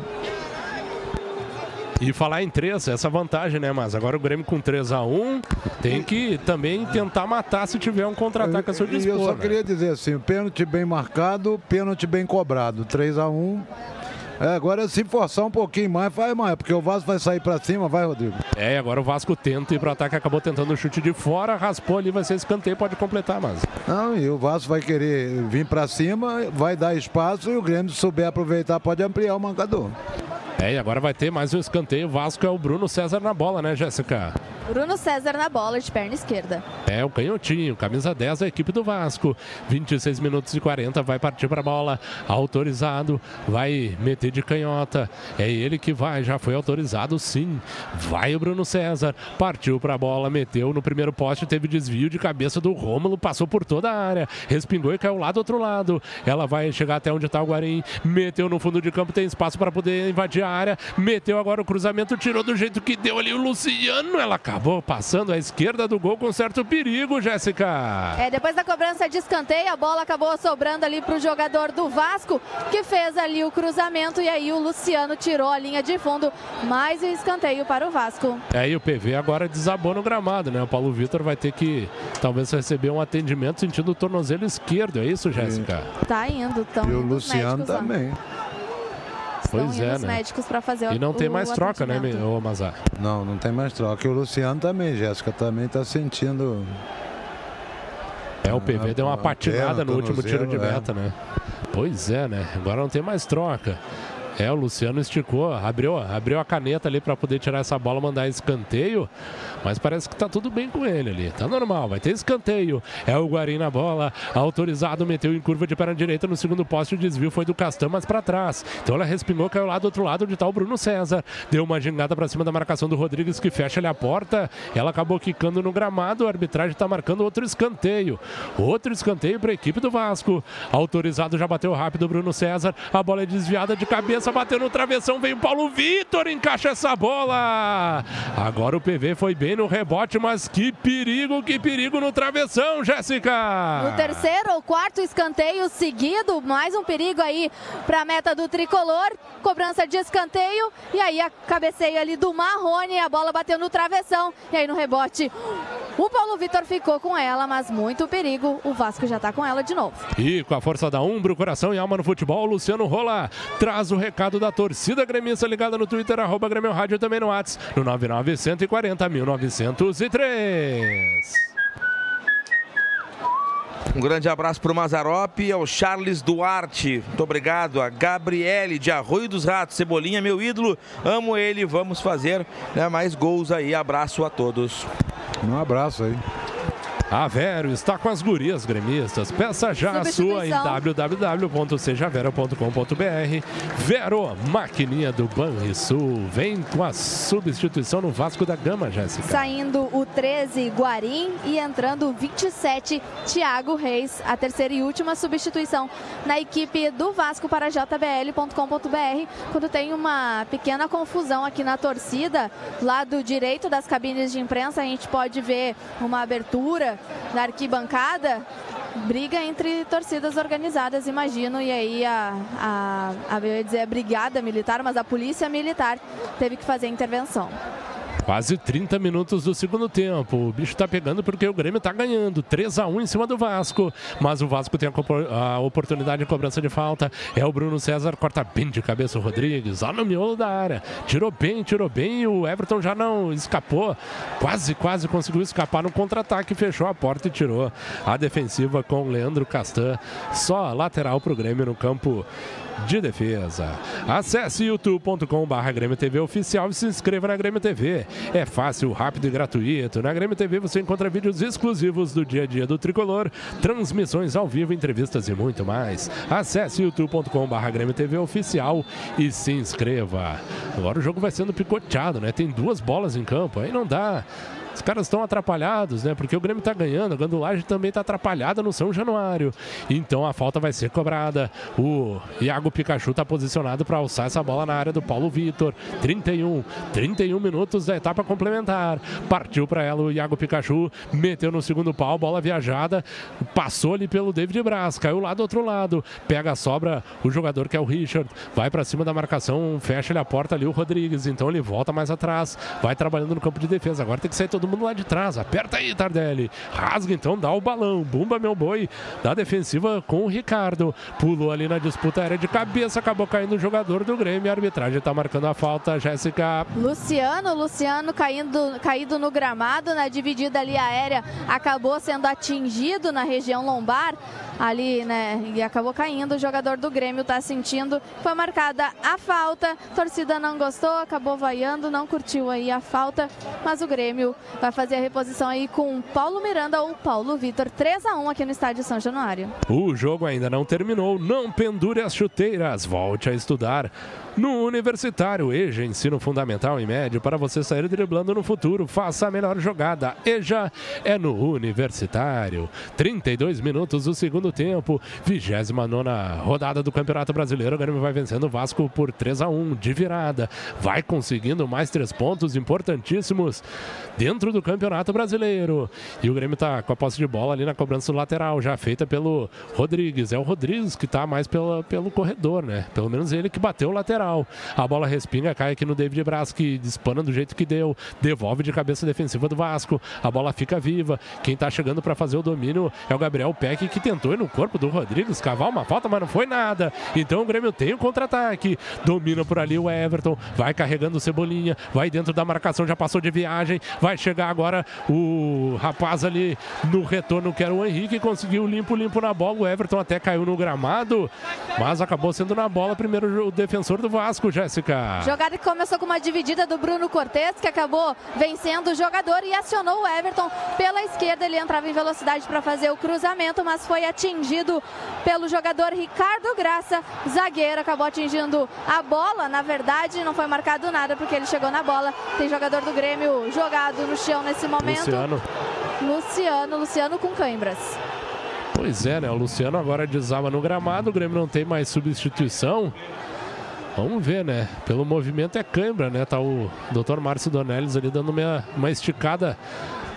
E falar em três, essa vantagem, né? Mas agora o Grêmio com 3 a 1 tem que também tentar matar se tiver um contra-ataque a seu E eu dispor. só né? queria dizer assim, pênalti bem marcado, pênalti bem cobrado. 3 a 1 É, agora se forçar um pouquinho mais, vai mais, porque o Vasco vai sair pra cima, vai, Rodrigo. É, e agora o Vasco tenta ir pro ataque, acabou tentando o chute de fora, raspou ali, vai ser escanteio, pode completar, mas. Não, e o Vasco vai querer vir pra cima, vai dar espaço e o Grêmio, se souber aproveitar, pode ampliar o marcador. É, e agora vai ter mais um escanteio. O Vasco é o Bruno César na bola, né, Jéssica? Bruno César na bola de perna esquerda. É o canhotinho, camisa 10 da equipe do Vasco. 26 minutos e 40, vai partir para a bola. Autorizado, vai meter de canhota. É ele que vai, já foi autorizado sim. Vai o Bruno César, partiu para a bola, meteu no primeiro poste, teve desvio de cabeça do Rômulo, passou por toda a área, respingou e caiu lá do outro lado. Ela vai chegar até onde está o Guarim, meteu no fundo de campo, tem espaço para poder invadir a área, meteu agora o cruzamento, tirou do jeito que deu ali o Luciano. Ela acabou passando à esquerda do gol com certo perigo, Jéssica. É, depois da cobrança de escanteio, a bola acabou sobrando ali para o jogador do Vasco, que fez ali o cruzamento e aí o Luciano tirou a linha de fundo. Mais um escanteio para o Vasco. É, e o PV agora desabou no gramado, né? O Paulo Vitor vai ter que talvez receber um atendimento sentindo o tornozelo esquerdo, é isso, Jéssica? Tá indo, estão E o Luciano também. Pois é, né? médicos para fazer E não o, tem mais troca, né, ô Mazar? Não, não tem mais troca. E o Luciano também, Jéssica, também tá sentindo. É, o PV Ah, deu uma patinada no último tiro de meta, né? Pois é, né? Agora não tem mais troca. É, o Luciano esticou, abriu, abriu a caneta ali para poder tirar essa bola, mandar escanteio, mas parece que tá tudo bem com ele ali. Tá normal, vai ter escanteio. É o Guarim na bola, autorizado, meteu em curva de perna direita no segundo poste, o desvio foi do Castan, mas para trás. Então ela respingou, caiu lá do outro lado onde tá o Bruno César. Deu uma gingada para cima da marcação do Rodrigues que fecha ali a porta. Ela acabou quicando no gramado, a arbitragem tá marcando outro escanteio. Outro escanteio para a equipe do Vasco. Autorizado, já bateu rápido o Bruno César. A bola é desviada de cabeça, bateu no travessão, veio o Paulo Vitor, encaixa essa bola. Agora o PV foi bem no rebote, mas que perigo, que perigo no travessão, Jéssica. No terceiro ou quarto escanteio seguido, mais um perigo aí para a meta do tricolor. Cobrança de escanteio e aí a cabeceio ali do Marrone, a bola bateu no travessão e aí no rebote o Paulo Vitor ficou com ela, mas muito perigo. O Vasco já tá com ela de novo. E com a força da Umbro, coração e alma no futebol, Luciano Rola traz o recado da torcida gremista ligada no Twitter, arroba Grêmio Rádio e também no WhatsApp, no 99140 1903. Um grande abraço para o Mazarop, ao Charles Duarte. Muito obrigado. A Gabriele de Arroio dos Ratos. Cebolinha, meu ídolo. Amo ele. Vamos fazer né, mais gols aí. Abraço a todos. Um abraço aí. A Vero está com as gurias gremistas. Peça já a sua em www.sejavero.com.br. Vero, maquininha do Banrisul. Vem com a substituição no Vasco da Gama, Jéssica. Saindo o 13, Guarim, e entrando o 27, Thiago Reis. A terceira e última substituição na equipe do Vasco para jbl.com.br. Quando tem uma pequena confusão aqui na torcida, lado direito das cabines de imprensa, a gente pode ver uma abertura da arquibancada. Briga entre torcidas organizadas, imagino, e aí a, a, a, eu ia dizer a brigada militar, mas a polícia militar teve que fazer intervenção. Quase 30 minutos do segundo tempo. O bicho tá pegando porque o Grêmio tá ganhando. 3 a 1 em cima do Vasco. Mas o Vasco tem a, oportunidade de cobrança de falta. É o Bruno César, corta bem de cabeça o Rodrigues. Lá no miolo da área. Tirou bem, tirou bem. E o Everton já não escapou. Quase, quase conseguiu escapar no contra-ataque. Fechou a porta e tirou a defensiva com o Leandro Castan. Só lateral pro Grêmio no campo de defesa. Acesse youtube.com.br Grêmio TV Oficial e se inscreva na Grêmio TV. É fácil, rápido e gratuito. Na Grêmio TV você encontra vídeos exclusivos do dia a dia do tricolor, transmissões ao vivo, entrevistas e muito mais. Acesse youtube.com.br Grêmio TV Oficial e se inscreva. Agora o jogo vai sendo picoteado, né? Tem duas bolas em campo, aí não dá. Os caras estão atrapalhados, né? Porque o Grêmio está ganhando, a Gandulagem também está atrapalhada no São Januário. Então a falta vai ser cobrada. O Iago Pikachu está posicionado para alçar essa bola na área do Paulo Vitor. 31, 31 minutos da etapa complementar. Partiu para ela o Iago Pikachu, meteu no segundo pau, bola viajada, passou ali pelo David Braz, caiu lá do outro lado, pega a sobra o jogador que é o Richard, vai para cima da marcação, fecha a porta ali o Rodrigues, então ele volta mais atrás, vai trabalhando no campo de defesa. Agora tem que sair todo mundo lá de trás. Aperta aí, Tardelli. Rasga então, dá o balão. Bumba, meu boi. Da defensiva com o Ricardo. Pulou ali na disputa aérea de cabeça. Acabou caindo o jogador do Grêmio. A arbitragem está marcando a falta. Jéssica. Luciano, Luciano caindo, caído no gramado na dividida ali aérea. Acabou sendo atingido na região lombar ali, né? E acabou caindo. O jogador do Grêmio está sentindo. Foi marcada a falta. Torcida não gostou, acabou vaiando, não curtiu aí a falta. Mas o Grêmio vai fazer a reposição aí com Paulo Miranda ou Paulo Vitor. 3 a 1 aqui no estádio São Januário. O jogo ainda não terminou. Não pendure as chuteiras. Volte a estudar. No Universitário, EJA, ensino fundamental e médio para você sair driblando no futuro. Faça a melhor jogada. EJA é no Universitário. 32 minutos do segundo tempo. 29 rodada do Campeonato Brasileiro. O Grêmio vai vencendo o Vasco por 3 a 1 de virada. Vai conseguindo mais três pontos importantíssimos dentro do Campeonato Brasileiro. E o Grêmio está com a posse de bola ali na cobrança do lateral, já feita pelo Rodrigues. É o Rodrigues que está mais pela, pelo corredor, né? Pelo menos ele que bateu o lateral. A bola respinga, cai aqui no David Braz, que dispana do jeito que deu. Devolve de cabeça defensiva do Vasco. A bola fica viva. Quem está chegando para fazer o domínio é o Gabriel Peck, que tentou ir no corpo do Rodrigues, cavar uma falta, mas não foi nada. Então o Grêmio tem o um contra-ataque. Domina por ali o Everton. Vai carregando o Cebolinha. Vai dentro da marcação, já passou de viagem. Vai chegar agora o rapaz ali no retorno, que era o Henrique. Conseguiu limpo, limpo na bola. O Everton até caiu no gramado, mas acabou sendo na bola primeiro o defensor do Vasco, Jéssica. Jogada que começou com uma dividida do Bruno Cortes, que acabou vencendo o jogador e acionou o Everton pela esquerda. Ele entrava em velocidade para fazer o cruzamento, mas foi atingido pelo jogador Ricardo Graça, zagueiro. Acabou atingindo a bola. Na verdade, não foi marcado nada porque ele chegou na bola. Tem jogador do Grêmio jogado no chão nesse momento. Luciano. Luciano, Luciano com câimbras. Pois é, né? O Luciano agora desaba no gramado, o Grêmio não tem mais substituição. Vamos ver, né? Pelo movimento é câimbra, né? Tá o Dr. Márcio Donelis ali dando uma, uma esticada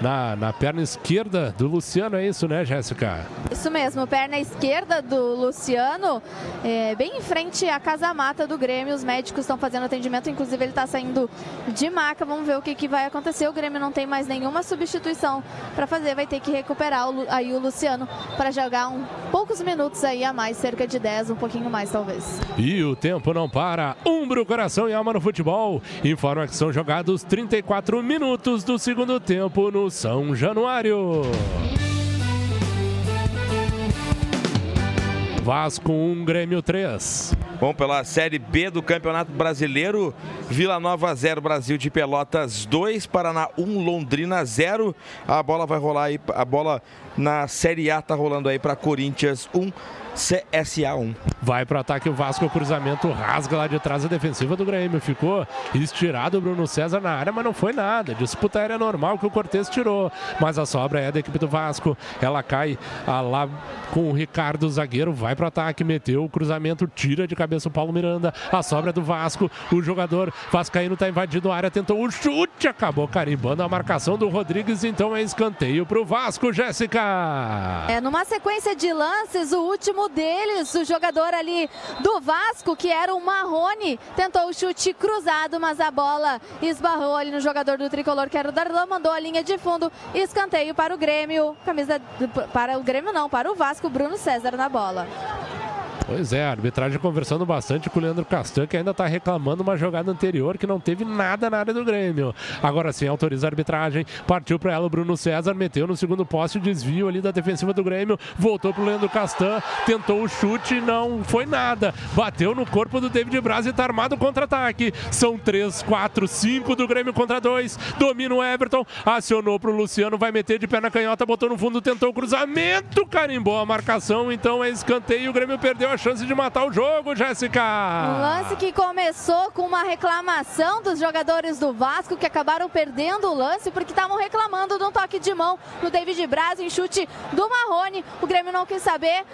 na, na perna esquerda do Luciano, é isso, né, Jéssica? Isso mesmo, perna esquerda do Luciano, é, bem em frente à casa mata do Grêmio. Os médicos estão fazendo atendimento, inclusive ele está saindo de maca. Vamos ver o que, que vai acontecer. O Grêmio não tem mais nenhuma substituição para fazer, vai ter que recuperar o, aí o Luciano para jogar um poucos minutos aí a mais, cerca de 10, um pouquinho mais talvez. E o tempo não para. Umbro, coração e alma no futebol. Informa que são jogados 34 minutos do segundo tempo no são Januário. Vasco 1, Grêmio 3. Bom, pela Série B do Campeonato Brasileiro, Vila Nova 0, Brasil de Pelotas 2, Paraná 1, Londrina 0. A bola vai rolar aí, a bola na Série A tá rolando aí para Corinthians 1, CSA 1. Vai para o ataque o Vasco, o cruzamento rasga lá de trás a defensiva do Grêmio. Ficou estirado o Bruno César na área, mas não foi nada. Disputa aérea normal que o Cortez tirou. Mas a sobra é da equipe do Vasco. Ela cai ah, lá com o Ricardo, zagueiro, vai para o ataque, meteu o cruzamento, tira de cabeça o Paulo Miranda. A sobra é do Vasco. O jogador Vascaíno está invadindo a área, tentou o chute, acabou carimbando a marcação do Rodrigues. Então é escanteio para o Vasco, Jéssica. É, numa sequência de lances, o último deles, o jogador ali do Vasco, que era o Marrone, tentou o chute cruzado, mas a bola esbarrou ali no jogador do tricolor, que era o Darlan, mandou a linha de fundo, escanteio para o Grêmio, camisa para o Grêmio não, para o Vasco, Bruno César na bola. Pois é, a arbitragem conversando bastante com o Leandro Castan, que ainda está reclamando uma jogada anterior que não teve nada na área do Grêmio. Agora sim, autoriza a arbitragem, partiu para ela o Bruno César, meteu no segundo poste, desvio ali da defensiva do Grêmio, voltou para o Leandro Castan, tentou o chute, não foi nada. Bateu no corpo do David Braz e está armado o contra-ataque. São três, quatro, cinco do Grêmio contra dois. Domina o Everton, acionou para o Luciano, vai meter de pé na canhota, botou no fundo, tentou o cruzamento, carimbou a marcação, então é escanteio, o Grêmio perdeu a chance de matar o jogo, Jéssica. Um lance que começou com uma reclamação dos jogadores do Vasco que acabaram perdendo o lance porque estavam reclamando de um toque de mão no David Braz em chute do Marrone. O Grêmio não quis saber,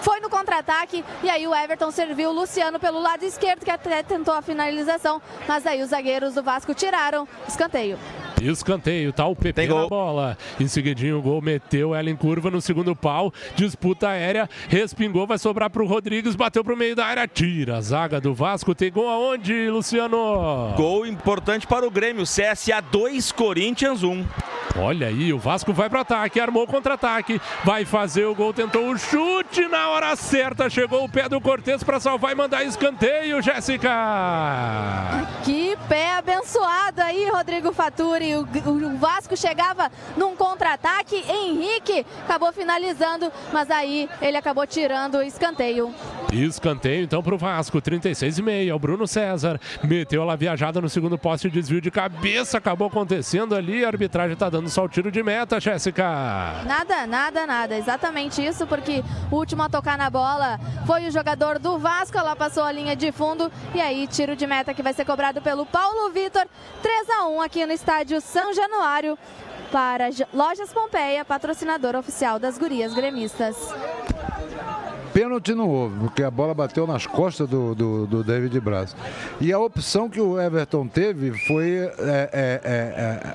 foi no contra-ataque e aí o Everton serviu o Luciano pelo lado esquerdo que até tentou a finalização, mas aí os zagueiros do Vasco tiraram escanteio. Escanteio, tá o PP na bola. Em seguidinho o gol meteu ela em curva no segundo pau. Disputa aérea, respingou, vai sobrar pro Rodrigues, bateu pro meio da área, tira a zaga do Vasco. Tem gol aonde, Luciano? Gol importante para o Grêmio. CSA 2, Corinthians 1. Olha aí, o Vasco vai para ataque, armou o contra-ataque, vai fazer o gol, tentou o chute na hora certa, chegou o pé do Cortez para salvar e mandar escanteio, Jéssica. Pé abençoado aí, Rodrigo Faturi. O, o Vasco chegava num contra-ataque, Henrique acabou finalizando, mas aí ele acabou tirando o escanteio. Escanteio então para o Vasco, 36 e meio. O Bruno César meteu ela viajada no segundo poste, desvio de cabeça, acabou acontecendo ali. A arbitragem está dando só o tiro de meta, Jéssica. Nada, nada, nada. Exatamente isso, porque o último a tocar na bola foi o jogador do Vasco. Ela passou a linha de fundo e aí tiro de meta que vai ser cobrado pelo Paulo Vitor. 3 a 1 aqui no estádio São Januário para Lojas Pompeia, patrocinador oficial das gurias gremistas pênalti não houve, porque a bola bateu nas costas do, do, do David Braz. E a opção que o Everton teve foi é, é, é, é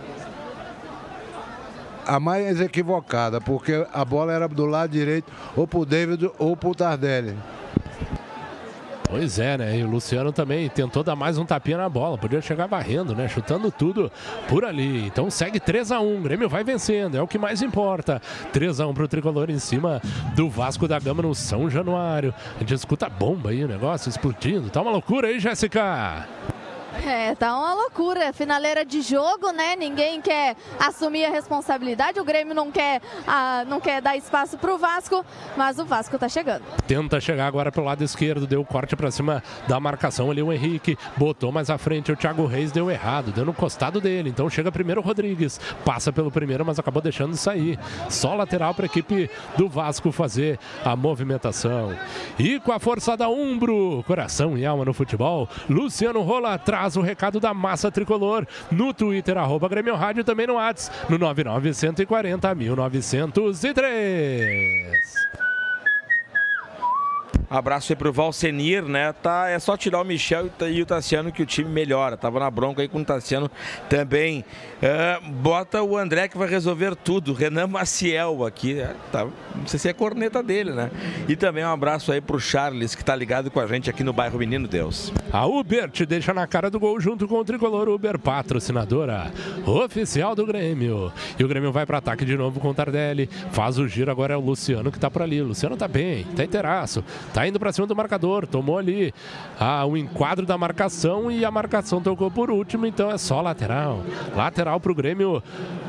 a mais equivocada, porque a bola era do lado direito, ou para o David ou para o Tardelli. Pois é, né? E o Luciano também tentou dar mais um tapinha na bola. Podia chegar varrendo, né? Chutando tudo por ali. Então segue 3 a 1 O Grêmio vai vencendo, é o que mais importa. 3 a 1 para o tricolor em cima do Vasco da Gama no São Januário. A gente escuta bomba aí, o negócio explodindo. Tá uma loucura aí, Jéssica. É, tá uma loucura. Finaleira de jogo, né? Ninguém quer assumir a responsabilidade. O Grêmio não quer, ah, não quer dar espaço pro Vasco, mas o Vasco tá chegando. Tenta chegar agora pelo lado esquerdo, deu corte para cima da marcação ali o Henrique, botou mais à frente o Thiago Reis, deu errado, deu no costado dele. Então chega primeiro o Rodrigues, passa pelo primeiro, mas acabou deixando de sair. Só lateral para a equipe do Vasco fazer a movimentação. E com a força da Umbro, coração e alma no futebol, Luciano Rola atrás traz o recado da massa tricolor no Twitter, arroba Grêmio Rádio, também no WhatsApp, no 99140 1903. Abraço aí pro Valsenir, né? Tá, é só tirar o Michel e o Tassiano que o time melhora. Tava na bronca aí com o Tassiano também. Uh, bota o André que vai resolver tudo. Renan Maciel aqui. É, tá, não sei se é corneta dele, né? E também um abraço aí pro Charles, que tá ligado com a gente aqui no bairro Menino Deus. A Uber te deixa na cara do gol junto com o tricolor Uber, patrocinadora oficial do Grêmio. E o Grêmio vai para ataque de novo com o Tardelli. Faz o giro, agora é o Luciano que tá por ali. O Luciano tá bem, tá inteiraço. Tá indo para cima do marcador, tomou ali ah, o enquadro da marcação e a marcação tocou por último, então é só lateral. Lateral para o Grêmio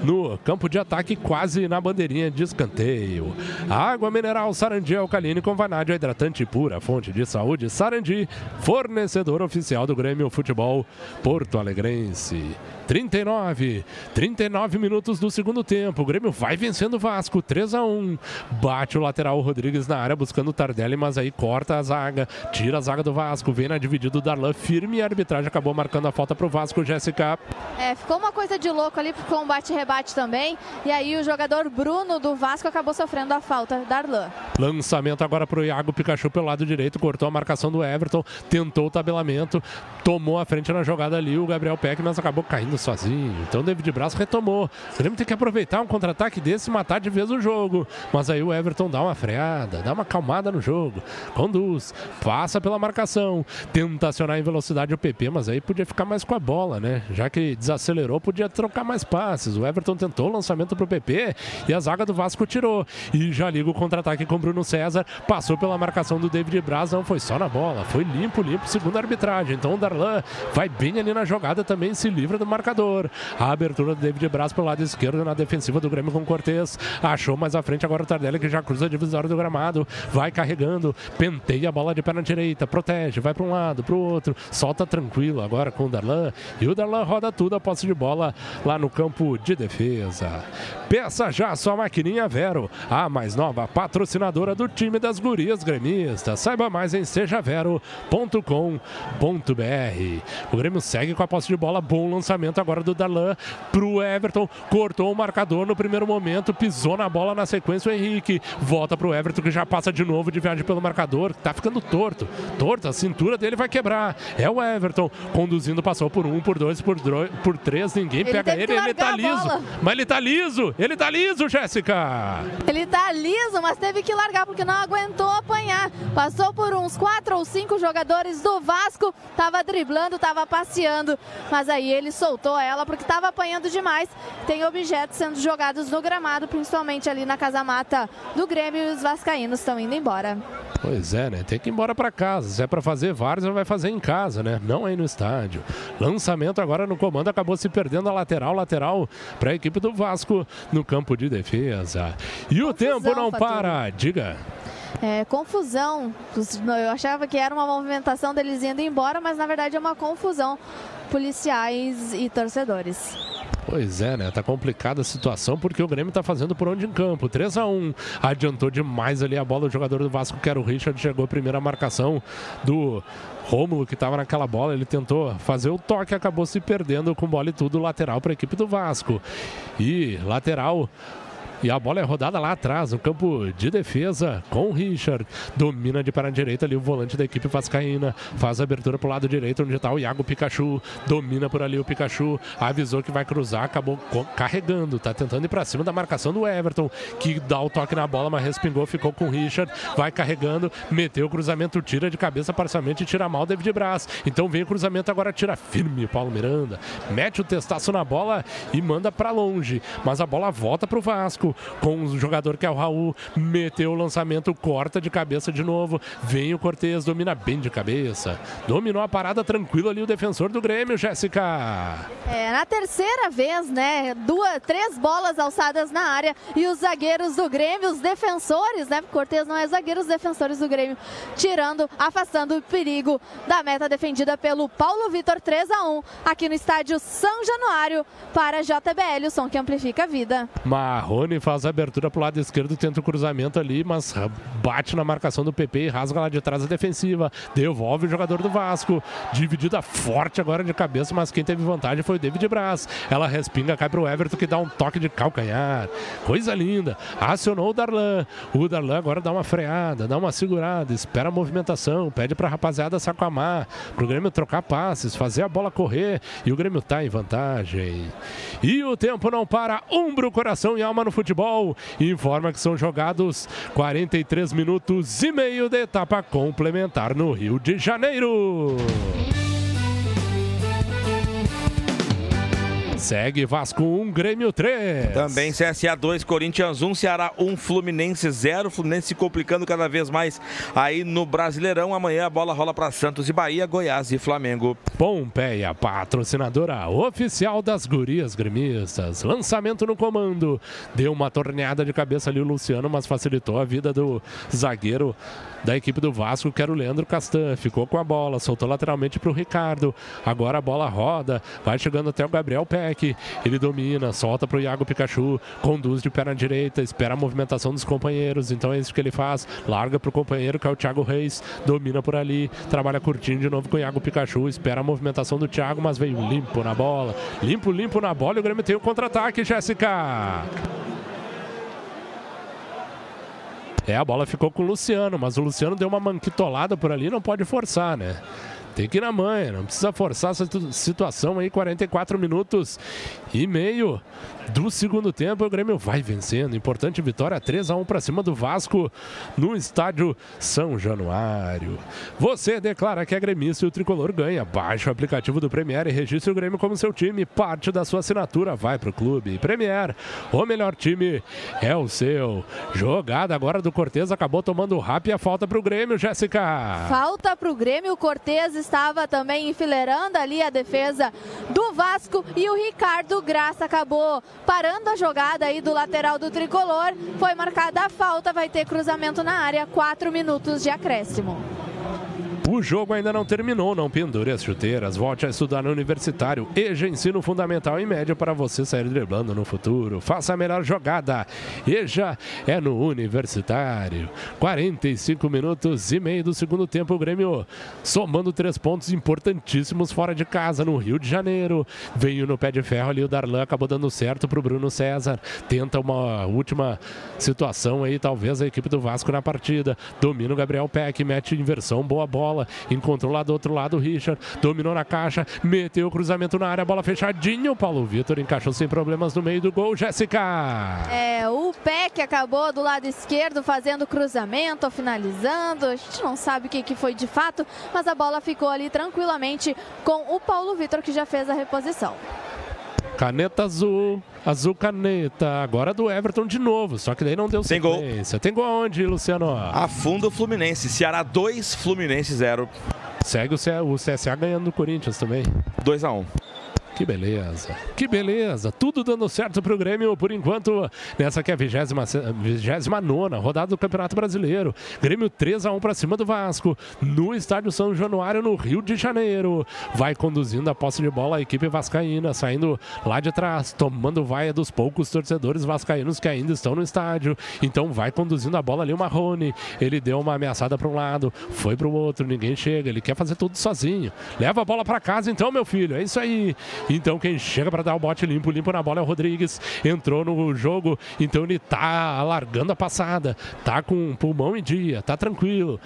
no campo de ataque, quase na bandeirinha de escanteio. Água mineral Sarandi alcalina com vanádio hidratante pura, fonte de saúde Sarandi, fornecedor oficial do Grêmio Futebol Porto Alegrense. 39, 39 minutos do segundo tempo. O Grêmio vai vencendo o Vasco, 3 a 1. Bate o lateral Rodrigues na área buscando o Tardelli, mas aí corta a zaga, tira a zaga do Vasco, vem na dividida do Darlan firme e a arbitragem acabou marcando a falta para o Vasco, Jéssica. É, ficou uma coisa de louco ali, ficou um bate-rebate também. E aí o jogador Bruno do Vasco acabou sofrendo a falta, Darlan. Lançamento agora para o Iago Pikachu pelo lado direito, cortou a marcação do Everton, tentou o tabelamento, tomou a frente na jogada ali o Gabriel Peck, mas acabou caindo sozinho. Então David Braz retomou. Grêmio tem que aproveitar um contra-ataque desse e matar de vez o jogo. Mas aí o Everton dá uma freada, dá uma calmada no jogo. conduz, passa pela marcação, tenta acionar em velocidade o PP, mas aí podia ficar mais com a bola, né? Já que desacelerou, podia trocar mais passes. O Everton tentou o lançamento pro PP e a zaga do Vasco tirou. E já liga o contra-ataque com o Bruno César, passou pela marcação do David Braz, não foi só na bola, foi limpo, limpo, segundo a arbitragem. Então o Darlan vai bem ali na jogada também, se livra do marcador. A abertura do David Braz pelo lado esquerdo na defensiva do Grêmio com Cortez. Achou mais à frente agora o Tardelli que já cruza a divisória do gramado, vai carregando, penteia a bola de perna direita, protege, vai para um lado, para o outro, solta tranquilo agora com o Darlan. E o Darlan roda tudo a posse de bola lá no campo de defesa. Peça já sua maquininha Vero, a mais nova patrocinadora do time das gurias gremistas. Saiba mais em sejavero.com.br. O Grêmio segue com a posse de bola, bom lançamento agora do Darlan pro Everton, cortou o marcador no primeiro momento, pisou na bola na sequência o Henrique, volta pro Everton que já passa de novo de viagem pelo marcador, tá ficando torto, torto, a cintura dele vai quebrar. É o Everton conduzindo, passou por um, por dois, por, por três, ninguém pega que ele, ele tá liso. Mas ele tá liso, ele tá liso, Jéssica. Ele tá liso, mas teve que largar porque não aguentou apanhar. Passou por uns quatro ou cinco jogadores do Vasco, tava driblando, tava passeando, mas aí ele soltou ela porque tava apanhando demais. Tem objetos sendo jogados no gramado, principalmente ali na casa mata do Grêmio e os vascaínos estão indo embora. Pois é, né? Tem que ir embora para casa. Se é para fazer vários, vai fazer em casa, né? Não aí no estádio. Lançamento agora no comando, acabou se perdendo a lateral, lateral para a equipe do Vasco no campo de defesa. E o tempo não Fatura. para. Diga. É, confusão. Eu achava que era uma movimentação deles indo embora, mas na verdade é uma confusão. Policiais e torcedores. Pois é, né? Tá complicada a situação porque o Grêmio tá fazendo por onde em campo. 3 a 1 Adiantou demais ali a bola. O jogador do Vasco, que era o Richard, chegou a primeira marcação do Rômulo, que tava naquela bola. Ele tentou fazer o toque, acabou se perdendo com bola e tudo. Lateral para a equipe do Vasco. E lateral. E a bola é rodada lá atrás, no campo de defesa, com o Richard. Domina de perna direita ali o volante da equipe Vascaína. Faz a abertura pro lado direito, onde está o Iago Pikachu. Domina por ali o Pikachu. Avisou que vai cruzar, acabou carregando. Tá tentando ir para cima da marcação do Everton, que dá o toque na bola, mas respingou, ficou com o Richard. Vai carregando, meteu o cruzamento, tira de cabeça parcialmente tira mal o David Braz. Então vem o cruzamento, agora tira firme o Paulo Miranda. Mete o testaço na bola e manda para longe. Mas a bola volta pro Vasco com o jogador que é o Raul. Meteu o lançamento, corta de cabeça de novo. Vem o Cortez, domina bem de cabeça. Dominou a parada tranquilo ali o defensor do Grêmio, Jéssica. É, na terceira vez, né? Duas, três bolas alçadas na área e os zagueiros do Grêmio, os defensores, né? Cortez não é zagueiro, os defensores do Grêmio, tirando, afastando o perigo da meta defendida pelo Paulo Vitor 3 a 1 aqui no estádio São Januário para JBL, o som que amplifica a vida. Marrone faz a abertura pro lado esquerdo, tenta o cruzamento ali, mas bate na marcação do PP e rasga lá de trás a defensiva. Devolve o jogador do Vasco. Dividida forte agora de cabeça, mas quem teve vantagem foi o David Braz. Ela respinga, cai pro Everton que dá um toque de calcanhar. Coisa linda. Acionou o Darlan. O Darlan agora dá uma freada, dá uma segurada, espera a movimentação, pede pra rapaziada sacamar, pro Grêmio trocar passes, fazer a bola correr e o Grêmio tá em vantagem. E o tempo não para. Umbro, coração e alma no futebol. Informa que são jogados 43 minutos e meio de etapa complementar no Rio de Janeiro. Segue Vasco 1, Grêmio 3. Também CSA 2, Corinthians 1, Ceará 1, Fluminense 0. Fluminense se complicando cada vez mais aí no Brasileirão. Amanhã a bola rola para Santos e Bahia, Goiás e Flamengo. Pompeia, patrocinadora oficial das gurias gremistas. Lançamento no comando. Deu uma torneada de cabeça ali o Luciano, mas facilitou a vida do zagueiro da equipe do Vasco, que era o Leandro Castan. Ficou com a bola, soltou lateralmente para o Ricardo. Agora a bola roda, vai chegando até o Gabriel Peck. Ele domina, solta para o Iago Pikachu, conduz de perna direita, espera a movimentação dos companheiros. Então é isso que ele faz. Larga para o companheiro, que é o Thiago Reis. Domina por ali, trabalha curtinho de novo com o Iago Pikachu. Espera a movimentação do Thiago, mas veio limpo na bola. Limpo, limpo na bola e o Grêmio tem o contra-ataque, Jéssica. É, a bola ficou com o Luciano, mas o Luciano deu uma manquitolada por ali, não pode forçar, né? Tem que ir na manha, não precisa forçar essa situação aí, 44 minutos e meio do segundo tempo. O Grêmio vai vencendo. Importante vitória 3 a 1 para cima do Vasco no estádio São Januário. Você declara que é gremista e o tricolor ganha. Baixe o aplicativo do Premier e registre o Grêmio como seu time. Parte da sua assinatura vai para o clube. Premier, o melhor time é o seu. Jogada agora do Cortez acabou tomando o rap e a falta para o Grêmio, Jéssica. Falta para o Grêmio. O Cortez estava também enfileirando ali a defesa do Vasco e o Ricardo Graça acabou parando a jogada aí do lateral do tricolor. Foi marcada a falta, vai ter cruzamento na área, quatro minutos de acréscimo. O jogo ainda não terminou, não pendure as chuteiras. Volte a estudar no Universitário. EJA Ensino Fundamental e Médio para você sair driblando no futuro. Faça a melhor jogada. EJA é no Universitário. 45 minutos e meio do segundo tempo. O Grêmio somando três pontos importantíssimos fora de casa, no Rio de Janeiro. Veio no pé de ferro ali o Darlan, acabou dando certo para o Bruno César. Tenta uma última situação aí, talvez a equipe do Vasco na partida. Domina o Gabriel Peck, mete inversão, boa bola bola, encontrou lá do outro lado o Richard, dominou na caixa, meteu o cruzamento na área, bola fechadinha. O Paulo Vitor encaixou sem problemas no meio do gol. Jéssica. É, o Peck acabou do lado esquerdo fazendo cruzamento, finalizando. A gente não sabe o que, que foi de fato, mas a bola ficou ali tranquilamente com o Paulo Vitor que já fez a reposição. Caneta azul, azul caneta. Agora do Everton de novo, só que daí não deu Tem sequência. Tem gol onde, Luciano? Afunda o Fluminense. Ceará 2, Fluminense 0. Segue o, C o CSA ganhando do Corinthians também. 2 a 1 que beleza, que beleza. Tudo dando certo para o Grêmio por enquanto, nessa que é a 29 rodada do Campeonato Brasileiro. Grêmio 3 a 1 para cima do Vasco, no Estádio São Januário, no Rio de Janeiro. Vai conduzindo a posse de bola a equipe vascaína, saindo lá de trás, tomando vaia dos poucos torcedores vascaínos que ainda estão no estádio. Então vai conduzindo a bola ali o Marrone. Ele deu uma ameaçada para um lado, foi para o outro, ninguém chega. Ele quer fazer tudo sozinho. Leva a bola para casa então, meu filho. É isso aí. Então quem chega para dar o bote limpo, limpo na bola é o Rodrigues. Entrou no jogo, então ele tá alargando a passada, tá com pulmão em dia, tá tranquilo.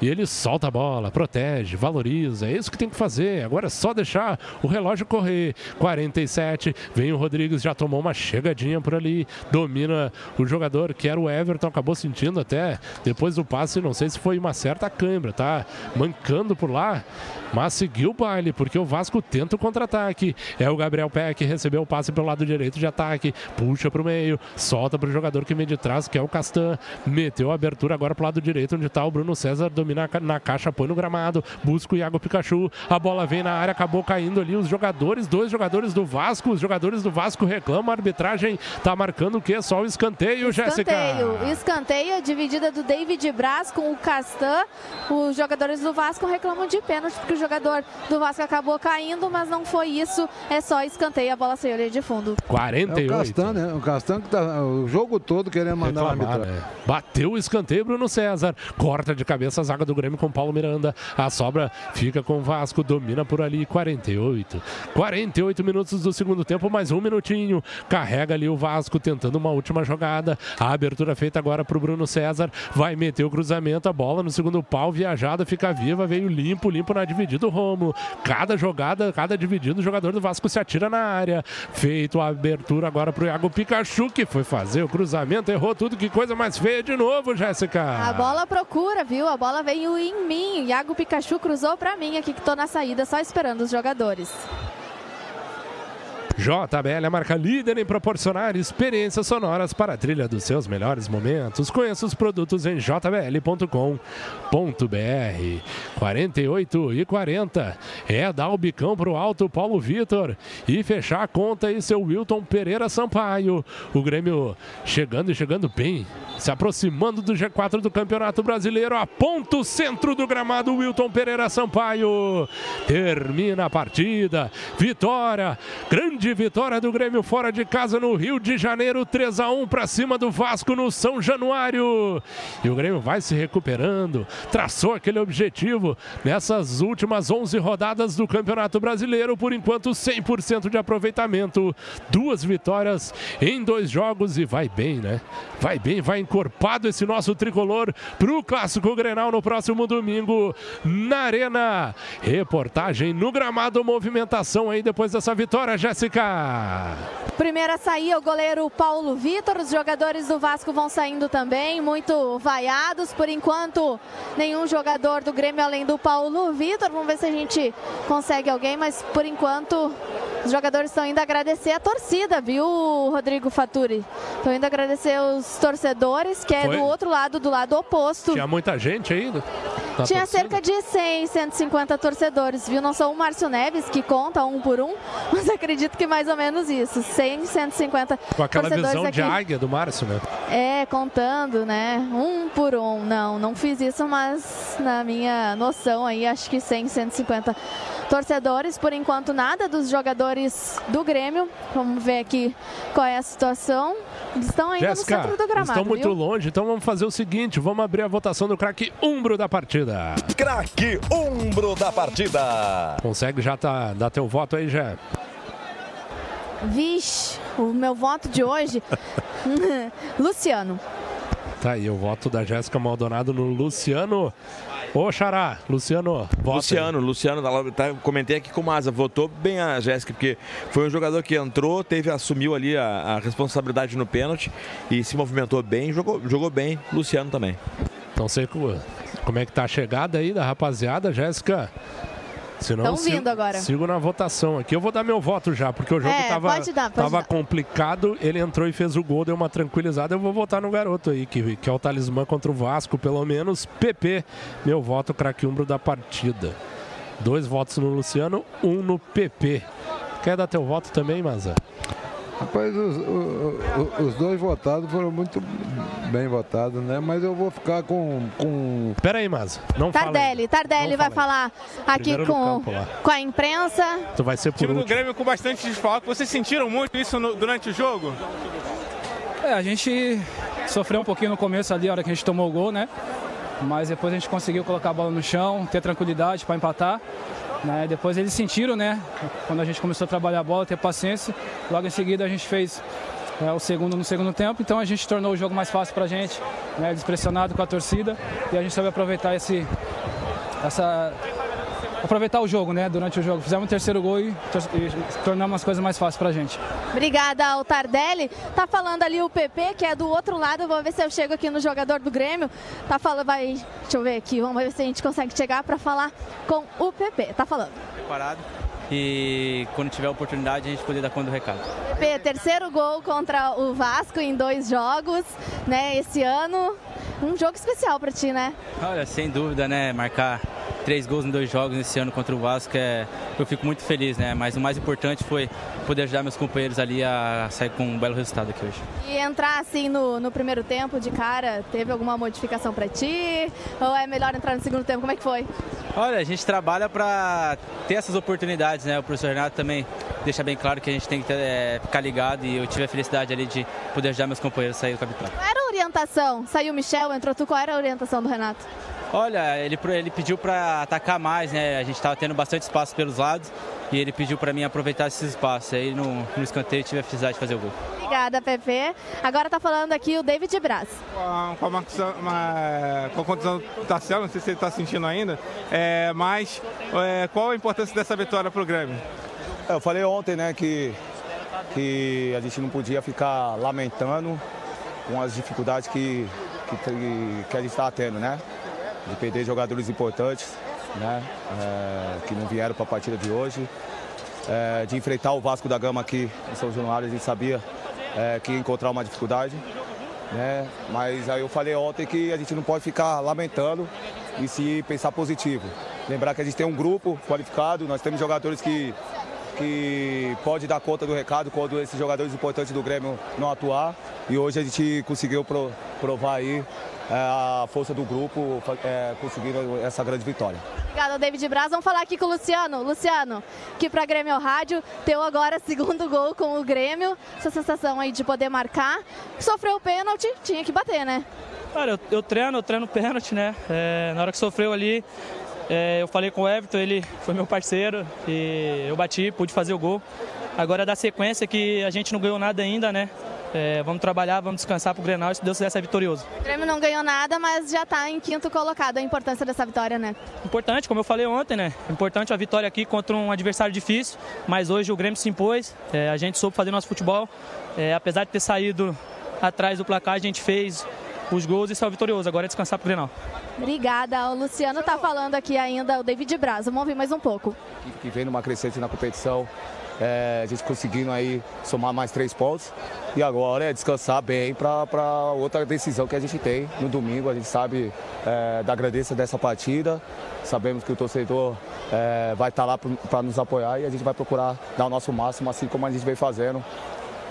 E ele solta a bola, protege, valoriza. É isso que tem que fazer. Agora é só deixar o relógio correr. 47, vem o Rodrigues, já tomou uma chegadinha por ali. Domina o jogador que era o Everton, acabou sentindo até depois do passe. Não sei se foi uma certa câimbra, tá? Mancando por lá, mas seguiu o baile, porque o Vasco tenta o contra-ataque. É o Gabriel Peck, recebeu o passe pelo lado direito de ataque, puxa para o meio, solta para o jogador que vem de trás, que é o Castan. Meteu a abertura agora para o lado direito, onde está o Bruno César domina na caixa, põe no gramado, busca o Iago Pikachu, a bola vem na área, acabou caindo ali os jogadores, dois jogadores do Vasco, os jogadores do Vasco reclamam, a arbitragem tá marcando o quê? Só o escanteio, Jéssica. Escanteio, escanteio, a dividida do David Braz com o Castan, os jogadores do Vasco reclamam de pênalti, porque o jogador do Vasco acabou caindo, mas não foi isso, é só escanteio, a bola saiu ali de fundo. 48. É o Castan, né? O Castan que tá o jogo todo querendo mandar uma arbitragem. Né? Bateu o escanteio, Bruno César, corta de cabeça a zaga do Grêmio com Paulo Miranda. A sobra fica com o Vasco, domina por ali 48. 48 minutos do segundo tempo, mais um minutinho. Carrega ali o Vasco tentando uma última jogada. A abertura feita agora para o Bruno César. Vai meter o cruzamento, a bola no segundo pau, viajada, fica viva, veio limpo, limpo na dividida o Romulo. Cada jogada, cada dividida, o jogador do Vasco se atira na área. Feito a abertura agora para o Iago Pikachu, que foi fazer o cruzamento, errou tudo. Que coisa mais feia de novo, Jéssica. A bola procura, viu? A bola veio em mim. Iago Pikachu cruzou para mim aqui que estou na saída, só esperando os jogadores. JBL é a marca líder em proporcionar experiências sonoras para a trilha dos seus melhores momentos. Conheça os produtos em jbl.com.br. 48 e 40 é dar o bicão para o alto Paulo Vitor e fechar a conta e seu Wilton Pereira Sampaio. O Grêmio chegando e chegando bem, se aproximando do G4 do Campeonato Brasileiro. A ponto centro do gramado, Wilton Pereira Sampaio. Termina a partida. Vitória. Grande Grande vitória do Grêmio fora de casa no Rio de Janeiro, 3 a 1 para cima do Vasco no São Januário. E o Grêmio vai se recuperando, traçou aquele objetivo nessas últimas 11 rodadas do Campeonato Brasileiro, por enquanto 100% de aproveitamento. Duas vitórias em dois jogos e vai bem, né? Vai bem, vai encorpado esse nosso tricolor pro Clássico Grenal no próximo domingo na Arena. Reportagem no gramado, movimentação aí depois dessa vitória, Jéssica. Primeira a sair o goleiro Paulo Vitor. Os jogadores do Vasco vão saindo também, muito vaiados. Por enquanto, nenhum jogador do Grêmio além do Paulo Vitor. Vamos ver se a gente consegue alguém, mas por enquanto os jogadores estão indo agradecer a torcida, viu, Rodrigo Faturi? Estão indo agradecer os torcedores, que é Foi? do outro lado, do lado oposto. Tinha muita gente aí? na Tinha torcida? cerca de 100, 150 torcedores, viu? Não sou o Márcio Neves, que conta um por um, mas acredito que mais ou menos isso. 100, 150 Com aquela visão de aqui. águia do Márcio, né? É, contando, né? Um por um. Não, não fiz isso, mas na minha noção aí, acho que 100, 150 torcedores. Por enquanto, nada dos jogadores do Grêmio. Vamos ver aqui qual é a situação. Eles estão ainda Jéssica, no centro do eles gramado, estão muito viu? longe, então vamos fazer o seguinte, vamos abrir a votação do craque umbro da partida. Craque Umbro da partida. Consegue já tá, dar teu voto aí, já? Vixe, o meu voto de hoje... Luciano. Tá aí, o voto da Jéssica Maldonado no Luciano. Ô, Xará, Luciano, vota. Luciano, Luciano, tá, tá, comentei aqui com o Maza, votou bem a Jéssica, porque foi um jogador que entrou, teve, assumiu ali a, a responsabilidade no pênalti e se movimentou bem, jogou, jogou bem. Luciano também. Não sei co- como é que tá a chegada aí da rapaziada, Jéssica. Senão, Tão sigo- vindo agora. Sigo na votação aqui. Eu vou dar meu voto já, porque o jogo É, tava, tava complicado. Ele entrou e fez o gol, deu uma tranquilizada. Eu vou votar no garoto aí, que, que é o talismã contra o Vasco, pelo menos. PP, meu voto, craque umbro da partida. Dois votos no Luciano, um no PP. Quer dar teu voto também, Maza? Rapaz, os, o- o- os dois votados foram muito bem votados, né? Mas eu vou ficar com. com... Pera aí, Maza. Não fala. Tardelli, Tardelli Não vai fala falar aqui Primeiro com, com a imprensa. Tu vai ser O por time do último. Grêmio com bastante desfalque. Vocês sentiram muito isso no- durante o jogo? É, a gente sofreu um pouquinho no começo ali, a hora que a gente tomou o gol, né? Mas depois a gente conseguiu colocar a bola no chão, ter tranquilidade para empatar. Né? Depois eles sentiram, né? Quando a gente começou a trabalhar a bola, ter paciência. Logo em seguida a gente fez é, o segundo no segundo tempo, então a gente tornou o jogo mais fácil para a gente, né? despressionado com a torcida e a gente soube aproveitar esse, essa, aproveitar o jogo, né? Durante o jogo, fizemos o terceiro gol e, tor- e tornamos as coisas mais fáceis para a gente. Obrigada ao Tardelli. Tá falando ali o PP, que é do outro lado. Vou ver se eu chego aqui no jogador do Grêmio. Tá falando, vai. Deixa eu ver aqui. Vamos ver se a gente consegue chegar para falar com o PP. Tá falando. Preparado. E quando tiver oportunidade a gente poder dar conta do recado. PP, terceiro gol contra o Vasco em dois jogos, né? Esse ano. Um jogo especial para ti, né? Olha, sem dúvida, né? Marcar três gols em dois jogos esse ano contra o Vasco, é, eu fico muito feliz, né? Mas o mais importante foi poder ajudar meus companheiros ali a sair com um belo resultado aqui hoje. E entrar assim no, no primeiro tempo de cara, teve alguma modificação para ti? Ou é melhor entrar no segundo tempo? Como é que foi? Olha, a gente trabalha para ter essas oportunidades, né? O professor Renato também deixa bem claro que a gente tem que ter, é, ficar ligado e eu tive a felicidade ali de poder ajudar meus companheiros a sair do capital. Qual era a orientação? Saiu o Michel, entrou tu, qual era a orientação do Renato? Olha, ele, ele pediu para atacar mais, né? A gente estava tendo bastante espaço pelos lados e ele pediu para mim aproveitar esses espaços. Aí no, no escanteio tive a felicidade de fazer o gol. Obrigada, Pepe. Agora tá falando aqui o David Braz. Com, com a, marcação- uma- com a condição do Tarcelo, não sei se ele está sentindo ainda, é, mas é, qual a importância dessa vitória para o Grêmio? É, Eu falei ontem, né, que, que a gente não podia ficar lamentando com as dificuldades que, que, que a gente estava tendo, né? De perder jogadores importantes, né? é, que não vieram para a partida de hoje. É, de enfrentar o Vasco da Gama aqui em São Januário, a gente sabia é, que ia encontrar uma dificuldade. Né? Mas aí eu falei ontem que a gente não pode ficar lamentando e se pensar positivo. Lembrar que a gente tem um grupo qualificado, nós temos jogadores que, que pode dar conta do recado quando esses jogadores importantes do Grêmio não atuar. E hoje a gente conseguiu pro- provar aí a força do grupo é, conseguindo essa grande vitória. Obrigada, David Braz. Vamos falar aqui com o Luciano. Luciano, que para Grêmio Rádio, teu agora segundo gol com o Grêmio. Essa sensação aí de poder marcar. Sofreu o pênalti, tinha que bater, né? Cara, eu, eu treino, eu treino pênalti, né? É, na hora que sofreu ali, é, eu falei com o Everton, ele foi meu parceiro e eu bati, pude fazer o gol. Agora da sequência que a gente não ganhou nada ainda, né? É, vamos trabalhar, vamos descansar pro Grenal e se Deus quiser ser vitorioso. O Grêmio não ganhou nada, mas já está em quinto colocado. A importância dessa vitória, né? Importante, como eu falei ontem, né? Importante a vitória aqui contra um adversário difícil, mas hoje o Grêmio se impôs, é, a gente soube fazer nosso futebol. É, apesar de ter saído atrás do placar, a gente fez os gols e saiu vitorioso. Agora é descansar pro Grenal. Obrigada. O Luciano está falando aqui ainda, o David Braz. Vamos ouvir mais um pouco. Que vem numa crescente na competição, é, a gente conseguindo aí somar mais três pontos. E agora é descansar bem para outra decisão que a gente tem no domingo. A gente sabe é, da grandeza dessa partida, sabemos que o torcedor é, vai estar tá lá para nos apoiar e a gente vai procurar dar o nosso máximo, assim como a gente vem fazendo.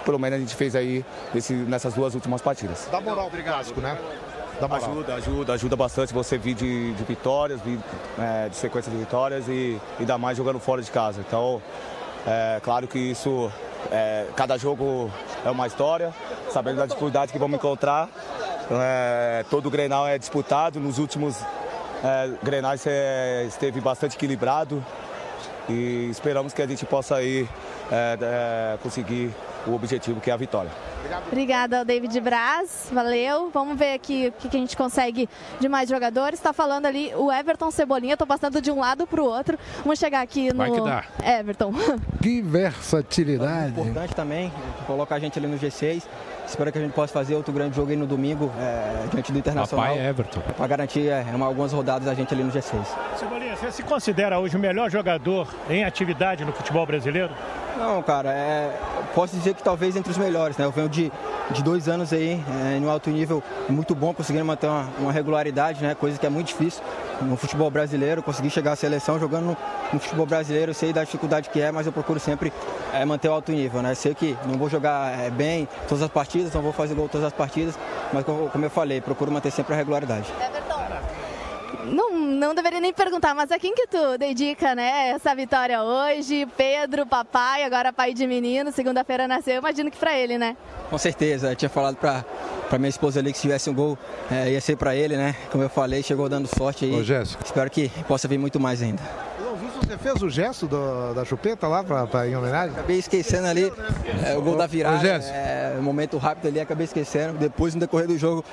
Pelo menos a gente fez aí nesse, nessas duas últimas partidas. Dá moral pro clássico, né? Dá moral. Ajuda, ajuda, ajuda bastante você vir de, de vitórias, vir é, de sequência de vitórias e ainda mais jogando fora de casa. Então, é claro que isso, é, cada jogo é uma história, sabendo da dificuldade que vamos encontrar. É, todo o Grenal é disputado, nos últimos é, Grenais é, esteve bastante equilibrado e esperamos que a gente possa aí é, conseguir o objetivo que é a vitória. Obrigada ao David Braz, valeu. Vamos ver aqui o que a gente consegue de mais jogadores. Está falando ali o Everton Cebolinha, estou passando de um lado para o outro. Vamos chegar aqui no Vai que dá. Everton. Que versatilidade. Importante também, colocar a gente ali no G6. Espero que a gente possa fazer outro grande jogo aí no domingo, é, diante do Internacional. Papai Everton. Para garantir é, uma, algumas rodadas a gente ali no G6. Cebolinha, você se considera hoje o melhor jogador em atividade no futebol brasileiro? Não, cara, é, posso dizer que talvez entre os melhores, né? Eu venho de, de dois anos aí, é, no alto nível, muito bom, conseguindo manter uma, uma, regularidade, né? Coisa que é muito difícil no futebol brasileiro, conseguir chegar à seleção jogando no, no futebol brasileiro, sei da dificuldade que é, mas eu procuro sempre é, manter o alto nível, né? Sei que não vou jogar é, bem todas as partidas, não vou fazer gol todas as partidas, mas como eu falei, procuro manter sempre a regularidade. Não, não deveria nem perguntar, mas a quem que tu dedica, né, essa vitória hoje? Pedro, papai, agora pai de menino, segunda-feira nasceu, imagino que para ele, né? Com certeza, eu tinha falado para para minha esposa ali que se tivesse um gol é, ia ser para ele, né? Como eu falei, chegou dando sorte aí. Ô, Jéssica. Espero que possa vir muito mais ainda. Você fez o gesto do, da chupeta lá para em homenagem? Acabei esquecendo ali é, o gol da virada. Ô, é, momento rápido ali, acabei esquecendo. Depois, no decorrer do jogo,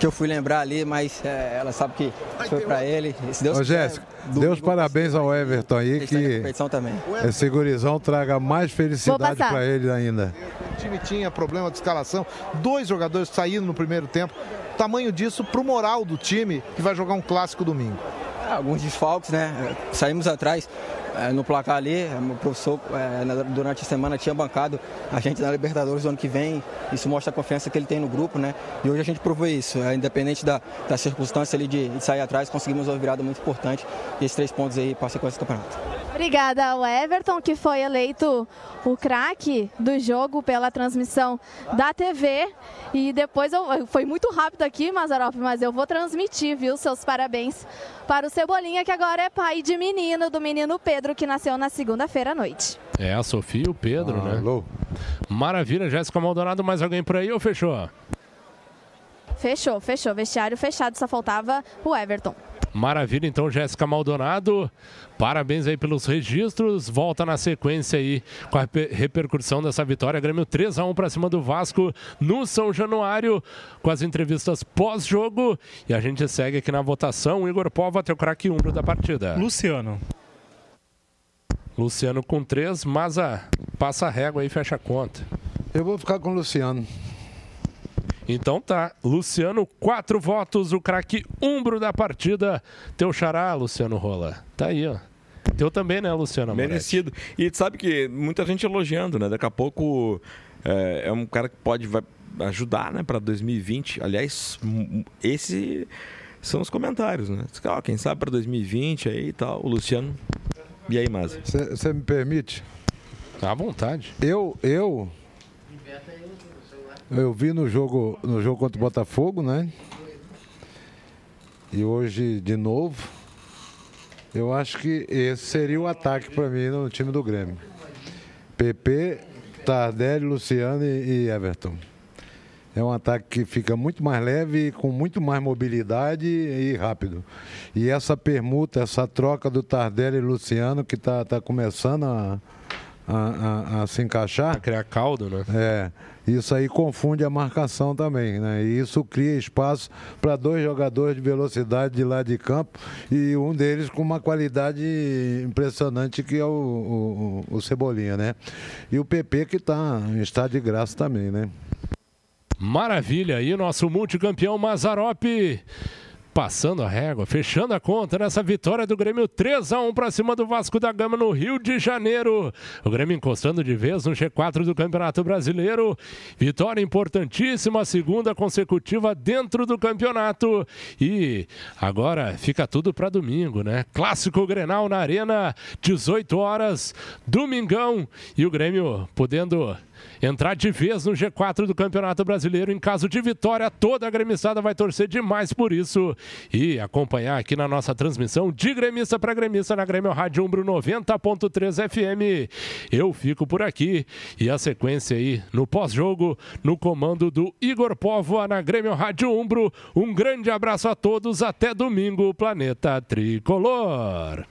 que eu fui lembrar ali, mas é, ela sabe que foi para ele. Se Deus Ô, Jéssica, Deus parabéns ao Everton aí, que também. esse gurizão traga mais felicidade para ele ainda. O time tinha problema de escalação, dois jogadores saíram no primeiro tempo. Tamanho disso para o moral do time que vai jogar um clássico domingo alguns desfalques, né? Saímos atrás é, no placar ali, o professor é, durante a semana tinha bancado a gente na Libertadores do ano que vem, isso mostra a confiança que ele tem no grupo, né? E hoje a gente provou isso, é, independente da, da circunstância ali de, de, sair atrás, conseguimos uma virada muito importante e esses três pontos aí a sequência do campeonato. Obrigada ao Everton, que foi eleito o craque do jogo pela transmissão da TV. E depois eu, foi muito rápido aqui, Mazarop, mas eu vou transmitir, viu? Seus parabéns para o Cebolinha, que agora é pai de menino, do menino Pedro, que nasceu na segunda-feira à noite. É, a Sofia e o Pedro, né? Alô. Maravilha, Jéssica Maldonado, mais alguém por aí ou fechou? Fechou, fechou. Vestiário fechado, só faltava o Everton. Maravilha, então, Jéssica Maldonado. Parabéns aí pelos registros. Volta na sequência aí com a repercussão dessa vitória. Grêmio 3 a 1 para cima do Vasco no São Januário, com as entrevistas pós-jogo. E a gente segue aqui na votação. Igor Pova, teu craque umbro da partida. Luciano. Luciano com 3, Maza passa a régua aí, fecha a conta. Eu vou ficar com o Luciano. Então tá, Luciano, quatro votos, o craque umbro da partida. Teu xará, Luciano Rola. Tá aí, ó. Teu também, né, Luciano? Amoretti? Merecido. E sabe que muita gente elogiando, né? Daqui a pouco é, é um cara que pode vai ajudar, né, para 2020. Aliás, esse são os comentários, né? quem sabe para 2020 aí e tal. O Luciano. E aí, Maza? Você me permite? À vontade. Eu, eu eu vi no jogo, no jogo contra o Botafogo, né? E hoje, de novo, eu acho que esse seria o ataque para mim no time do Grêmio. PP, Tardelli, Luciano e Everton. É um ataque que fica muito mais leve, com muito mais mobilidade e rápido. E essa permuta, essa troca do Tardelli e Luciano, que está tá começando a, a, a- a se encaixar. Pra criar caldo, né? É. Isso aí confunde a marcação também, né? E isso cria espaço para dois jogadores de velocidade de lado de campo e um deles com uma qualidade impressionante que é o, o- o Cebolinha, né? E o PP que está estado de graça também, né? Maravilha, aí nosso multicampeão Mazarope passando a régua, fechando a conta nessa vitória do Grêmio 3 a 1 para cima do Vasco da Gama no Rio de Janeiro. O Grêmio encostando de vez no G4 do Campeonato Brasileiro. Vitória importantíssima, segunda consecutiva dentro do campeonato. E agora fica tudo para domingo, né? Clássico Grenal na Arena, 18 horas, domingão, e o Grêmio podendo entrar de vez no G4 do Campeonato Brasileiro. Em caso de vitória, toda a gremissada vai torcer demais por isso. E acompanhar aqui na nossa transmissão de gremista para gremista na Grêmio Rádio Umbro 90.3 FM. Eu fico por aqui e a sequência aí no pós-jogo, no comando do Igor Póvoa na Grêmio Rádio Umbro. Um grande abraço a todos, até domingo, Planeta Tricolor.